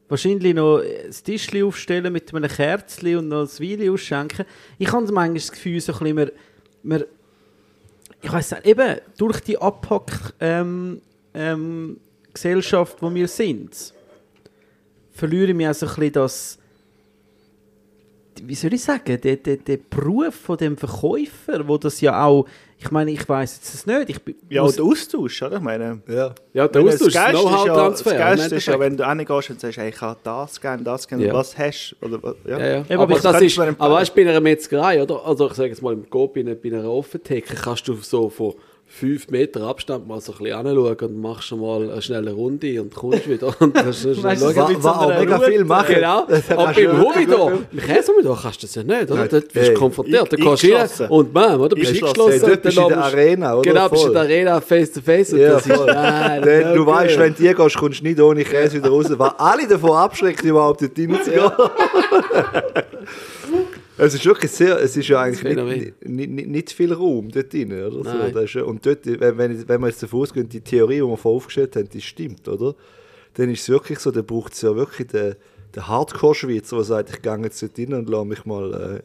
wahrscheinlich noch das Tischchen aufstellen mit einem Kerzchen und noch ein Wein ausschenken. Ich habe manchmal das Gefühl, so ein bisschen, wir, ich weiß nicht, eben durch die Abpack ähm, ähm, Gesellschaft, wo wir sind, verliere ich mich auch so ein bisschen das, wie soll ich sagen, der, der, der Beruf von dem Verkäufer, wo das ja auch, ich meine, ich weiß jetzt es nicht, ich bin- Ja, muss- und der Austausch, oder? Ich meine, Ja. Ja, der wenn Austausch, das ist ja- Know-how-Transfer. Das im Geilste ist ja, wenn du hingehst und sagst, hey, ich habe das gerne, das gerne, Ja. was hast du? Oder, ja. Ja, ja. aber aber das ist, aber weißt, du, bei einer Metzgerei, oder? Also ich sage jetzt mal im Coop, bei einer, bei einer Offentheke, kannst du so von fünf Meter Abstand mal so ein bisschen anschauen und machst schon mal eine schnelle Runde und kommst wieder. Und dann schnell Weißt du, schauen. so Wa- mit so wa- auch mega viel machen. Genau, Das aber kannst du- beim Humidor, im Käsehumidor kannst du das ja nicht, oder? Nein, Dort bist du konfrontiert, da kommst du rein und bam, oder? Bist du Eingeschlossen. Hey, dort bist du in der Arena, oder? Genau, bist du in der Arena face to face und Ja, das ist, nein, Denn du weißt, wenn du die gehst, kommst du nicht ohne Käse wieder raus. Was alle davon abschreckt, überhaupt dort reinzugehen. Es ist wirklich sehr, es ist ja eigentlich nicht, nicht, nicht, nicht viel Raum dort drin, oder so. Nein. Das ist, und dort, wenn, wenn, wenn man jetzt davon ausgeht, die Theorie, die wir vorher aufgestellt haben, die stimmt, oder? Dann ist es wirklich so, dann braucht es ja wirklich den, den Hardcore-Schweizer, der sagt, ich gehe jetzt dort rein und lasse mich mal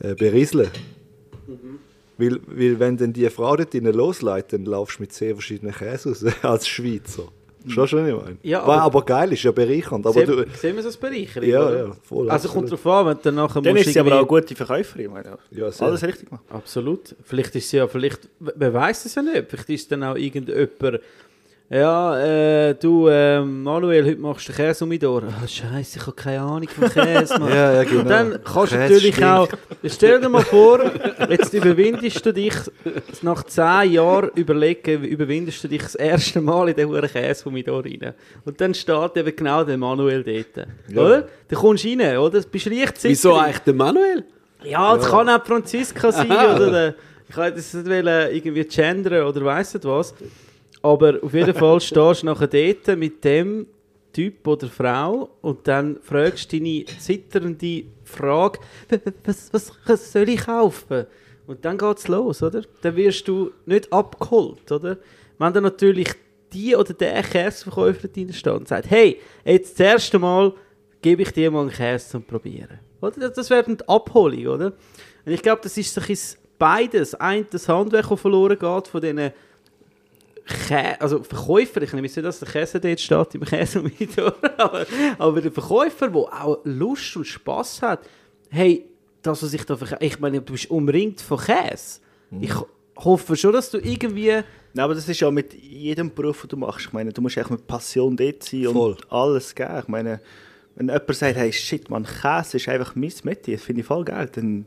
äh, äh, berieseln. Weil, weil wenn dann die Frau dort drinnen losleitet, dann laufst du mit zehn verschiedenen Käse raus, als Schweizer. Schon schon, ich meine. Ja, aber, aber- aber geil, ist ja bereichernd. Aber du, Sehen, sehen wir so als Bereicherung? ja, oder? ja, voll. Also kommt darauf an, wenn du dann nachher Dann musst ist sie aber auch eine gute Verkäuferin. ich Meine. Ja, sehr. Alles richtig gemacht. Absolut. Vielleicht ist sie ja, vielleicht, wer weiß es ja nicht, vielleicht ist dann auch irgendjemand, ja, äh, du, ähm, Manuel, heute machst du Käse um mich durch. Ah, Scheiße, ich habe keine Ahnung vom Käse, Mann. Ja, ja, genau. Dann kannst du natürlich stinkt. auch, stell dir mal vor, jetzt überwindest du dich, nach zehn Jahren überlegen, überwindest du dich das erste Mal in den Huren Käse da rein. Und dann steht eben genau der Manuel dort. Ja. Oder? Dann kommst du rein, oder? Du bist leicht Wieso eigentlich der Manuel? ja, es kann auch Franziska sein oder der, ich wollte das nicht irgendwie gendern oder weiss nicht was. Aber auf jeden Fall stehst du nachher dort mit dem Typ oder Frau und dann fragst du deine zitternde Frage, "W- w- was, was, was soll ich kaufen? Und dann geht's los, oder? Dann wirst du nicht abgeholt, oder? Wenn dann natürlich die oder der Käseverkäufer drin steht und sagt, hey, jetzt das erste Mal gebe ich dir mal einen Käse zum Probieren. Oder? Das- wäre die Abholung, oder? Und ich glaube, das ist so ein beides. Ein, das Handwerk, das verloren geht von diesen Kä also Verkäufer, ich nehme jetzt nicht, dass der Käse dort steht im Käsemonitor, aber, aber der Verkäufer, der auch Lust und Spass hat, hey, das, was ich da verkaufe, ich meine, du bist umringt von Käse. Ich hoffe schon, dass du irgendwie... Nein, aber das ist ja mit jedem Beruf, den du machst. Ich meine, du musst echt mit Passion dort sein und Voll. alles geben. Ich meine, wenn jemand sagt, hey, shit, man, Käse ist einfach mein Metier, das finde ich voll geil, dann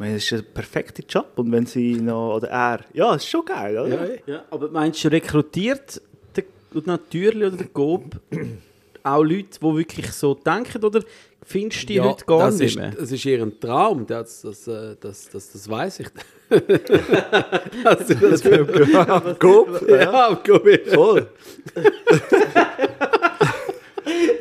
meine, das ist ein perfekter Job. Und wenn sie noch, oder er, ja, das ist schon geil, oder? Ja, aber meinst du, rekrutiert der Natürlich oder der Gob auch Leute, die wirklich so denken, oder findest du die heute gar das nicht ist, mehr? Das ist ihr Traum, das, das, äh, das, das, das weiß ich. das, das, das, Gob, ja, ja, her. voll.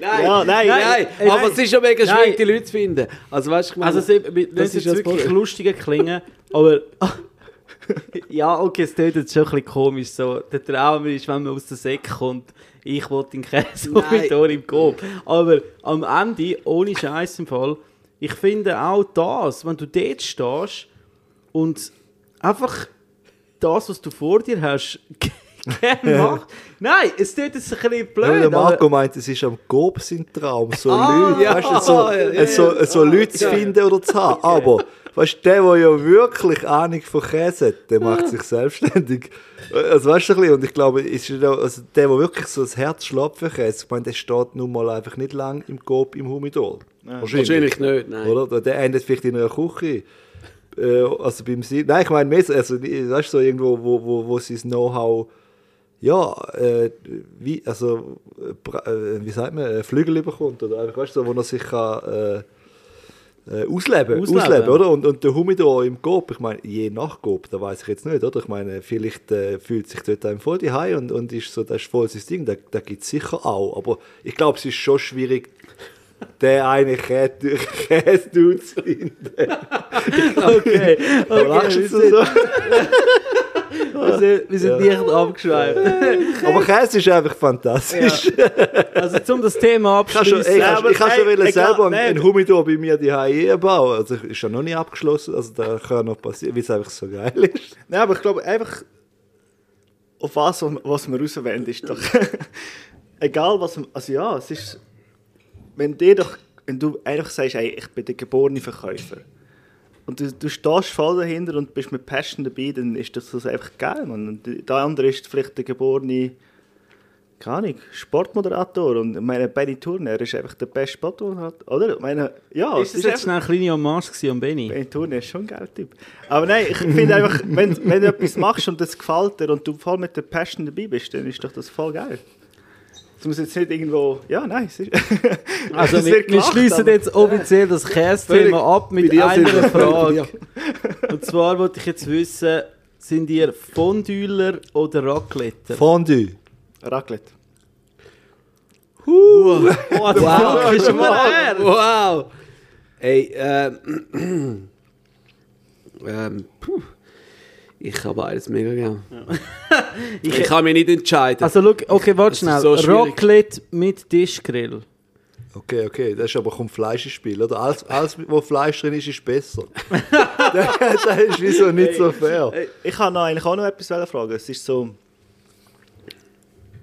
Nein, Ja, nein, nein, nein. aber es ist schon mega schwierig, die Leute zu finden. Also weißt du, Also, es das das ist ist wirklich Problem. lustige klingen, aber ja, okay, es klingt jetzt schon ein bisschen komisch. So. Der Traum ist, wenn man aus der Säcke kommt, ich will den Käse mit Ohr im Kopf. Aber am Ende, ohne Scheiß im Fall, ich finde auch das, wenn du dort stehst und einfach das, was du vor dir hast, gerne machst. Nein, es tut jetzt ein bisschen blöd. Ja, der aber- Marco meint, es ist am Gob sein Traum, so Ah, Leute, ja, weißt so, ja, ja, so, so Leute zu finden oder zu haben. Aber, weißt du, der, der ja wirklich Ahnung von Käse hat, der macht sich selbstständig. Also, weißt du, ein bisschen, und ich glaube, ist also der, der wirklich so das Herz schlägt für Käse, ich meine, der steht nun mal einfach nicht lang im Gob im Humidor. wahrscheinlich nicht, nein. Oder? Der endet vielleicht in einer Küche. Äh, also beim Sie Nein, ich meine, also, weißt du, so irgendwo, wo, wo, wo sein Know-how, ja, äh, wie, also, äh, äh, wie sagt man, äh, Flügel bekommt. Oder einfach, weißt du, wo er sich kann, äh, äh, ausleben, Ausleben. ausleben, oder? Und, und der Humidor im Gob, ich meine, je nach Gob, da weiß ich jetzt nicht, oder? Ich meine, vielleicht fühlt sich dort einem voll die und, und ist so, das ist voll sein Ding, da, da gibt es sicher auch. Aber ich glaube, es ist schon schwierig, den einen Käse zu finden. Okay, okay. Lachst wir sind, wir sind, sind leicht abgeschweift. Aber Käse ist einfach fantastisch. Also, um das Thema Ich kann schon, abzuschließen. ich kann, aber ich kann schon wollen egal, selber einen, einen Humidor bei mir die einbauen. Also ist ja noch nicht abgeschlossen, also da kann noch passieren, weil es einfach so geil ist. Nein, aber ich glaube einfach, auf was, was man rauswählt, ist doch egal was man, also ja, es ist, wenn dir doch, wenn du einfach sagst, ey, ich bin der geborene Verkäufer und du, du stehst voll dahinter und bist mit Passion dabei, dann ist das, das einfach geil, man. Und der andere ist vielleicht der geborene keine Ahnung, Sportmoderator und ich meine, Benny Turner ist einfach der beste Sportmoderator, oder? Ich meine, ja, Ist das jetzt schnell eine kleine Hommage an Benny? Benny Turner ist schon ein geiler Typ. Aber nein, ich finde einfach, wenn, wenn du etwas machst und das gefällt dir und du voll mit der Passion dabei bist, dann ist doch das voll geil. Es muss jetzt nicht irgendwo, ja, nein, es ist... Also Es wir, wir schließen jetzt offiziell das Käse-Thema ab mit einer Frage. Und zwar wollte ich jetzt wissen, sind ihr Fondüler oder Raclette? Fondue. Raclette. Oh, der wow. ist mal. Wow! Ey, ähm. ähm puh. Ich habe beides mega gern. Ich, kann mich nicht entscheiden. Also schau, okay, warte schnell. so. Raclette mit Tischgrill. Okay, okay, das ist aber kommt Fleisch ins Spiel, oder? Alles, alles wo Fleisch drin ist, ist besser. das, ist wieso nicht so fair. Ich kann noch, eigentlich auch noch etwas fragen. Es ist so...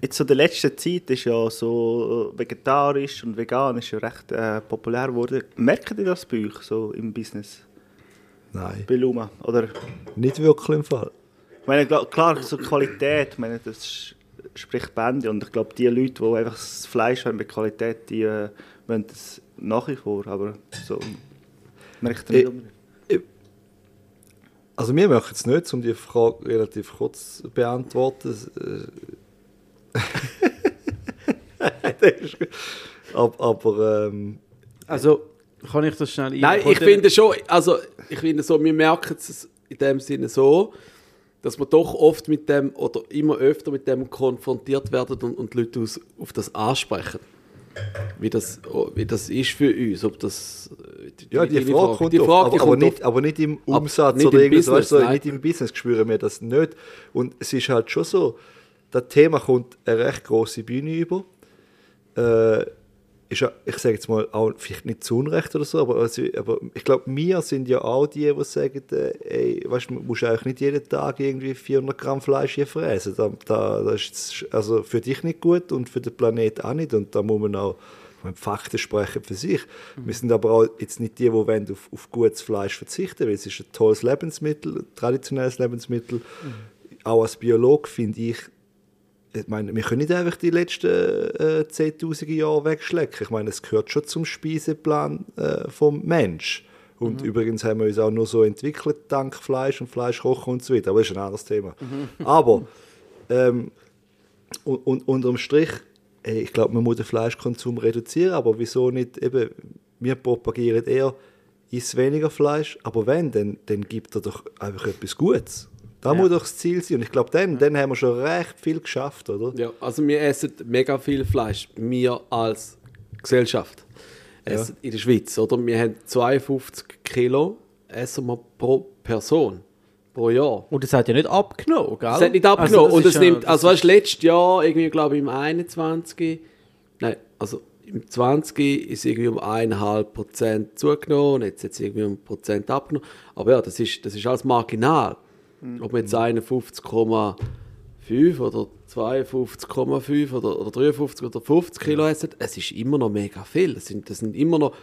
Jetzt so in der letzten Zeit ist ja so vegetarisch und vegan ist ja recht äh, populär geworden. Merkt ihr das bei euch so im Business? Nein, Bei Luma? Oder nicht wirklich im Fall. Ich meine, klar- so Qualität, ich meine, das spricht Bände. Und ich glaube, die Leute, die einfach das Fleisch haben mit Qualität, die äh, wollen das nach wie vor. Aber so merkt nicht Ich- unbedingt. Also wir machen es nicht, um die Frage relativ kurz zu beantworten. Äh, das ist gut. aber aber ähm, Also, kann ich das schnell Nein, ich finde schon, also ich finde so, wir merken es in dem Sinne so, dass wir doch oft mit dem oder immer öfter mit dem konfrontiert werden und, und die Leute aus, auf das ansprechen. Wie das, wie das ist für uns, ob das... äh, ja, die deine Frage, kommt die oft, Frage, aber, die aber, kommt nicht, oft. aber nicht im Umsatz nicht oder im irgendwas, weißt du, Business, nicht im Business spüren wir das nicht. Und es ist halt schon so, das Thema kommt eine recht große Bühne über. Äh, ist ja, ich sage jetzt mal, auch vielleicht nicht zu Unrecht oder so, aber, also, aber ich glaube, wir sind ja auch die, die sagen, äh, ey, weißt, du musst eigentlich nicht jeden Tag irgendwie 400 Gramm Fleisch hier fressen. Da, da, das ist also für dich nicht gut und für den Planeten auch nicht. Und da muss man auch, meine, Fakten sprechen für sich. Wir sind aber auch jetzt nicht die, die wollen auf, auf gutes Fleisch verzichten weil es ist ein tolles Lebensmittel, ein traditionelles Lebensmittel. Auch als Biolog finde ich, ich meine, wir können nicht einfach die letzten äh, 10.000 Jahre wegschlecken. Ich meine, es gehört schon zum Speiseplan äh, vom Mensch. Und übrigens haben wir uns auch nur so entwickelt, dank Fleisch und Fleischkochen und so weiter. Aber das ist ein anderes Thema. Aber ähm, und, und, unterm Strich, ey, ich glaube, man muss den Fleischkonsum reduzieren, aber wieso nicht eben, wir propagieren eher, isst weniger Fleisch, aber wenn, dann, dann gibt er doch einfach etwas Gutes. Da muss doch das Ziel sein. Und ich glaube, dann, dann haben wir schon recht viel geschafft, oder? Ja, also wir essen mega viel Fleisch, wir als Gesellschaft essen in der Schweiz, oder? Wir haben 52 Kilo essen wir pro Person, pro Jahr. Und es hat ja nicht abgenommen, gell? Es hat nicht abgenommen. das und es ja- nimmt, das also weißt, du, letztes Jahr, irgendwie, glaube ich, im 21. Nein, also im 20 ist irgendwie um 1,5 Prozent zugenommen und jetzt hat es irgendwie um Prozent abgenommen. Aber ja, das ist, das ist alles marginal. Ob man jetzt 51,5 oder 52,5 oder, oder 53 oder 50 Kilo essen, es ist immer noch mega viel. Das sind, das sind immer noch,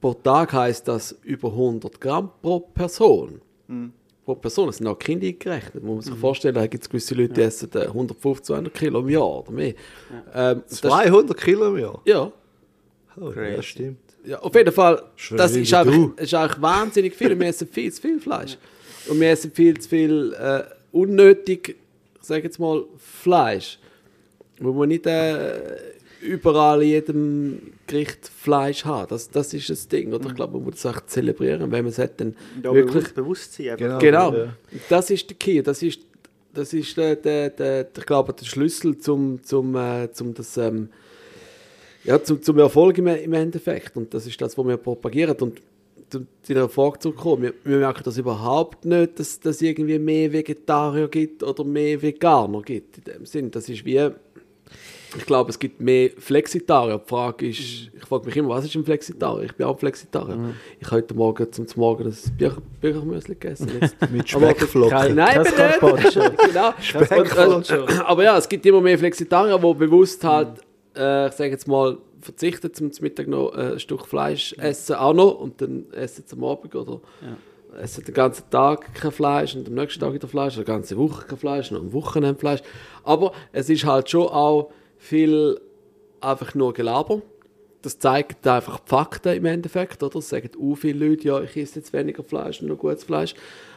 pro Tag heißt das über 100 Gramm pro Person pro Person. Das sind auch Kinder eingerechnet. Man muss sich vorstellen, da gibt es gewisse Leute, die essen äh, 150, 200 Kilo im Jahr oder mehr. Ähm, das- 200 Kilo im Jahr. Ja, Oh, ja, stimmt. ja, auf jeden Fall, Schon das ist einfach, ist eigentlich wahnsinnig viel. Wir essen viel zu viel Fleisch. Und wir essen viel zu viel äh, unnötig, ich sage jetzt mal, Fleisch. Wo man nicht äh, überall in jedem Gericht Fleisch hat. Das, das ist das Ding. Oder? Ich glaube, man muss das auch zelebrieren. Wenn man es hat, dann Ja, wirklich bewusst, Bewusstsein. Genau. Genau, Ja. das ist der Key, das ist, das ist der, der, der, der, ich glaube, der Schlüssel zum, zum, äh, zum, das, ähm, ja, zum, zum Erfolg im, im Endeffekt. Und das ist das, was wir propagieren. Und zu deiner Frage zurückkommen, wir, wir merken das überhaupt nicht, dass es irgendwie mehr Vegetarier gibt oder mehr Veganer gibt. In dem Sinn, das ist wie, ich glaube, es gibt mehr Flexitarier. Die Frage ist, ich frage mich immer, was ist ein Flexitarier? Ich bin auch Flexitarier. Ich habe heute Morgen zum Morgen das Bücher, Büchermüsli gegessen. Mit Speckflocken. Nein, nicht. genau. Carpaccio. Und, äh, aber ja, es gibt immer mehr Flexitarier, die bewusst halt, äh, ich sage jetzt mal, verzichten zum Mittag noch ein Stück Fleisch essen, auch noch, und dann essen sie am Abend oder essen den ganzen Tag kein Fleisch und am nächsten Tag wieder Fleisch, oder die ganze Woche kein Fleisch und am Wochenende Fleisch. Aber es ist halt schon auch viel einfach nur Gelaber. Das zeigt einfach die Fakten im Endeffekt, oder? Das sagen auch viele Leute, ja, ich esse jetzt weniger Fleisch, nur gutes Fleisch.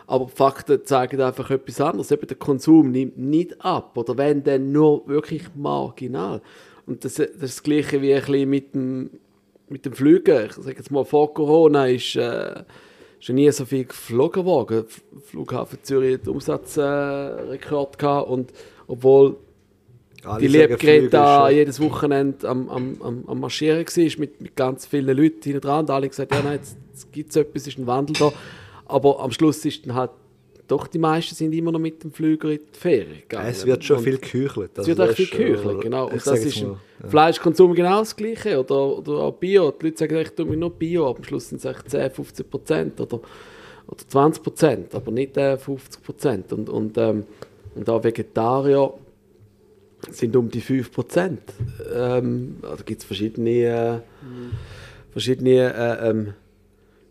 Aber die Fakten zeigen einfach etwas anderes. Eben der Konsum nimmt nicht ab. Oder wenn, dann nur wirklich marginal. Und das, das ist das Gleiche wie ein bisschen mit dem, mit dem Fliegen. Ich sage jetzt mal, vor Corona ist, äh, ist nie so viel geflogen worden. Flughafen Zürich hat Umsatzrekord äh, gehabt und obwohl Alle die sagen, liebe Flüge Greta ist, äh, jedes Wochenende am, am, am, am Marschieren war mit, mit ganz vielen Leuten hinten dran. Und alle gesagt, ja, nein, jetzt, jetzt gibt es etwas, ist ein Wandel da. Aber am Schluss ist dann halt, doch die meisten sind immer noch mit dem Flüger in die Ferien gegangen. Es wird schon Und viel geküchelt. Es wird echt viel geküchelt, genau. Und das ist ein, ein Fleischkonsum genau das Gleiche. Oder, oder auch Bio. Die Leute sagen, ich tue mir nur Bio, aber am Schluss sind es echt 10, 15 Prozent oder, oder 20 Prozent, aber nicht äh, 50 Prozent. Und, und, ähm, und auch Vegetarier sind um die 5 Prozent. Ähm, da gibt es verschiedene, äh, verschiedene äh, ähm,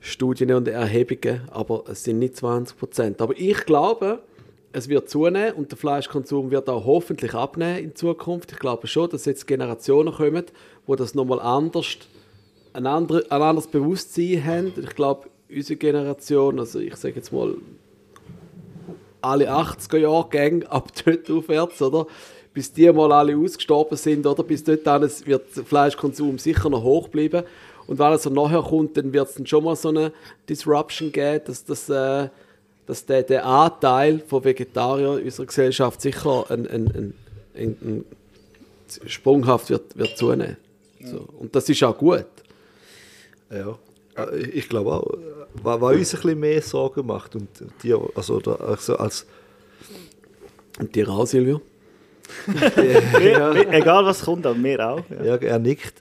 Studien und Erhebungen, aber es sind nicht 20 Prozent. Aber ich glaube, es wird zunehmen und der Fleischkonsum wird auch hoffentlich abnehmen in Zukunft. Ich glaube schon, dass jetzt Generationen kommen, wo das nochmal anders, ein, andere, ein anderes Bewusstsein haben. Ich glaube, unsere Generation, also ich sage jetzt mal alle 80er Jahre Gang ab dort aufwärts, oder? Bis die mal alle ausgestorben sind, oder? Bis dort wird der Fleischkonsum sicher noch hoch bleiben. Und wenn es so nachher kommt, dann wird es dann schon mal so eine Disruption geben, dass, das, äh, dass der, der Anteil von Vegetariern in unserer Gesellschaft sicher ein, ein, ein, ein, sprunghaft wird, wird zunehmen. So. Und das ist auch gut. Ja. Äh, Ich glaube auch, was, was uns ein bisschen mehr Sorgen macht und dir, also, also als Und dir auch, Silvio? Wir- Egal was kommt, aber wir auch. Ja. Ja, er nickt.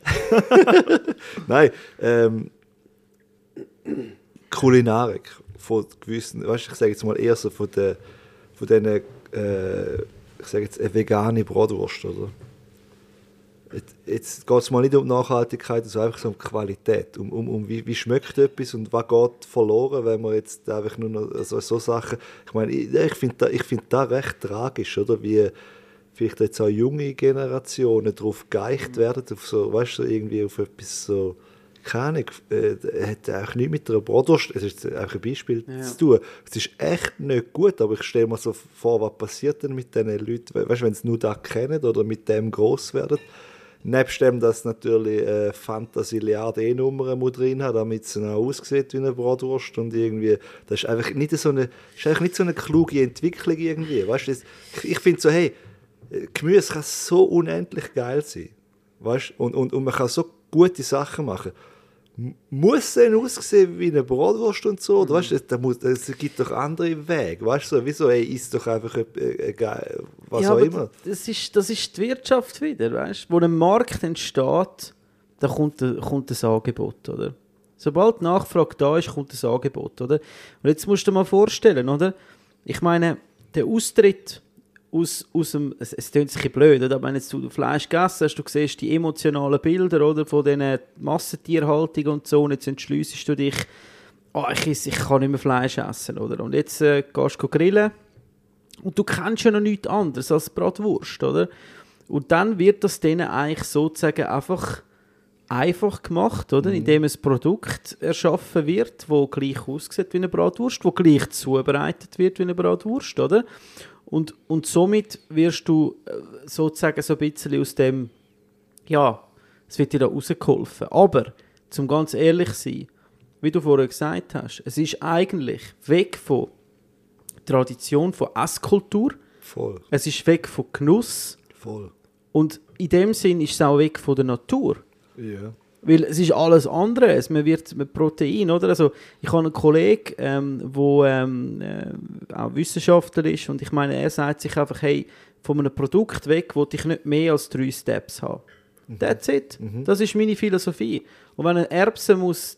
Nein, ähm, Kulinarik von gewissen, weißt du, ich sage jetzt mal eher so von den, von diesen, äh, ich sage jetzt eine vegane Bratwurst, oder? Jetzt, jetzt geht es mal nicht um Nachhaltigkeit, sondern einfach so um Qualität, um, um, um wie, wie schmeckt etwas und was geht verloren, wenn man jetzt einfach nur noch so, so Sachen, ich meine, ich, ich finde da, ich find das recht tragisch, oder, wie vielleicht jetzt auch junge Generationen darauf geeicht werden, auf so, weißt du, irgendwie auf etwas so, keine Ahnung, äh, hat auch nichts mit einer Bratwurst, es ist einfach ein Beispiel Ja. zu tun. Es ist echt nicht gut, aber ich stelle mir so vor, was passiert denn mit diesen Leuten, we- weißt du, wenn sie nur das kennen oder mit dem groß werden. Nebst dem, dass natürlich äh, Fantasiliarde E-Nummern muss drin hat, damit es auch aussieht wie eine Bratwurst und irgendwie, das ist einfach nicht so eine, ist einfach nicht so eine kluge Entwicklung irgendwie, weißt du, ich, ich finde so, hey, Gemüse kann so unendlich geil sein, weißt und, und, und man kann so gute Sachen machen. Muss es denn aussehen wie eine Bratwurst und so? Oder weißt du, da muss, es gibt doch andere Wege. Weißt du, so, wieso, ey, isst doch einfach äh, äh, geil- was ja, auch immer. Das ist, das ist die Wirtschaft wieder, weißt Wo ein Markt entsteht, da kommt, ein- kommt das Angebot, oder? Sobald die Nachfrage da ist, kommt das Angebot, oder? Und jetzt musst du dir mal vorstellen, oder? Ich meine, der Austritt aus, aus dem, es, es klingt sich ein bisschen blöd, oder? Wenn jetzt du Fleisch gegessen hast, du siehst die emotionalen Bilder, oder? Von diesen Massentierhaltung und so, und jetzt entschliessest du dich, oh, ich, esse, ich kann nicht mehr Fleisch essen, oder? Und jetzt äh, gehst du grillen und du kennst ja noch nichts anderes als Bratwurst, oder? Und dann wird das denen eigentlich sozusagen einfach einfach gemacht, oder? Indem ein Produkt erschaffen wird, wo gleich aussieht wie eine Bratwurst, wo gleich zubereitet wird wie eine Bratwurst, oder? Und, und somit wirst du äh, sozusagen so ein bisschen aus dem, ja, es wird dir da rausgeholfen. Aber, zum ganz ehrlich zu sein, wie du vorher gesagt hast, es ist eigentlich weg von Tradition, von Esskultur, Voll, es ist weg von Genuss voll. und in dem Sinn ist es auch weg von der Natur. Ja. Weil es ist alles andere. Es- Man wird mit Protein, oder? Also, ich habe einen Kollegen, ähm, wo ähm, äh, auch Wissenschaftler ist und ich meine, er sagt sich einfach, hey, von einem Produkt weg will ich nicht mehr als drei Steps haben. That's it. Das ist meine Philosophie. Und wenn eine Erbse muss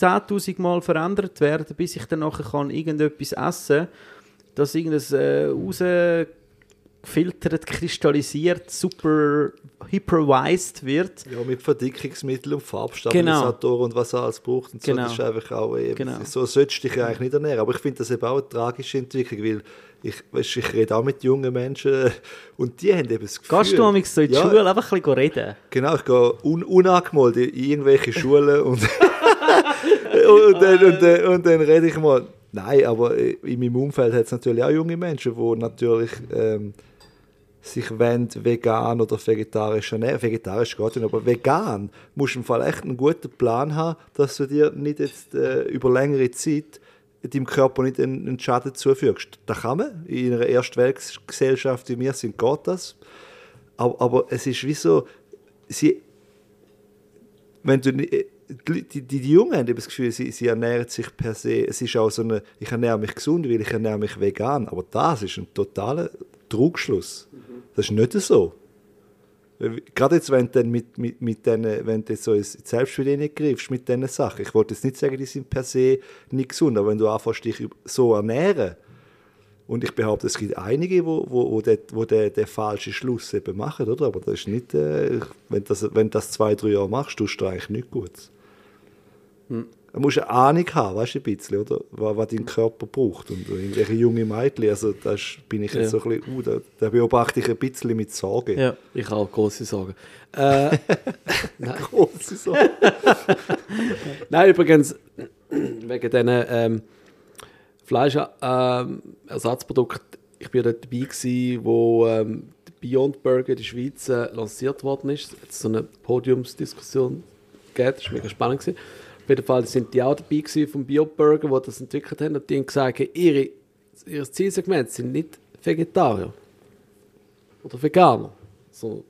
10'000 Mal verändert werden, bis ich dann nachher kann irgendetwas essen kann, dass irgendein äh, gefiltert, kristallisiert, super hypervised wird. Ja, mit Verdickungsmittel und Farbstabilisatoren und was er alles braucht. Und so, Genau. das ist einfach auch eben, Genau. so solltest du dich eigentlich nicht ernähren. Aber ich finde das eben auch eine tragische Entwicklung, weil ich, weißt, ich rede auch mit jungen Menschen und die haben eben das Gefühl... Gehst du amigs so in die Ja, Schule einfach ein bisschen reden? Genau, ich gehe un unangemeldet in irgendwelche Schulen und, und, dann, und, dann, und dann rede ich mal. Nein, aber in meinem Umfeld hat es natürlich auch junge Menschen, die natürlich ähm, sich wollen, vegan oder vegetarisch ernähren. Vegetarisch geht nicht, aber vegan musst du im Fall echt einen guten Plan haben, dass du dir nicht jetzt äh, über längere Zeit deinem Körper nicht einen, einen Schaden zufügst. Das kann man. In einer Erstweltgesellschaft wie wir sind, geht das. Aber, aber es ist wie so, sie, wenn du, äh, die, die, die Jungen haben das Gefühl, sie, sie ernähren sich per se, es ist auch so eine, ich ernähre mich gesund, weil ich ernähre mich vegan, aber das ist ein totaler Trugschluss. Das ist nicht so. Gerade jetzt, wenn du mit, mit, mit denen, wenn du jetzt so ins Selbstbedienung greifst mit diesen Sachen, ich wollte jetzt nicht sagen, die sind per se nicht gesund, aber wenn du anfängst, dich so ernähren, und ich behaupte, es gibt einige, wo, wo, wo, den, wo den, den falschen Schluss eben machen, oder? Aber das ist nicht, äh, wenn, das, wenn du das zwei, drei Jahre machst, tust du eigentlich nichts Gutes. Du musst eine Ahnung haben, weißt du, ein bisschen, oder? Was, was dein Körper braucht. Und irgendwelche junge Mädchen, also da bin ich jetzt Ja. so ein bisschen, uh, da, da beobachte ich ein bisschen mit Sorge. Ja. Ich habe große Sorgen. Äh, Große Sorge. Nein, übrigens, wegen diesen ähm, Fleischersatzprodukten, ich war dort dabei, gewesen, wo ähm, Beyond Burger in der Schweiz äh, lanciert worden ist. Es so eine Podiumsdiskussion gegeben, das war mega spannend. Gewesen. Auf jeden Fall sind die auch dabei gewesen vom Beyond Burger, die das entwickelt haben und die haben gesagt, ihre, ihr Zielsegment sind nicht Vegetarier oder Veganer, sondern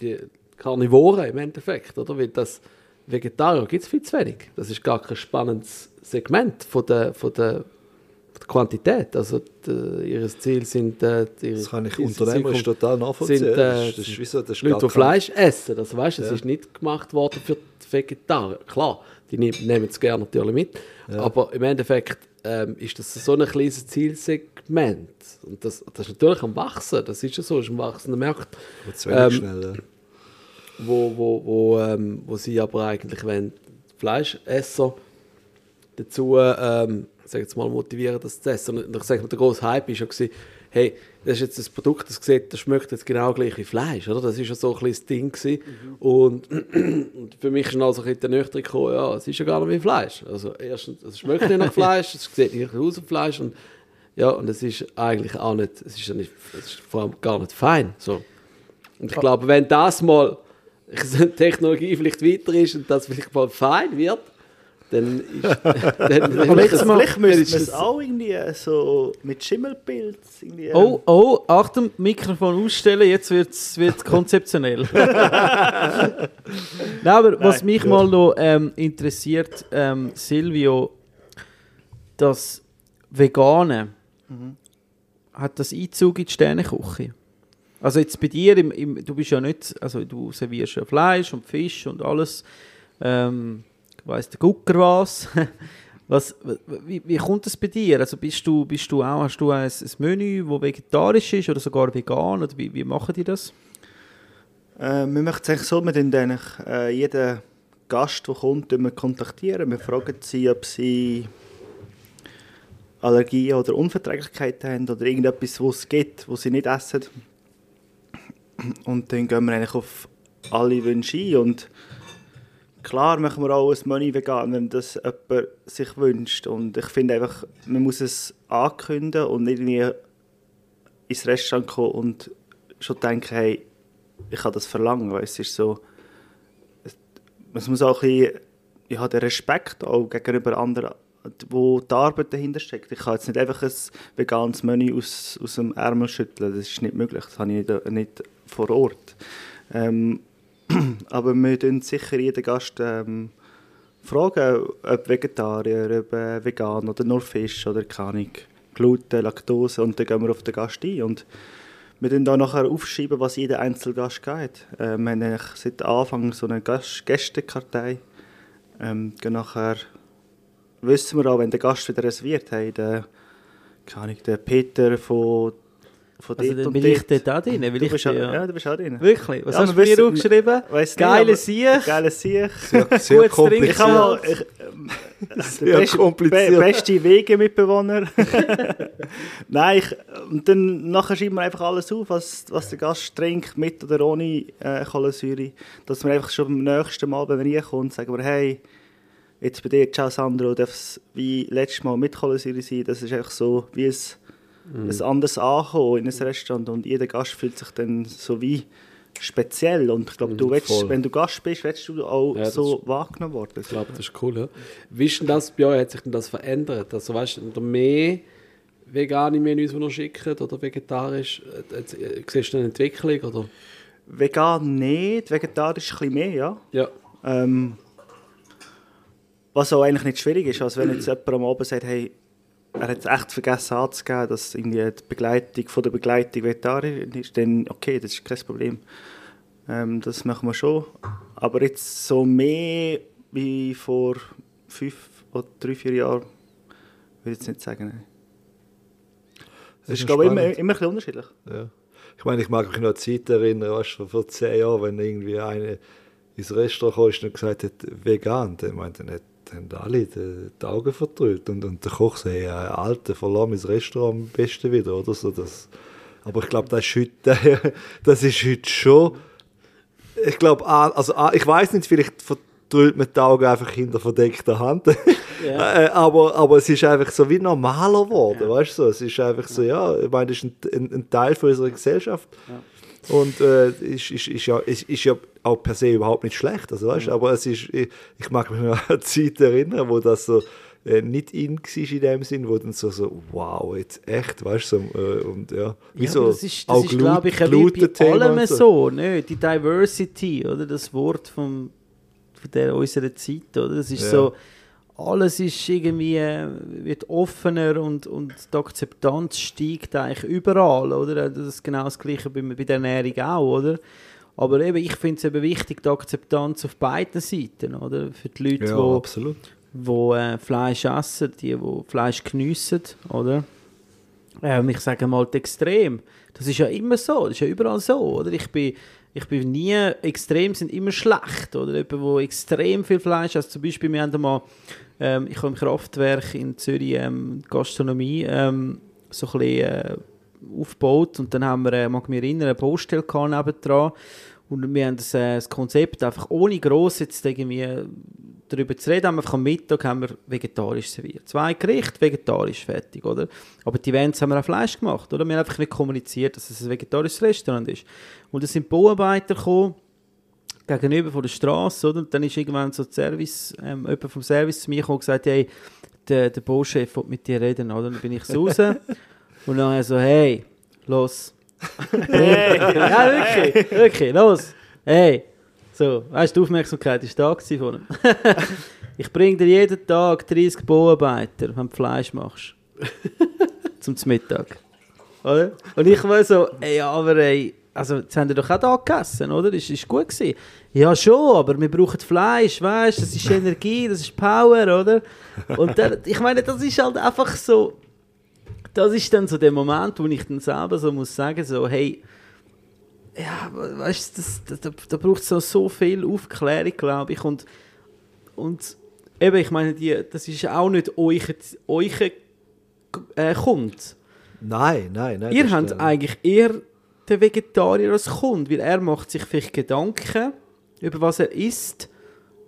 die Karnivoren im Endeffekt, oder? Weil das Vegetarier gibt es viel zu wenig. Das ist gar kein spannendes Segment von der, von der, der Quantität. Also die, ihre Ziele sind... Äh, ihre, Das kann ich unternehmerisch total nachvollziehen. Sind, äh, das, ist- das ist so, das ist Leute, die Fleisch essen. Das weißt es Ja. ist nicht gemacht worden für die Vegetarier. Klar, die nehm- nehmen es gerne natürlich mit. Aber im Endeffekt ähm, ist das so ein kleines Zielsegment. Und das, das ist natürlich am Wachsen. Das ist ja so, ist ein wachsender Markt ähm, schnell, ja. wo, wo, wo, ähm, wo sie aber eigentlich wenn Fleischesser dazu ähm, sag jetzt mal, motivieren, das zu essen. Und ich sage mal, der grosse Hype war ja, hey, das ist jetzt ein Produkt, das sieht, das schmeckt jetzt genau gleich wie Fleisch, oder? Das ist ja so ein kleines Ding gewesen. Und, und für mich ist dann also ein bisschen der Nüchtern gekommen, ja, es ist ja gar nicht wie Fleisch. Also erstens, es schmeckt nicht nach Fleisch, es sieht nicht aus wie Fleisch und ja, und es ist eigentlich auch nicht, es ist ja nicht, es ist vor allem gar nicht fein, so. Und ich glaube, wenn das mal die Technologie vielleicht weiter ist und das vielleicht mal fein wird, dann ist dann, dann Aber jetzt das- mal- Vielleicht ist wir es auch irgendwie so mit Schimmelpilz irgendwie... Oh, oh, Achtung, Mikrofon ausstellen, jetzt wird es konzeptionell. Nein, aber was Nein, mich gut. mal noch ähm, interessiert, ähm, Silvio, das Vegane, hat das Einzug in die Sterneküche? Also jetzt bei dir, im, im, du bist ja nicht, also du servierst ja Fleisch und Fisch und alles, ähm, weiss der Gucker was. was wie, wie kommt das bei dir? Also bist du, bist du auch, hast du ein, ein Menü, das vegetarisch ist oder sogar vegan? Oder wie, wie machen die das? Äh, wir machen es eigentlich so, wir eigentlich äh, jeden Gast, der kommt, wir kontaktieren. Wir fragen sie, ob sie Allergien oder Unverträglichkeiten haben oder irgendetwas, was es gibt, was sie nicht essen. Und dann gehen wir eigentlich auf alle Wünsche ein. Und klar machen wir auch ein Menü vegan, wenn das jemand sich wünscht. Und ich finde einfach, man muss es ankündigen und nicht irgendwie ins Restaurant kommen und schon denken, hey, ich kann das verlangen. weil Es ist so, es, muss auch ein bisschen, ich habe den Respekt auch gegenüber anderen, wo die Arbeit dahinter steckt. Ich kann jetzt nicht einfach ein veganes Menü aus, aus dem Ärmel schütteln, das ist nicht möglich, das habe ich nicht, nicht vor Ort. Ähm, aber wir tun sicher jeden Gast ähm, fragen, ob Vegetarier, ob äh, vegan oder nur Fisch oder keine Gluten, Laktose und dann gehen wir auf den Gast ein und wir dann da nachher aufschreiben, was jeder einzelne Gast geht. Äh, wir haben seit Anfang so eine Gästekartei. Ähm, nachher wissen wir auch, wenn der Gast wieder reserviert hat, der, keine Ahnung, der Peter von von Also dort dann und bin ich dort. auch drin, weil Du ich bist auch, ja. ja, du bist auch drin. Wirklich? Was Ja, hast du wir mir aufgeschrieben? Geile Sieg. Geiles Sieg. Sehr, sehr Gutes Trinken. Ich habe mal kompliziert. ich, ähm, Sehr der beste, kompliziert. be, beste Wegemitbewohner. Nein, ich, und dann nachher schreiben wir einfach alles auf, was, was der Gast trinkt, mit oder ohne äh, Kohlensäure. Dass wir einfach schon beim nächsten Mal, wenn er reinkommt, sagen wir, hey, jetzt bei dir, ciao Sandro, darf es wie letztes Mal mit Kohlensäure sein. Das ist einfach so, wie es ein anderes Ankommen in ein Restaurant und jeder Gast fühlt sich dann so wie speziell und ich glaube, du Mhm, willst, voll. wenn du Gast bist, willst du auch Ja, so wahrgenommen worden. Ich glaube, das ist cool, ja. Wie ist denn das bei euch? Hat sich denn das verändert? Also, weißt du, mehr vegane Menüs, die ihr schickt, oder vegetarisch? Äh, jetzt, äh, Siehst du eine Entwicklung, oder? Vegan nicht, vegetarisch ein bisschen mehr, ja. Ja. Ähm, was auch eigentlich nicht schwierig ist, also wenn jetzt jemand am Abend sagt, hey, er hat es echt vergessen anzugeben, dass irgendwie die Begleitung von der Begleitung Vegetarierin ist, dann okay, das ist kein Problem. Ähm, das machen wir schon. Aber jetzt so mehr wie vor fünf oder drei, vier Jahren, würde ich jetzt nicht sagen. Nein. Das ist, ist glaube ich, immer, immer ein bisschen unterschiedlich. Ja. Ich meine, ich mag mich noch an die Zeit erinnern, weißt du, vor zehn Jahren, wenn irgendwie eine ins Restaurant kam ist und gesagt hat, vegan, dann meinte er nicht, haben alle die, die Augen verdrückt. Und, und der Koch sagt, hey, Alter, verlass mein Restaurant am besten wieder, oder so. Das, aber ich glaube, das ist heute, das ist heute schon, ich glaube, also ich weiß nicht, vielleicht verdrückt man die Augen einfach hinter verdeckter Hand. Äh, aber, aber es ist einfach so wie normaler geworden, weißt du? Es ist einfach so, ja, ich meine, das ist ein, ein, ein Teil von unserer Gesellschaft. Und äh, ist, ist, ist, ja, ist, ist ja auch per se überhaupt nicht schlecht, also, weißt, du, aber es ist, ich, ich mag mich noch an Zeit erinnern, wo das so äh, nicht in war in dem Sinn, wo dann so, so wow, jetzt echt, weißt du, so, äh, und ja, wie Ja, so das ist, das ist Glut- glaube ich, wie bei allem und so. ne? Die Diversity, oder? Das Wort vom, von der, unserer Zeit, oder? Das ist Ja. so, alles ist irgendwie, äh, wird offener und, und die Akzeptanz steigt eigentlich überall, oder? Das ist genau das Gleiche bei, bei der Ernährung auch, oder? Aber eben, ich finde es eben wichtig, die Akzeptanz auf beiden Seiten, oder? Für die Leute, Ja, die absolut. wo äh, Fleisch essen, die, die Fleisch geniessen, oder? Ähm, ich sage mal, Extrem. Das ist ja immer so, das ist ja überall so, oder? Ich bin, ich bin nie, Extrem sind immer schlecht, oder? Jemand, wo extrem viel Fleisch isst, zum Beispiel, wir haben mal, ähm, ich habe im Kraftwerk in Zürich ähm, Gastronomie ähm, so ein bisschen äh, aufgebaut und dann haben wir, äh, mag ich mich erinnern, eine Baustelle nebendran und wir haben das, äh, das Konzept einfach ohne gross jetzt irgendwie darüber zu reden, haben wir am Mittag haben wir vegetarisch serviert. Zwei Gerichte, vegetarisch, fertig, oder? Aber die Events haben wir auch Fleisch gemacht, oder? Wir haben einfach nicht kommuniziert, dass es ein vegetarisches Restaurant ist. Und es sind Bauarbeiter gekommen, gegenüber von der Straße, oder? Und dann ist irgendwann so Service, ähm, jemand vom Service zu mir gekommen und gesagt, hey, der, der Bauchef will mit dir reden, oder? Dann bin ich raus und dann so, hey, los. Hey. ja, wirklich, wirklich, los. Hey. So, weißt du, die Aufmerksamkeit war da von ihm. ich bringe dir jeden Tag 30 Bauarbeiter, wenn du Fleisch machst. Zum Mittag. Oder? Und ich war so, ey, aber ey, also, jetzt haben wir doch auch da gegessen, oder? Das ist gut gewesen. Ja, schon, aber wir brauchen Fleisch, weißt du? Das ist Energie, das ist Power, oder? Und dann, ich meine, das ist halt einfach so. Das ist dann so der Moment, wo ich dann selber so muss sagen, so, hey, ja, weißt du, da, da braucht es so, so viel Aufklärung, glaube ich. Und, und eben, ich meine, die, das ist auch nicht euch, euch äh, kommt. Nein, nein, nein. Ihr habt eigentlich eher den Vegetarier als Kunde, weil er macht sich vielleicht Gedanken über was er isst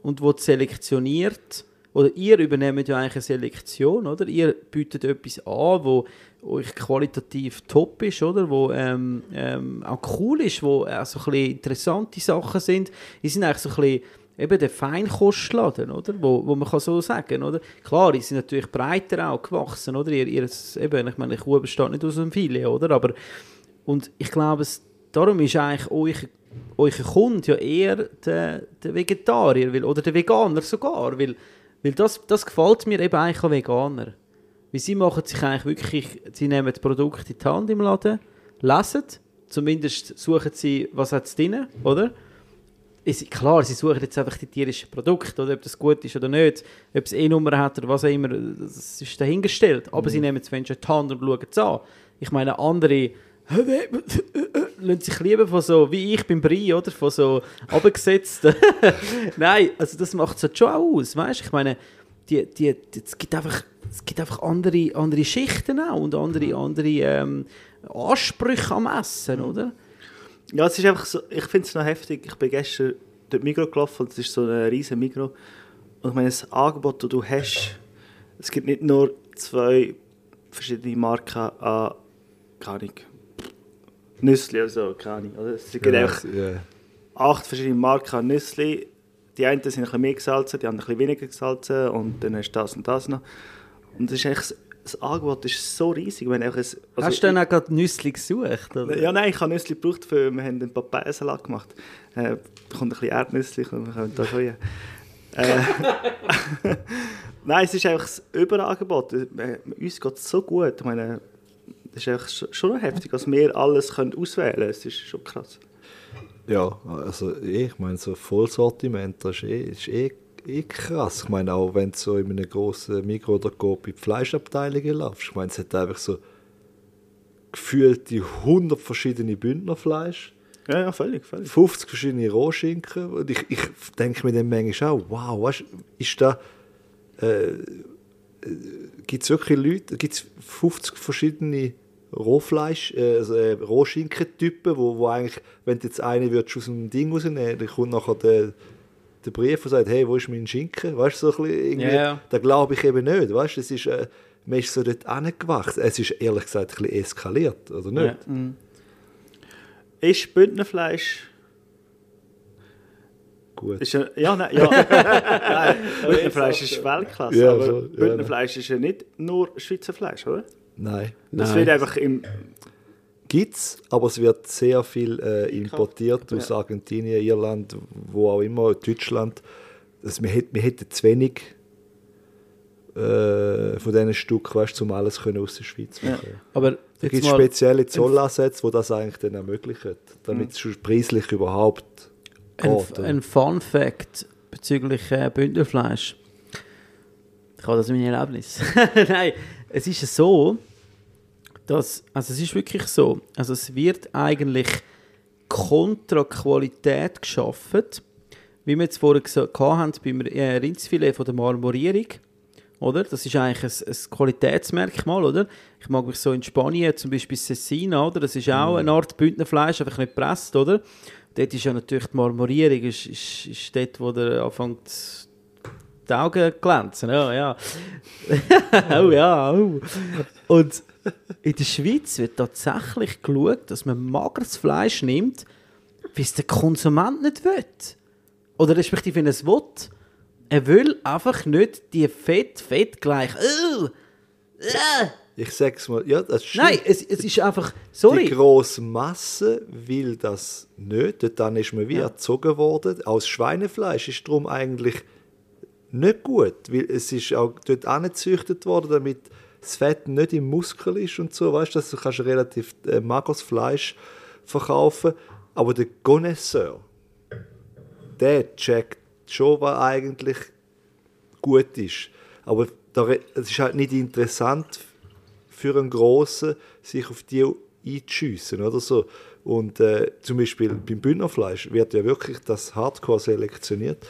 und wo selektioniert. Oder ihr übernehmt ja eigentlich eine Selektion, oder? Ihr bietet etwas an, wo euch qualitativ top ist, oder? Wo ähm, ähm, auch cool ist, wo auch so ein interessante Sachen sind. Die sind eigentlich so ein bisschen eben der Feinkostladen, oder? Wo, wo man kann so sagen, oder? Klar, die sind natürlich breiter auch gewachsen, oder? Ihr, ihr, eben, ich meine, Kuh besteht nicht aus einem Filet, oder? Aber und ich glaube, es, darum ist eigentlich euch, euer Kunde ja eher der, der Vegetarier weil, oder der Veganer sogar, weil, weil das, das gefällt mir eben eigentlich an Veganer. Weil sie machen sich eigentlich wirklich, sie nehmen das Produkt in die Hand im Laden, lesen, zumindest suchen sie, was hat es drin, oder? Ist, klar, sie suchen jetzt einfach die tierischen Produkte, oder ob das gut ist oder nicht, ob es E-Nummer hat oder was auch immer, das ist dahingestellt. Aber sie nehmen es wenn schon in die Hand und schauen es an. Ich meine, andere lassen sich lieben von so, wie ich beim Brie, oder? Von so abgesetzten. Nein, also das macht es halt schon auch aus, weißt? Ich meine, die, die, die, es gibt einfach, es gibt einfach andere, andere Schichten auch und andere, andere ähm, Ansprüche am Essen, oder? Ja, es ist einfach so, ich finde es noch heftig. Ich bin gestern durch Migro gelaufen und es ist so ein riesen Migro. Und ich meine, das Angebot, das du hast, es gibt nicht nur zwei verschiedene Marken an, keine Ahnung, Nüssli oder so, keine Ahnung. Oder? Es gibt einfach ja. acht verschiedene Marken an Nüssli. Die einen sind ein bisschen mehr gesalzen, die anderen ein bisschen weniger gesalzen und dann hast du das und das noch. Und das ist eigentlich, das Angebot ist so riesig. Wenn einfach ein, also Hast du dann auch gerade Nüssli gesucht? Oder? ja, nein, ich habe Nüssli gebraucht, für, wir haben einen Papayensalat gemacht. Äh, da kommt ein bisschen Erdnüssli, wir können da schon äh, Nein, es ist einfach das Überangebot. Äh, Uns geht es so gut. Ich meine, das ist einfach schon- noch heftig, dass wir alles können auswählen können. Es ist schon krass. Ja, also eh, ich meine, so Vollsortiment, das ist eh, ist eh, eh krass. Ich meine, auch wenn du so in einem grossen Mikro oder Coop in die Fleischabteilungen laufst, ich meine, es hat einfach so gefühlte 100 verschiedene Bündnerfleisch, Ja, ja, völlig, völlig. 50 verschiedene Rohschinken. Und ich, ich denke mir dann manchmal auch, wow, weißt, ist da. Äh, gibt es wirklich Leute, gibt es 50 verschiedene Rohfleisch, äh, also äh, Rohschinkentypen, wo, wo eigentlich, wenn du jetzt eine würdest aus dem Ding rausnehmen, dann kommt nachher der, der Brief und sagt, hey, wo ist mein Schinken? Weißt du, so ein bisschen irgendwie, ja. da glaube ich eben nicht, weißt du, es ist, äh, man ist so dort angewachsen. Es ist ehrlich gesagt ein bisschen eskaliert, oder nicht? Ja. Ist Bündnerfleisch... Gut. Ist ja, ja, nein, ja. nein, Bündnerfleisch ist Weltklasse, Ja, aber so, ja, Bündnerfleisch ist ja nicht nur Schweizer Fleisch, oder? Nein. Das Nein. wird einfach im... Gibt's, aber es wird sehr viel äh, importiert aus Ja. Argentinien, Irland, wo auch immer, Deutschland. Also wir, hätt, wir hätten zu wenig äh, von diesen Stück, weißt, um alles können aus der Schweiz Ja. machen. Aber Da gibt es spezielle Zollansätze, die das eigentlich dann ermöglichen, damit es schon preislich überhaupt ein, geht. ein Fun Fact bezüglich äh, Bündnerfleisch. Ich habe das in meinem Erlebnis. Nein, es ist so, dass, also es ist wirklich so, also es wird eigentlich kontra Qualität geschaffen, wie wir jetzt vorher gesagt haben, beim äh, Rindsfilet von der Marmorierung. Oder? Das ist eigentlich ein, ein Qualitätsmerkmal, oder? Ich mag mich so in Spanien, zum Beispiel Cecina, oder? Das ist auch eine Art Bündnerfleisch, einfach nicht gepresst, oder? Dort ist ja natürlich die Marmorierung, ist, ist, ist dort, wo der anfängt die Augen glänzen. Ja, ja. oh ja, oh. Und in der Schweiz wird tatsächlich geschaut, dass man mageres Fleisch nimmt, wie es der Konsument nicht will. Oder respektive, wenn er will. Er will einfach nicht die Fett, Fett gleich. Uh, uh. Ich sag's mal, ja, das stimmt. Nein, es, es ist einfach. Die Sorry. grosse Masse will das nicht. Dann ist man wie Ja. erzogen worden. Aus Schweinefleisch ist darum eigentlich nicht gut, weil es ist auch dort angezüchtet worden, damit das Fett nicht im Muskel ist und so. Weißt du, du kannst relativ äh, mageres Fleisch verkaufen. Aber der Connoisseur, der checkt schon, was eigentlich gut ist. Aber es ist halt nicht interessant für einen Grossen, sich auf die einzuschiessen oder so. Und äh, zum Beispiel beim Bündnerfleisch wird ja wirklich das Hardcore selektioniert.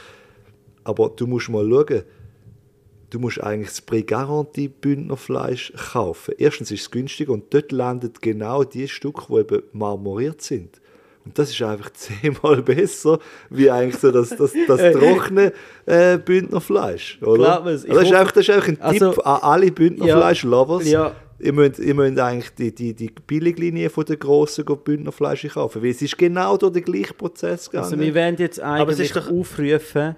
Aber du musst mal schauen, du musst eigentlich das Prix-Garantie Bündnerfleisch kaufen. Erstens ist es günstig und dort landet genau die Stücke, die eben marmoriert sind. Und das ist einfach zehnmal besser, wie eigentlich so das, das, das trockene äh, Bündnerfleisch. Oder? Ich das, ist einfach, das ist einfach ein Also- Tipp an alle Bündnerfleisch-Lovers. Ja. Ihr müsst, ihr müsst eigentlich die, die, die Billiglinie von der grossen Bündnerfleisch kaufen, weil es ist genau durch den gleichen Prozess gegangen. Also wir werden jetzt es eigentlich ist doch- aufrufen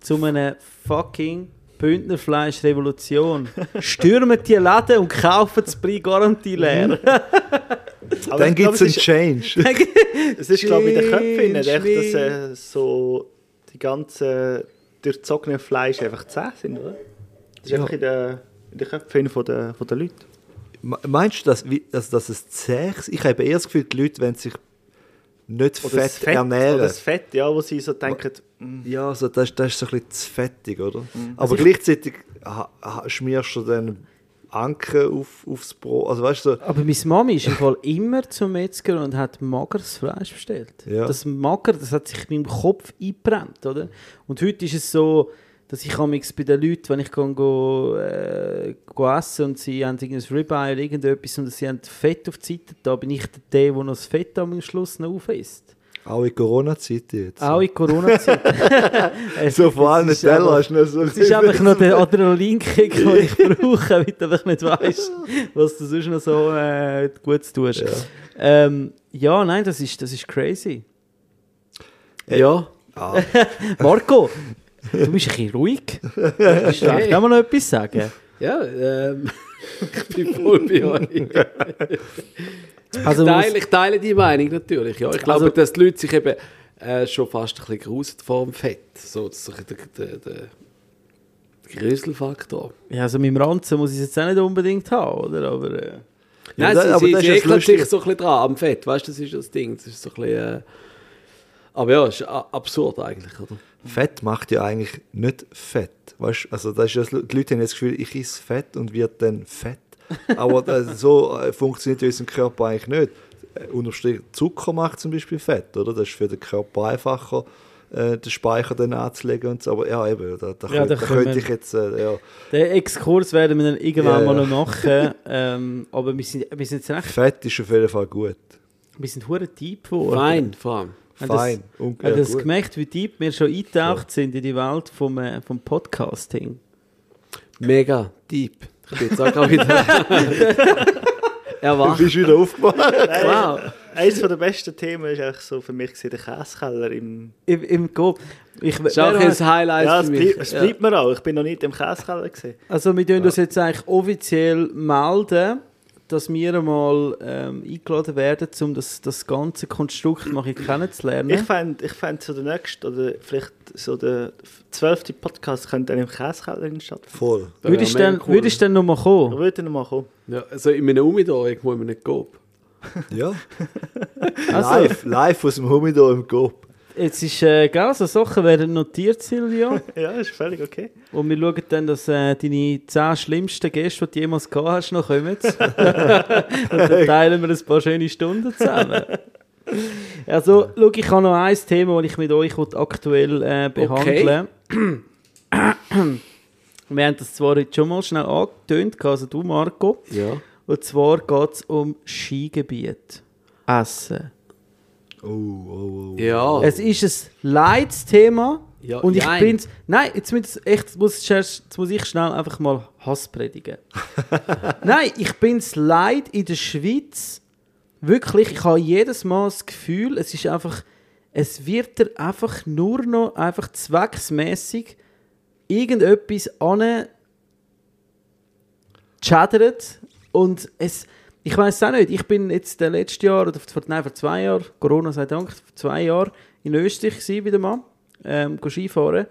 zu einer fucking Bündnerfleisch-Revolution. Stürmen die Läden und kaufen das Prix-Garantie leer. Aber Dann gibt es einen Change. Es ist, glaube ich, in den Köpfen, echt, dass äh, so die ganzen durchzogenen Fleisch einfach zäh sind, oder? Das ist Ja. einfach in den, in den Köpfen von der, von der Leute. Me- Meinst du, dass, wie- dass, dass es zäh ist? Ich habe eher das Gefühl, die Leute wollen sich nicht Oder fett, das Fett, ernähren. Oder das Fett, ja, wo sie so denken, mm, Ja, also das, das ist so ein bisschen zu fettig, oder? Mhm. Aber Also gleichzeitig schmierst du dann Anke auf, aufs Brot. Also weißt du, Aber meine Mami ist im Fall immer zum Metzger und hat mageres Fleisch bestellt. Ja. Das Mager, das hat sich in meinem Kopf eingebrannt, oder? Und heute ist es so, dass ich amigs bei den Leuten, wenn ich gehe, go, äh, go essen und sie haben irgendein Ribeye oder irgendetwas und sie haben Fett auf die Seite, da bin ich der, der noch das Fett am Schluss noch aufisst. auch in Corona-Zeit jetzt. Auch in Corona-Zeit. So vor allem Teller hast du noch so. Es ist einfach noch der Adrenalinkick, den ich brauche, weil du einfach nicht weißt, was du sonst noch so äh, gut tust. Ja. Ähm, ja, nein, das ist, das ist crazy. Ja. Ah, Marco, du bist ein bisschen ruhig. Willst du auch mal noch etwas sagen? Ja, ähm, ich bin voll bei euch. Also, Ich teile, ich teile die Meinung natürlich. Ja. Ich glaube, Also- dass die Leute sich eben äh, schon fast ein bisschen grusen vor dem Fett. So, das ist der, der, der Grüselfaktor. ja, also mit dem Ranzen muss ich es jetzt auch nicht unbedingt haben, oder? Aber, äh, Nein, das- sie, aber sie, das sie ja ekelt sich so ein bisschen dran am Fett. Weißt du, das ist das Ding. Das ist so ein bisschen. Äh, aber ja, es ist absurd eigentlich, oder? Fett macht ja eigentlich nicht Fett. Weißt also das ist das, die Leute haben jetzt das Gefühl, ich esse Fett und wird dann fett. Aber das, so äh, funktioniert ja unser Körper eigentlich nicht. Äh, Unterstrich Zucker macht zum Beispiel Fett, oder? Das ist für den Körper einfacher, äh, den Speicher dann anzulegen und so. Aber ja, eben, da, da, Ja, könnte, da könnte wir- ich jetzt, äh, ja, den Exkurs werden wir dann irgendwann Ja, mal noch machen. ähm, aber wir sind, wir sind jetzt recht, Fett ist auf jeden Fall gut. wir sind hure deep geworden. Fein, vor allem. Das- Fein. Und, Hast du ja, das gut. gemerkt, wie deep wir schon eingetaucht sind in die Welt vom, äh, vom Podcasting? Mega deep. Ich bin jetzt auch gerade wieder. Du Erwacht. bist wieder aufgewacht. Wow. Eines der besten Themen ist eigentlich so für mich der Käsekeller im... Im, im Go. Ich, Das ist auch ein Highlight Ja, es, für mich. es Ja. bleibt mir auch. Ich bin noch nicht im Käsekeller gesehen. Also wir tun uns jetzt eigentlich offiziell melden, dass wir einmal ähm, eingeladen werden, um das, das ganze Konstrukt mal ein bisschen kennenzulernen. Ich fände ich fänd so der nächste oder vielleicht so der zwölfte Podcast könnte dann im Käsekeller stattfinden. Voll. Würdest du dann, cool. würdest du dann nochmal kommen? würde ich noch mal kommen. Ja, also in meinem Humidor irgendwo in einem Coop. Ja. Also, Live, live aus dem Humidor im Coop. Jetzt ist, äh, gell, so Sachen werden notiert, Silvio. Ja, ist völlig okay. Und wir schauen dann, dass äh, deine 10 schlimmsten Gäste, die du jemals gehabt hast, noch kommen. Und dann teilen wir ein paar schöne Stunden zusammen. Also, schau, ich habe noch ein Thema, das ich mit euch aktuell äh, behandeln Wir haben das zwar jetzt schon mal schnell angetönt, also du Marco. Ja. Und zwar geht es um Skigebiet. Essen. Oh, oh, oh. Ja. Es ist ein Leidsthema. Ja, und ich nein. bin's. Nein, jetzt, muss ich- echt, muss, jetzt muss ich schnell einfach mal Hass predigen. nein, ich bin's leid in der Schweiz. Wirklich, ich habe jedes Mal das Gefühl, es ist einfach. Es wird dir einfach nur noch einfach zwecksmäßig irgendetwas an schädert und es ich weiß auch nicht, ich bin jetzt der letzte Jahr oder vor, nein, vor zwei Jahren, Corona sei Dank, vor zwei Jahren in Österreich gewesen, wieder mal, ähm, Skifahren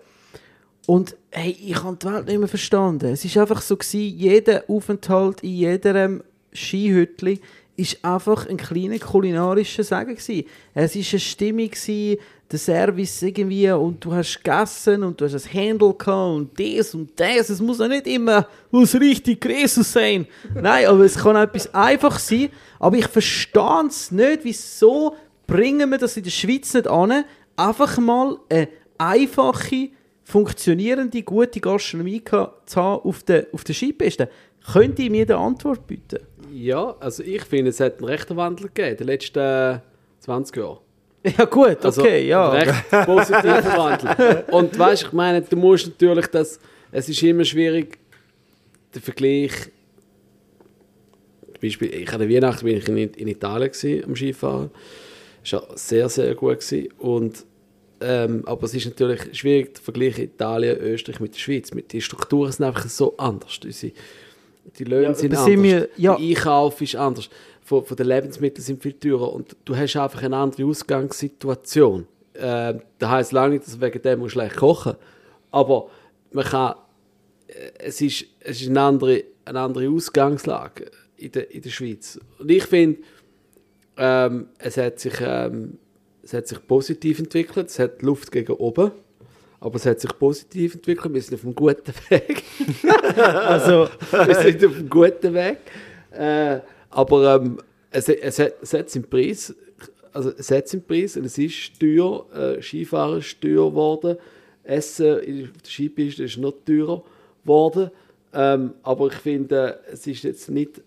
und hey, ich habe die Welt nicht mehr verstanden. Es ist einfach so gewesen, jeder Aufenthalt in jedem Skihütli ist einfach ein kleiner kulinarischer Sagen gewesen. Es ist eine Stimmung gewesen, der Service irgendwie und du hast gegessen und du hast ein Handle gehabt und das und das. Es muss ja nicht immer was richtig Jesus sein. Nein, aber es kann etwas einfach sein. Aber ich verstehe es nicht, wieso bringen wir das in der Schweiz nicht an, einfach mal eine einfache, funktionierende, gute Gastronomie zu haben auf der, auf der Skipiste. Könnt ihr mir eine Antwort bieten? ja, also ich finde, es hat einen rechten Wandel gegeben in den letzten äh, 20 Jahren. Ja gut, Also, okay, ja. Recht positiven Wandel. Und weißt du, ich meine, du musst natürlich das, es ist immer schwierig, der Vergleich. Zum Beispiel, ich hatte Weihnachten bin ich in, Italien gewesen, am Skifahren. Das war sehr, sehr gut. Gewesen. Und, ähm, aber es ist natürlich schwierig, der Vergleich Italien, Österreich mit der Schweiz. Mit die Strukturen sind einfach so anders. Unsere, die Löhne Ja, sind anders. wir- ja. Der Einkauf ist anders. Von, von den Lebensmitteln sind viel teurer. Und du hast einfach eine andere Ausgangssituation. Äh, das heisst lange nicht, dass du wegen dem musst schlecht kochen Aber man kann, äh, es ist, es ist eine, andere, eine andere Ausgangslage in der, in der Schweiz. Und ich finde, ähm, es, hat sich, ähm, es hat sich positiv entwickelt, es hat Luft gegen oben. aber es hat sich positiv entwickelt. Wir sind auf einem guten Weg. Also, wir sind auf einem guten Weg. Äh, aber ähm, es, es, hat, es hat seinen Preis. Also es hat seinen Preis und es ist teuer. Äh, Skifahren ist teuer geworden. Essen auf der Skipiste ist noch teurer geworden. Ähm, aber ich finde, es ist jetzt nicht...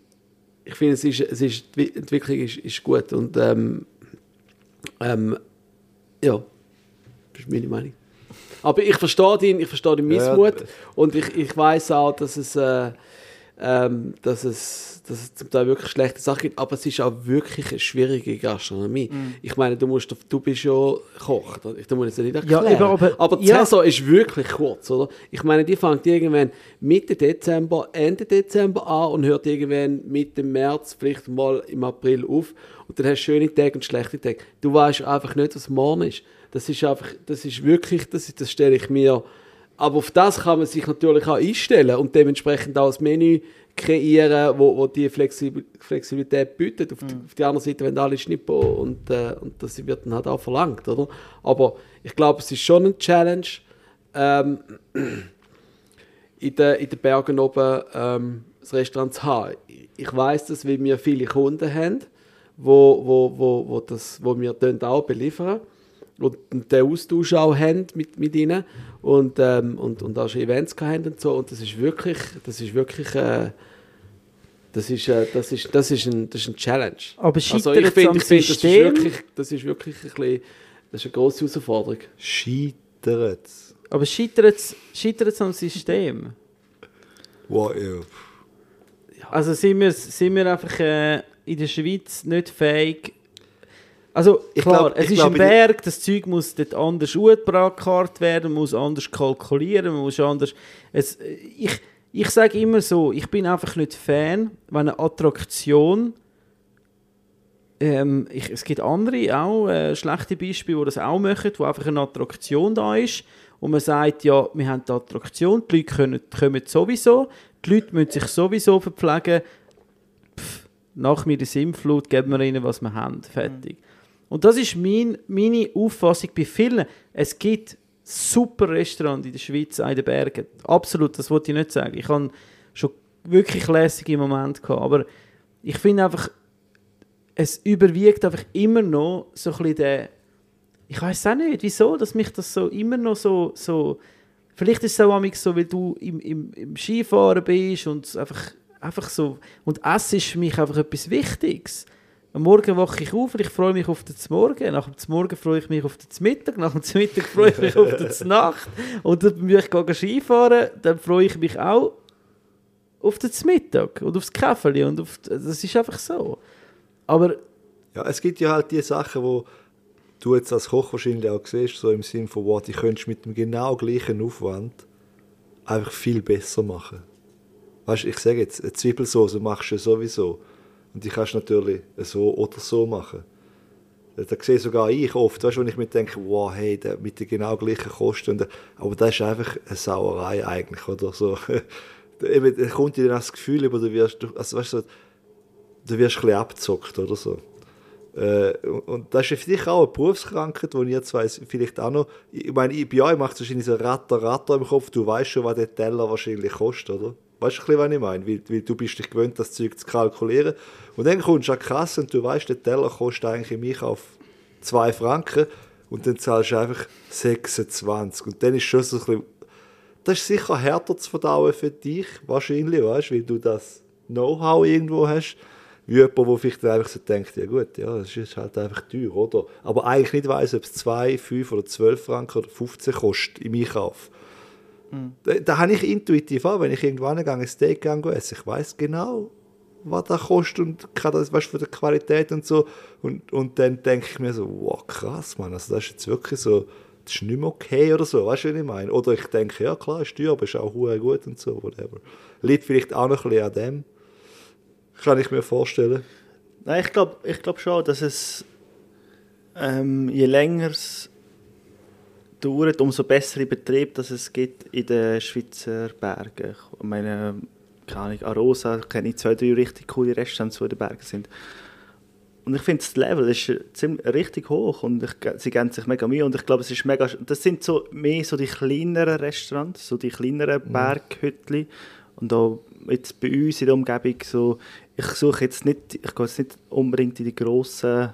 Ich finde, es ist, es ist, die Entwicklung ist, ist gut und ähm, ähm, ja, das ist meine Meinung. Aber ich verstehe den, ich verstehe den Ja, Missmut und ich, ich weiß auch, dass es, äh, ähm, dass, es, dass es zum Teil wirklich schlechte Sachen gibt, aber es ist auch wirklich eine schwierige Gastronomie. Ich meine, du, musst, du bist ja Koch, ich du musst es ja nicht Ja, erklären. eben, aber- die ja. Saison ist wirklich kurz, oder? Ich meine, die fängt irgendwann Mitte Dezember, Ende Dezember an und hört irgendwann Mitte März, vielleicht mal im April auf. Und dann hast du schöne Tage und schlechte Tage. Du weißt einfach nicht, was morgen ist. Das ist einfach, das ist wirklich, das, ist- das stelle ich mir. Aber auf das kann man sich natürlich auch einstellen und dementsprechend auch ein Menü kreieren, wo, wo die Flexib Flexibilität bietet. Auf, die, auf die andere Seite, wenn alle Schnippo und, äh, und das wird dann halt auch verlangt, oder? Aber ich glaube, es ist schon eine Challenge, ähm, in den, in den Bergen oben ähm, das Restaurant zu haben. Ich- weiß das, weil wir viele Kunden haben, wo, wo, wo, wo, das, wo wir auch beliefern und den Austausch auch haben mit, mit ihnen und, ähm, und, und auch schon Events haben und so und das ist wirklich, das ist wirklich, äh, das ist, äh, das ist, das ist ein, das ist ein Challenge. Aber also scheitert ich es finde, am ich finde, das ist System? wirklich, das ist wirklich ein bisschen, das ist eine grosse Herausforderung. Scheitert. aber scheitert es es am System? Wow, ja. Also sind wir, sind wir einfach äh, in der Schweiz nicht fähig. Also Ich klar, glaub- es ist glaub, ein in- Berg, das Zeug muss dort anders ausgebracht werden, man muss anders kalkulieren, man muss anders. Es, ich ich sage immer so, ich bin einfach nicht Fan, wenn eine Attraktion. Ähm, ich, es gibt andere auch äh, schlechte Beispiele, die das auch machen, wo einfach eine Attraktion da ist und man sagt, ja, wir haben die Attraktion, die Leute können, kommen sowieso, die Leute müssen sich sowieso verpflegen, Pff, nach mir die Sinnflut, geben wir ihnen, was wir haben, fertig. Und das ist mein, meine Auffassung bei vielen. Es gibt super Restaurants in der Schweiz, in den Bergen. Absolut, das wollte ich nicht sagen. Ich habe schon wirklich lässige Momente gehabt, aber ich finde einfach, es überwiegt einfach immer noch so ein bisschen der, ich weiß auch nicht, wieso, dass mich das so immer noch so, so vielleicht ist es auch so, weil du im, im, im Skifahren bist und einfach, einfach so, und Essen ist für mich einfach etwas Wichtiges. Am Morgen wache ich auf und ich freue mich auf den Morgen. Nach dem Morgen freue ich mich auf den Mittag. Nach dem Mittag freue ich mich auf die Nacht. Und dann, wenn ich Skifahren, dann freue ich mich auch auf den Mittag und aufs Käferli. Und auf, das ist einfach so. Aber Ja, es gibt ja halt die Sachen, wo du jetzt als Koch wahrscheinlich auch siehst, so im Sinne von, wow, die könntest mit dem genau gleichen Aufwand einfach viel besser machen. Weißt du, ich sage jetzt, eine Zwiebelsauce machst du sowieso. Und die kannst du natürlich so oder so machen. Da sehe sogar ich oft, weißt wenn ich mir denke, wow, hey, der mit den genau gleichen Kosten. Aber das ist einfach eine Sauerei eigentlich, oder so. Eben, da kommt dir dann das Gefühl über, du wirst, also weißt du, du wirst ein bisschen abgezockt oder so. Äh, und- das ist für dich auch eine Berufskrankheit, wo ihr zwei vielleicht auch noch. Ich meine, bei euch macht es wahrscheinlich so Ratter, Ratter im Kopf. Du weißt schon, was der Teller wahrscheinlich kostet, oder? Weißt du, was ich meine? Weil, weil du bist dich gewöhnt, das Zeug zu kalkulieren. Und dann kommst du an die Kasse und du weißt, der Teller kostet eigentlich im Einkauf 2 Franken und dann zahlst du einfach 26. Und dann ist schon so ein bisschen. Das ist sicher härter zu verdauen für dich, wahrscheinlich, weißt du, weil du das Know-how irgendwo hast. Wie jemand, der vielleicht dann einfach so denkt, ja gut, ja, das ist halt einfach teuer, oder? Aber eigentlich nicht weiss, ob es 2, 5 oder 12 Franken oder 15 kostet im Einkauf. Da, da habe ich intuitiv auch, wenn ich irgendwann gehe, ein Steak esse, ich weiß genau, was das kostet und kann das, weißt, von der Qualität und so. Und, und dann denke ich mir so, wow, krass, Mann, also das ist jetzt wirklich so, das ist nicht mehr okay oder so, weißt du, was ich meine? Oder ich denke, ja klar, ist teuer, aber ist auch gut und so, whatever. Liegt vielleicht auch noch ein bisschen an dem, kann ich mir vorstellen. Nein, ich glaube ich glaub schon, dass es ähm, je länger es dauert, umso bessere Betrieb dass es gibt in den Schweizer Bergen. Ich meine, keine Ahnung, Arosa kenne ich zwei, drei richtig coole Restaurants, die in den Bergen sind. und ich finde, das Level ist ziemlich, richtig hoch und ich, sie geben sich mega Mühe und ich glaube, es ist mega, das sind so mehr so die kleineren Restaurants, so die kleineren Mhm. Berghütli und auch jetzt bei uns in der Umgebung so, ich suche jetzt nicht, ich gehe jetzt nicht unbedingt in die grossen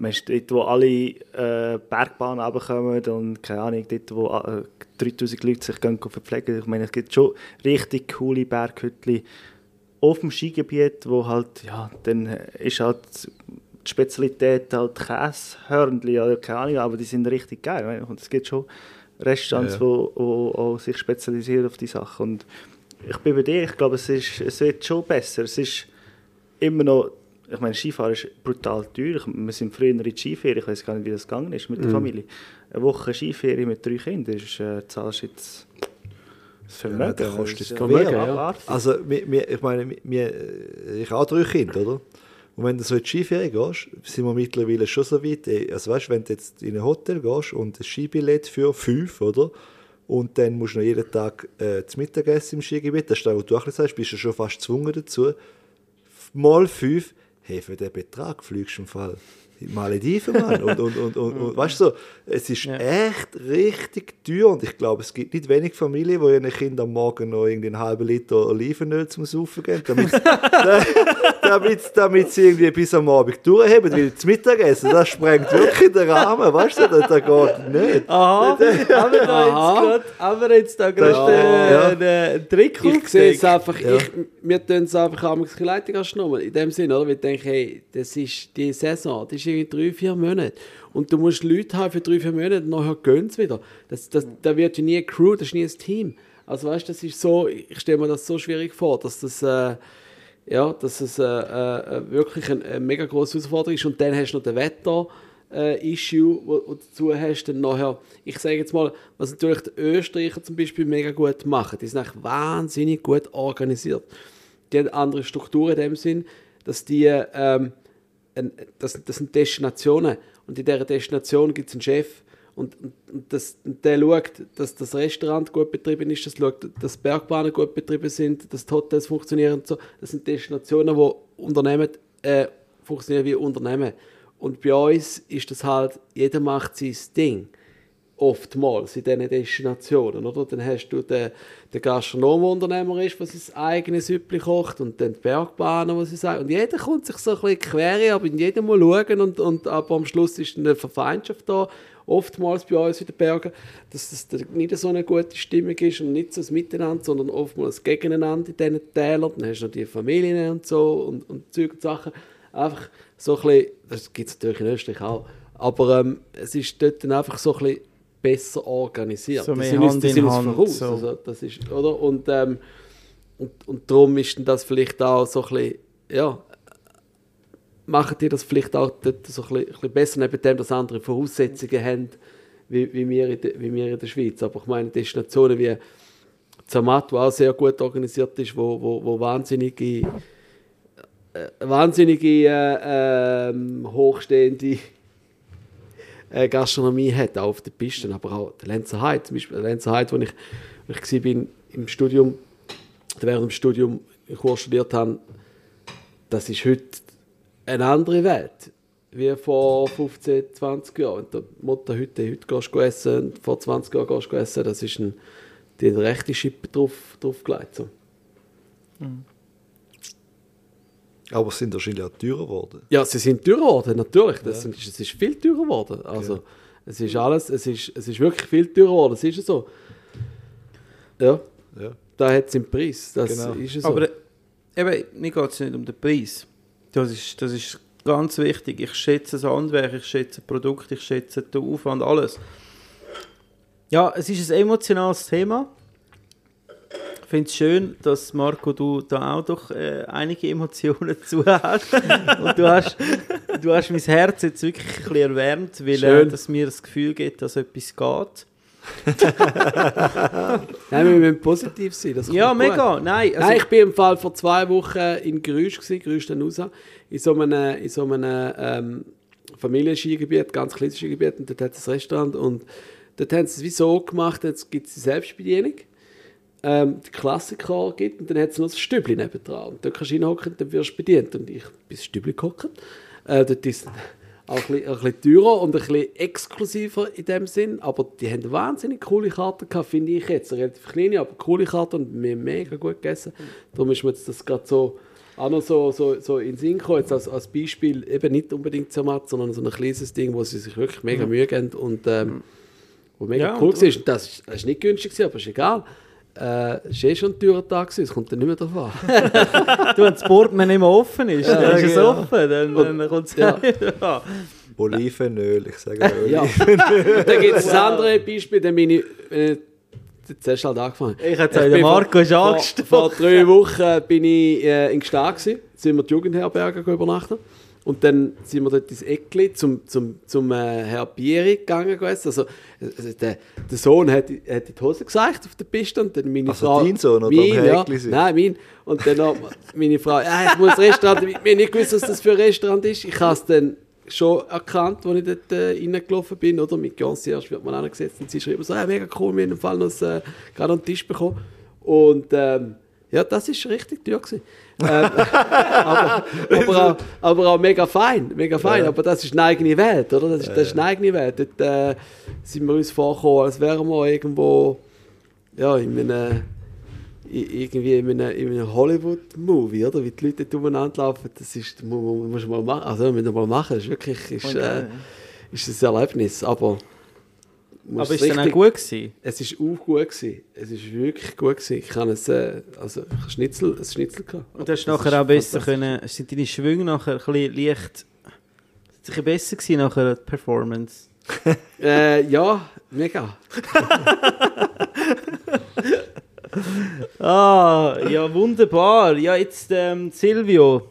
Weißt, dort, wo alle äh, Bergbahnen runterkommen und keine Ahnung, dort, wo äh, 3000 Leute sich gehen verpflegen. Ich meine, es gibt schon richtig coole Berghütli auf dem Skigebiet, wo halt, ja, dann ist halt die Spezialität halt Käsehörnchen oder keine Ahnung, aber die sind richtig geil. Und es gibt schon Restaurants, Ja. wo, sich spezialisieren auf die Sachen. Und ich bin bei dir, ich glaube, es, ist, es wird schon besser. Es ist immer noch, ich meine, Skifahren ist brutal teuer. Wir sind früher in die Skiferien, ich weiß gar nicht, wie das gegangen ist mit der Familie. Eine Woche Skiferien mit drei Kindern, ist, äh, zahlst jetzt das Vermögen. Ja, das kostet äh, Vermögen, ja. Also, wir, wir, ich meine, wir, ich habe auch drei Kinder, oder? Und wenn du so in die Skiferien gehst, sind wir mittlerweile schon so weit. Also, weißt wenn du jetzt in ein Hotel gehst und ein Skibillett für fünf, oder? Und dann musst du noch jeden Tag äh, zu Mittagessen im Skigebiet, das ist das, was du auch sagst, bist du schon fast gezwungen dazu. Mal fünf, hey, für den Betrag fliegst du im Fall Malediven, Mann. Und, und, und, und, und weißt du, so, es ist Ja. echt richtig teuer und ich glaube, es gibt nicht wenig Familien, die ihren Kindern am Morgen noch irgendwie einen halben Liter Olivenöl zum Saufen geben, damit, damit, damit sie irgendwie bis am Abend durchhaben, weil das Mittagessen, das sprengt wirklich den Rahmen, weißt du, das, das geht nicht. Aha, haben wir da Aha. jetzt gerade ist- ja. einen Trick Ich sehe es einfach, Ja. ich, wir tun es einfach am Leitung anschnurren. In dem Sinne, oder? Wir denken, hey, das ist die Saison, das ist irgendwie drei, vier Monate. Und du musst Leute haben für drei, vier Monate und nachher gehen sie wieder. Das, das, da wird ja nie eine Crew, das ist nie ein Team. Also weißt du, das ist so, ich stelle mir das so schwierig vor, dass das, äh, ja, dass es äh, äh, wirklich eine, eine mega große Herausforderung ist. Und dann hast du noch den Wetter. Äh, Issue, wo, wo dazu hast, dann nachher, ich sage jetzt mal, was natürlich die Österreicher zum Beispiel mega gut machen, die sind eigentlich wahnsinnig gut organisiert. Die haben andere Strukturen in dem Sinn, dass die, ähm, ein, das, das sind Destinationen und in dieser Destination gibt es einen Chef und, und, das, und der schaut, dass das Restaurant gut betrieben ist, das schaut, dass Bergbahnen gut betrieben sind, dass die Hotels funktionieren und so. Das sind Destinationen, wo Unternehmen äh, funktionieren wie Unternehmen. Und bei uns ist das halt, jeder macht sein Ding oftmals in diesen Destinationen, oder? Dann hast du den, den Gastronom, der sein eigenes Süppli kocht und dann die Bergbahnen, die sie sagen. Und jeder kommt sich so ein bisschen quer, aber in jedem mal schauen und, und aber am Schluss ist eine Verfeindschaft da, oftmals bei uns in den Bergen, dass das da nicht so eine gute Stimmung ist und nicht so ein Miteinander, sondern oftmals ein Gegeneinander in diesen Tälern. Dann hast du noch die Familien und so und, und Zeug und Sachen. Einfach so ein bisschen, das gibt es natürlich in Österreich auch, aber ähm, es ist dort dann einfach so ein bisschen besser organisiert. So Die sind uns- Hand die in sind uns Hand, voraus, so. also das ist, oder? Und, ähm, und, und darum ist das vielleicht auch so ein bisschen, ja, machen die das vielleicht auch dort so ein bisschen, ein bisschen besser, neben dem, dass andere Voraussetzungen haben, wie, wie, wir in der, wie wir in der Schweiz. Aber ich meine, Destinationen wie Zermatt, wo auch sehr gut organisiert ist, wo, wo, wo wahnsinnige, äh, wahnsinnige äh, ähm, hochstehende äh, Gastronomie hat, auch auf den Pisten, aber auch der Lenzer Heide, zum Beispiel der Lenzer Heide, wo ich, wo ich war im Studium, während dem Studium in Kurs studiert habe, das ist heute eine andere Welt wie vor 15, 20 Jahren. Wenn die Mutter heute, heute gehst du essen und vor 20 Jahren gehst du essen, das ist ein, die rechte Schippe drauf, draufgelegt. So. Aber es sind wahrscheinlich auch teurer geworden. Ja, sie sind teurer geworden, natürlich. Das sind, es ist viel teurer geworden. Also, es ist alles, es ist, es ist wirklich viel teurer geworden. Das ist so. Ja, Ja. da hat es den Preis. Das Genau. ist so. Aber äh, eben, mir geht es nicht um den Preis. Das ist, das ist ganz wichtig. Ich schätze das Handwerk, ich schätze das Produkt, ich schätze den Aufwand, alles. Ja, es ist ein emotionales Thema. Ich finde es schön, dass Marco, du da auch doch äh, einige Emotionen zu hast. Und du hast, du hast mein Herz jetzt wirklich ein bisschen erwärmt, weil äh, dass mir das Gefühl gibt, dass etwas geht. Nein, wir müssen positiv sein. Das Ja, gut. mega. Nein, also, Nein, ich bin im Fall vor zwei Wochen in Grüsch, Grüsch den raus, in so einem, in so einem ähm, Familienskigebiet, ganz kleines Skigebiet, und dort hat es ein Restaurant und dort haben sie es wie so gemacht, jetzt gibt es die Selbstbedienung, ähm, die Klassiker gibt und dann hat es noch das Stübli nebendran und dort kannst du hinhocken und dann wirst du bedient und ich bin ins Stübli gehockt Äh, dort ist es auch ein bisschen, ein bisschen teurer und ein bisschen exklusiver in dem Sinn. Aber die haben wahnsinnig coole Karten gehabt, finde ich jetzt. Relativ kleine, aber coole Karten und wir haben mega gut gegessen. Darum ist mir jetzt das gerade so auch noch so, so, so in den Sinn gekommen, jetzt als, als Beispiel, eben nicht unbedingt Zermatt, sondern so ein kleines Ding, wo sie sich wirklich mega Mühe geben und ähm, wo mega Ja, cool war. Und das ist, das ist nicht günstig, gewesen, aber ist egal. Äh, es war eh schon ein teurer Tag, gewesen, es kommt dann nicht mehr drauf an. Du, wenn das Portemonnaie nicht mehr offen ist, dann ist es genau. offen, dann, dann kommt es Ja. ja. Olivenöl, ich sage Öl. Ja. Und dann gibt es das andere Beispiel, dann bin ich, ich jetzt hast du halt angefangen. Ich hätte bin der Marco ist vor, vor, angestochen. vor drei Wochen bin ich äh, in Gstaad gewesen, sind wir die Jugendherberge übernachten. Und dann sind wir dort ins Eckli zum, zum, zum äh, Herr Bieri gegangen. gewesen. Also, also der, der Sohn hat, hat in die Hose gesagt auf der Piste und dann meine Also Frau... dein Sohn oder mein, ja? Nein, mein. Und dann noch meine Frau, ja, ich muss Restaurant... Wir haben nicht gewusst, was das für ein Restaurant ist. Ich habe es dann schon erkannt, als ich dort äh, reingelaufen bin. Oder? Mit Concierge wird man angesetzt und sie schreiben so, ja, mega cool, wir haben im Fall noch äh, gerade den Tisch bekommen. Und ähm, ja, das ist richtig teuer gewesen. Ähm, aber, aber, auch, aber auch mega fein, mega fein. Aber das ist eine eigene Welt, oder? Das ist, das ist eine eigene Welt. Dort äh, sind wir uns vorgekommen, als wären wir irgendwo ja, in einem, irgendwie in einem, in einem Hollywood-Movie, oder? Wie die Leute dort umeinander laufen, das ist, mu- mu- muss man mal machen. Also, müssen wir mal machen. Das ist wirklich, ist, äh, ist ein Erlebnis. Aber, muss Aber ist es dann auch gut gewesen? es ist auch gut gewesen. Es ist wirklich gut gewesen. Ich habe es, äh, also Schnitzel, ein Schnitzel gehabt. Und du hast Das nachher auch besser können, sind deine Schwünge nachher ein bisschen leicht, sind ein besser gewesen nachher die Performance? Äh, ja, mega. Ah, ja wunderbar. Ja, jetzt ähm, Silvio,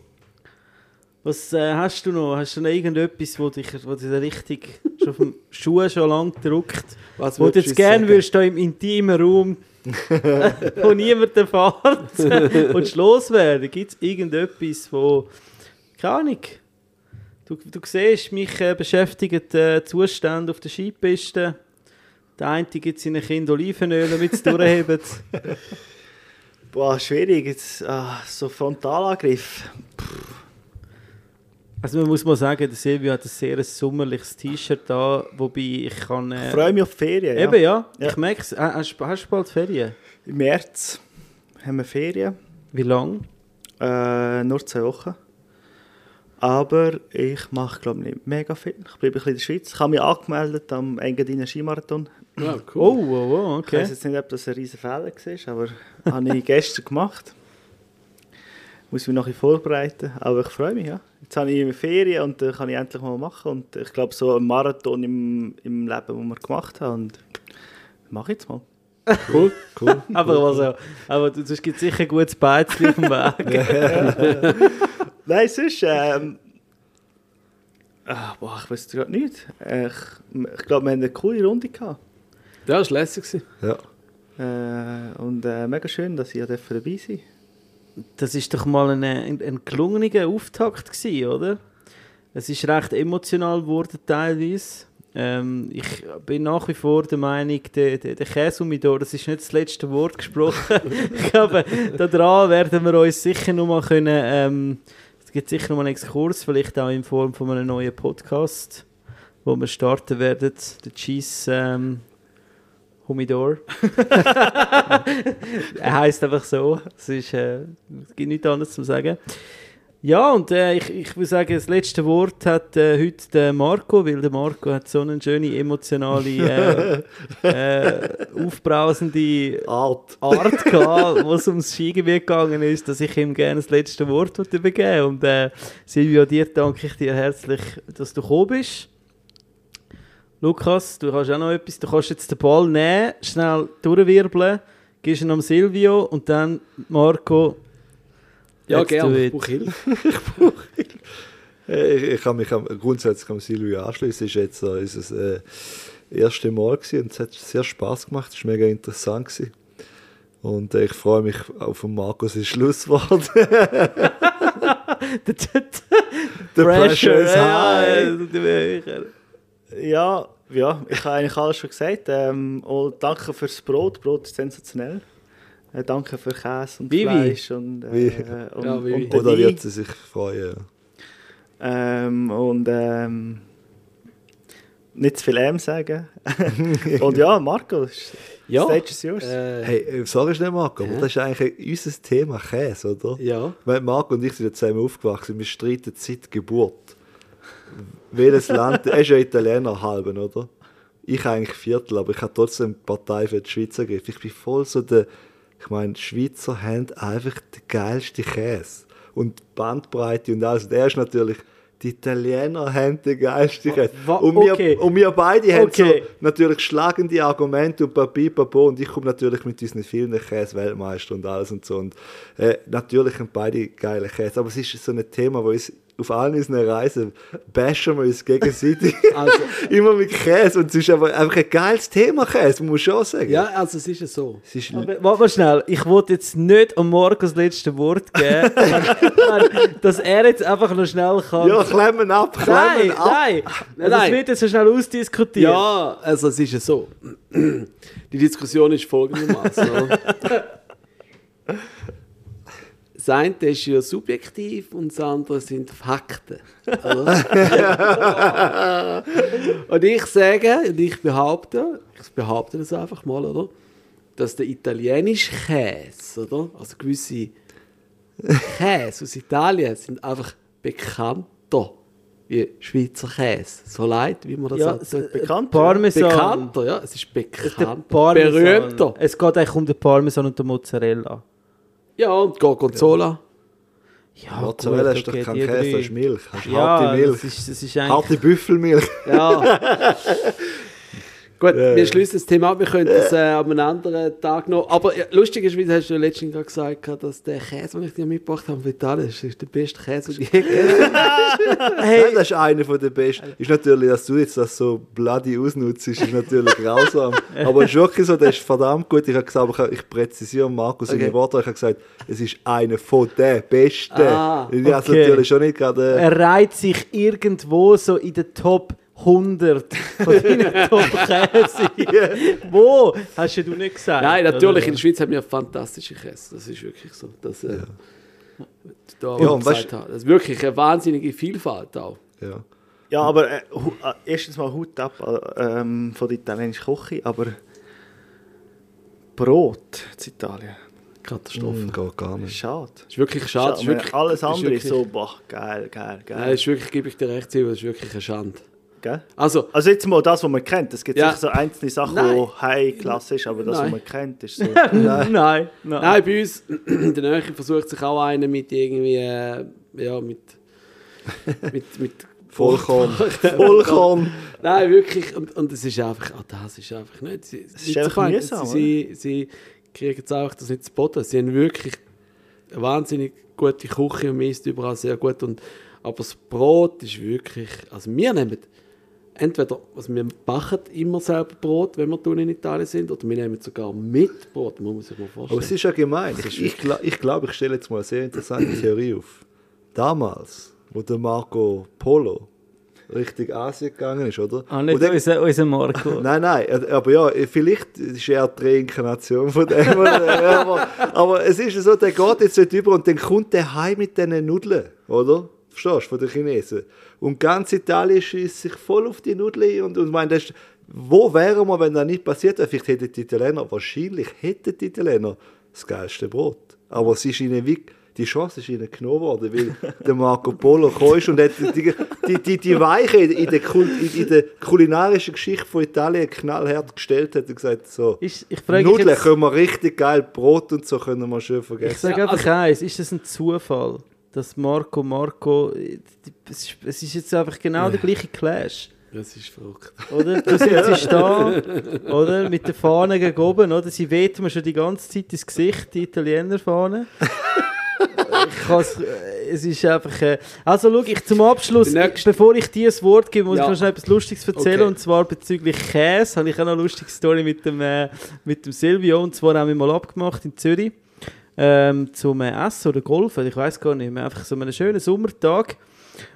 was äh, hast du noch? Hast du noch irgendetwas, wo dich, wo dich richtig schon auf dem Schuh schon lang drückt? Was Wo du jetzt gerne würdest, da im intimen Raum, wo niemand erfährt, und loswerden? Gibt es irgendetwas, wo, keine Ahnung, du, du siehst, mich äh, beschäftigt äh, Zustände auf der Skipiste. Der eine gibt seinen Kind Olivenöl, damit sie durchheben. Boah, schwierig. Jetzt, ah, so Frontalangriff. Also man muss mal sagen, der Silvio hat ein sehr sommerliches T-Shirt da, wobei ich kann... Ich Äh, freue mich auf die Ferien. Eben, ja. Ja. Ich merke es. Äh, Hast, hast du bald Ferien? Im März haben wir Ferien. Wie lang? Äh, nur zwei Wochen. Aber ich mache, glaube ich, nicht mega viel. Ich bleibe ein bisschen in der Schweiz. Ich habe mich angemeldet am Engadiner Skimarathon. Ja, Oh, cool. oh, oh, Ich okay. weiß jetzt nicht, ob das ein riesen Fehler war, aber habe ich gestern gemacht. Muss mich noch ein bisschen vorbereiten, aber ich freue mich, ja. Jetzt habe ich Ferien und dann kann ich endlich mal machen und ich glaube, so ein Marathon im, im Leben, den wir gemacht haben und mache ich jetzt mal. Cool, cool. Aber, also, aber du, es gibt sicher ein gutes Beizchen auf dem Weg. Nein, sonst, ähm, ah, boah, ich weiß gerade nicht. Ich, ich glaube, wir haben eine coole Runde gehabt. Ja, das war lässig. Ja. Äh, und äh, mega schön, dass ich dabei sein durfte. Das ist doch mal ein, ein, ein gelungener Auftakt gewesen, oder? Es ist recht emotional geworden teilweise. Ähm, ich bin nach wie vor der Meinung, der, der, der Käsehumidor, das ist nicht das letzte Wort gesprochen. ich glaube, daran werden wir uns sicher noch mal können, ähm, es gibt sicher noch mal einen Exkurs, vielleicht auch in Form von einem neuen Podcast, wo wir starten werden, der Cheese ähm, Humidor. er heißt einfach so. Es, ist, äh, es gibt nichts anderes zu sagen. Ja, und äh, ich, ich würde sagen, das letzte Wort hat äh, heute der Marco, weil der Marco hat so eine schöne, emotionale, äh, äh, aufbrausende Art. Art gehabt, wo es ums Skigebiet gegangen ist, dass ich ihm gerne das letzte Wort würde übergeben Und äh, Silvio, dir danke ich dir herzlich, dass du gekommen bist. Lukas, du kannst auch noch etwas, du kannst jetzt den Ball nehmen, schnell durchwirbeln, gibst ihn am Silvio und dann Marco. Ja, Let's do gerne. it. Ich brauche Hilfe. Ich, ich kann mich am, grundsätzlich am Silvio anschließen. Es war jetzt äh, unser äh, erstes Mal gewesen und es hat sehr Spaß gemacht. Es war mega interessant. Gewesen. Und äh, ich freue mich auf Markus Schlusswort. The The pressure is ja, high. Ja, ja, ich habe eigentlich alles schon gesagt. Ähm, und danke fürs Brot. Brot ist sensationell. Äh, danke für Käse und Vivi. Fleisch und, Wie- äh, und, Ja, und Oder wird sie sich freuen? Ähm, und ähm, nicht zu viel M sagen. und ja, Marco, Ja. Stage is yours. Äh, Hey, äh, sorry schnell, Marco, aber das ist eigentlich unser Thema Käse, oder? Ja. Weil Marco und ich sind ja zusammen aufgewachsen, wir streiten seit Geburt. Welches Land, er ist ja Italiener halben, oder? Ich eigentlich Viertel, aber ich habe trotzdem Partei für die Schweiz ergriffen. Ich bin voll so der, ich meine, die Schweizer haben einfach den geilsten Käse. Und die Bandbreite und alles. Und er ist natürlich, die Italiener haben den geilsten Käse. wa- Und wir, okay. und wir beide haben so Okay. natürlich schlagende Argumente und Papi, Papo und ich komme natürlich mit unseren vielen Käse-Weltmeister und alles und so. Und äh, natürlich haben beide geile Käse. Aber es ist so ein Thema, wo uns auf allen unseren Reisen bashen wir uns gegenseitig Also, immer mit Käse. Und es ist aber einfach ein geiles Thema, Käse, muss man schon sagen. ja, also es ist ja so. Es ist, Aber Warte mal schnell, ich wollte jetzt nicht am Morgen das letzte Wort geben, dass er jetzt einfach noch schnell kann. ja, klemmen ab, klemmen nein, ab. nein, Nein, das wird jetzt so schnell ausdiskutiert. Ja, also es ist ja so. Die Diskussion ist folgendermaßen. Das eine ist ja subjektiv und das andere sind Fakten. Und ich sage, und ich behaupte, ich behaupte das einfach mal, oder? Dass der italienische Käse, oder? Also gewisse Käse aus Italien sind einfach bekannter wie Schweizer Käse. So leid, wie man das Ja, sagt. es- äh, bekannt, Parmesan. Bekannter, ja, es ist Der bekannt. Parmesan. Berühmter. Es geht eigentlich um den Parmesan und den Mozzarella. Ja, und Gorgonzola. Ja, Mozzarella gut, ist doch okay, kein Käse, das ist Milch. Das ist Ja, harte Milch. das ist, das ist eigentlich... Harte Büffelmilch. Ja. Gut, Ja, wir schließen das Thema ab. Wir können das äh, an einem anderen Tag noch. Aber ja, lustigerweise hast du letztens gerade gesagt, dass der Käse, den ich dir mitgebracht habe das ist der beste Käse, den ich. Hey. das ist einer von den besten. Ist natürlich, dass du jetzt das so bloody ausnutzt, ist natürlich grausam. Aber es ist wirklich so, das ist verdammt gut. Ich habe gesagt, ich präzisiere Markus seine Okay. Worte. Ich habe gesagt, es ist einer von den besten. Ah, ich habe es okay. natürlich schon nicht gerade. Er reiht sich irgendwo so in den Top 100 von deinen Top-Käse. Wo? Hast ja du nicht gesagt? Nein, natürlich, oder? in der Schweiz haben wir fantastische Käse. Das ist wirklich so. Das, äh, da, Ja, ja, und weißt- das ist wirklich eine wahnsinnige Vielfalt auch. Ja. Ja, aber äh, äh, erstens mal Hut ab äh, ähm, von der italienischen Küche, aber Brot in Italien, Katastrophe. Mm, geht gar nicht. schade. Ist wirklich schade. Das ist Schade, wirklich, alles andere ist wirklich, so, boah, geil, geil, geil. Nein, das ist wirklich, gebe ich dir recht, das ist wirklich eine Schande. Gell? Also, Also jetzt mal das, was man kennt. Es gibt Ja. sicher so einzelne Sachen, Nein. die High-Klasse ist, aber das, Nein. was man kennt, ist so... nein, nein. Nein, bei uns in der Nähe versucht sich auch einer mit irgendwie, äh, ja, mit, mit, mit Vollkorn. Vollkorn. Nein, wirklich, und, und es ist einfach, ah, das ist einfach nicht, sie, ist nicht einfach mühsam, sie, sie kriegen jetzt auch das nicht zu boden. Sie haben wirklich eine wahnsinnig gute Küche und man isst überall sehr gut, und, aber das Brot ist wirklich, also wir nehmen entweder, also wir backen immer selber Brot, wenn wir in Italien sind, oder wir nehmen sogar mit Brot, muss man sich mal vorstellen. Aber es ist ja gemein. Ich, ich, gla- ich glaube, ich stelle jetzt mal eine sehr interessante Theorie auf. Damals, wo der Marco Polo Richtung Asien gegangen ist, oder? Ah, nicht Und unser, unser Marco. Nein, nein, aber ja, vielleicht ist er die Reinkarnation von dem. aber, aber es ist so, der geht jetzt nicht über und dann kommt der heim mit diesen Nudeln, oder? Verstehst du, von den Chinesen. Und ganz Italien schießt sich voll auf die Nudeln und, und das ist, wo wären wir, wenn das nicht passiert wäre? Vielleicht hätten die Italiener, wahrscheinlich hätten die Italiener das geilste Brot. Aber es ist ihnen wie, die Chance ist ihnen genommen worden, weil der Marco Polo gekommen ist und hat die, die, die, die Weiche in der, Kul in, in der kulinarischen Geschichte von Italien knallhart gestellt hat und gesagt, so, Ist, ich Nudeln jetzt, können wir richtig geil, Brot und so können wir schön ich vergessen. sage Ja, einfach eins, ist das ein Zufall, dass Marco, Marco, es ist, es ist jetzt einfach genau der gleiche Clash. Das ist verrückt. Oder? Du sitzt da, oder? Mit der Fahne gegen oben, oder? Sie weht mir schon die ganze Zeit ins Gesicht, die Italiener-Fahne. Es ist einfach. Äh, also, schau, ich zum Abschluss, bevor ich dir das Wort gebe, muss Ja. ich noch schnell etwas Lustiges erzählen. Okay. Und zwar bezüglich Käse. Habe ich auch noch eine lustige Story mit dem, äh, mit dem Silvio. Und zwar haben wir mal abgemacht in Zürich ähm, zum Essen oder Golfen. Ich weiß gar nicht mehr. Einfach so einen schönen Sommertag.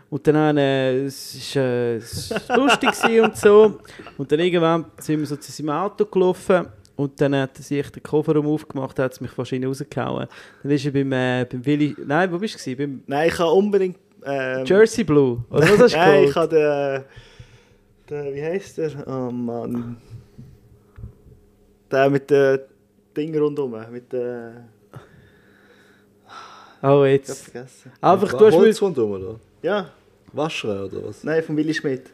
Und dann äh, es war äh, es ist lustig und so. Und dann irgendwann sind wir so zu seinem Auto gelaufen. Und dann hat er sich den Kofferraum aufgemacht, hat es mich wahrscheinlich rausgehauen. Dann ist er beim, äh, beim Willi... Nein, wo bist du? Beim, Nein, ich habe unbedingt Ähm, Jersey Blue. Oder was hast du Nein, ich habe den. Wie heißt der? Oh Mann. Der mit den Dingen rundherum. Mit den. Oh, Ich jetzt. vergessen. Einfach, du hast mir... Holz rundum, oder? Ja, Waschrer oder was? nein, von Willi Schmidt.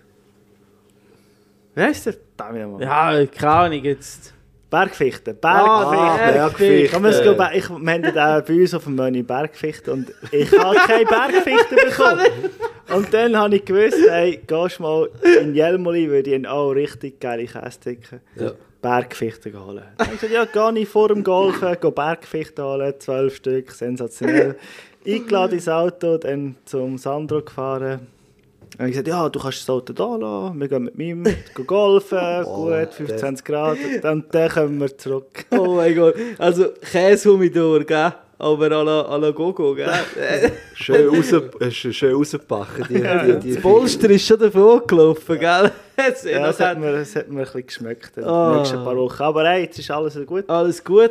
Wie heißt der? Da ich mal. Ja, keine Ahnung jetzt. Bergfichte. Ah, Bergfichte. Bergfichte. Man es glaube ich, wir haben ja bei uns auf dem Menü Bergfichte und ich habe keine Bergfichte bekommen. Und dann habe ich gewusst, hey, gehst mal in Jelmoli, würde ich auch richtig geile Käsetheke Ja. Bergfichte holen. Dann habe ich gesagt, ja, gehe ich vor dem Golfen, gehe Bergfichte holen, zwölf Stück, sensationell. Eingeladen ins Auto, dann zum Sandro gefahren. Dann habe ich gesagt, ja, du kannst das Auto da lassen, wir gehen mit meinem gehen golfen, gut, 25 Grad, dann, dann kommen wir zurück. Oh mein Gott. Also, Käsehumidor, gell? Aber à la, à la Gogo, gell? Schön, raus, äh, schön schön rausgebacken. Die, die, die, Das Polster ist schon davon gelaufen, gell? Jetzt, Ja, das hat mir, das hat mir ein bisschen geschmeckt in den Ah. nächsten paar Wochen. Aber hey, jetzt ist alles gut. alles gut.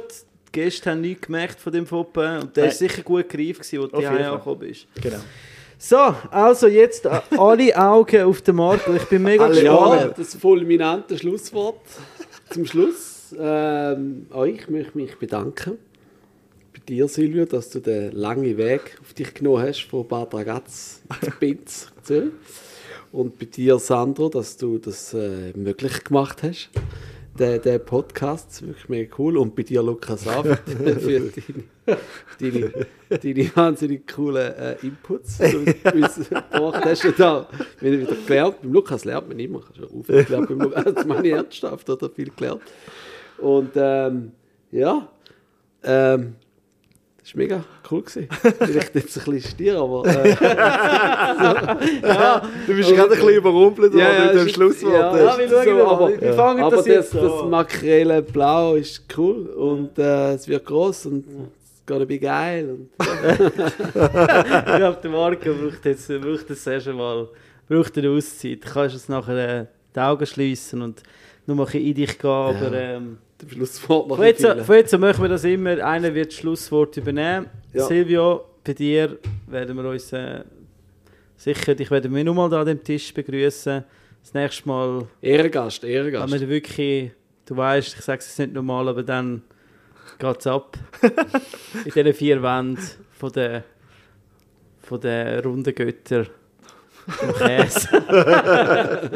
Die Gäste haben nichts gemerkt von dem Foppen. Und der war sicher gut gereift, als du hierher Fall. angekommen bist. Genau. So, also jetzt äh, alle Augen auf den Markt. Ich bin mega Alle gespannt. Ja, das fulminante Schlusswort zum Schluss. Ähm, euch möchte ich mich bedanken. Dir, Silvio, dass du den langen Weg auf dich genommen hast von Bad Ragaz ins Binz. Und bei dir, Sandro, dass du das äh, möglich gemacht hast. Der, der Podcast ist wirklich mega cool. Und bei dir, Lukas, auch für, deine, deine, deine wahnsinnig coolen äh, Inputs, du hast. Wenn ich wieder gelernt, beim Lukas lernt man immer, schon aufgeklärt beim Lukas, das meine ich ernsthaft, oder viel gelernt. Und ähm, ja, ähm, das war mega cool. Gewesen. Vielleicht jetzt ein bisschen stier, aber. Äh, du bist gerade ein bisschen überrumpelt worden mit dem ist- Schlusswort. Ja, Ja, wir schauen so, mal. aber, Wir fangen aber das das, jetzt das, an. Makrele Blau ist cool und äh, es wird groß und es gonna be geil. Und, Ich glaube, der Marco braucht jetzt braucht das erst einmal braucht eine Auszeit. Du kannst jetzt nachher äh, die Augen schließen und nur mal ein bisschen in dich gehen. Aber ähm, dem Schlusswort noch von, jetzt, viele. von jetzt an machen wir das immer. Einer wird das Schlusswort übernehmen. Ja. Silvio, bei dir werden wir uns äh, sicher, dich werden wir nochmal da an dem Tisch begrüßen. Das nächste Mal Ehrengast, Ehrengast. wir wirklich, du weißt, ich sage es nicht normal, aber dann geht es ab. In diesen vier Wänden von der, von der runden Götter vom Käse.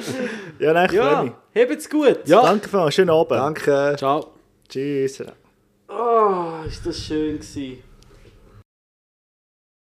Ja, nein, ich freue mich. ja, habt's gut. Ja. Danke für schönen Abend. Danke. Ciao. Tschüss. Oh, ist das schön gewesen.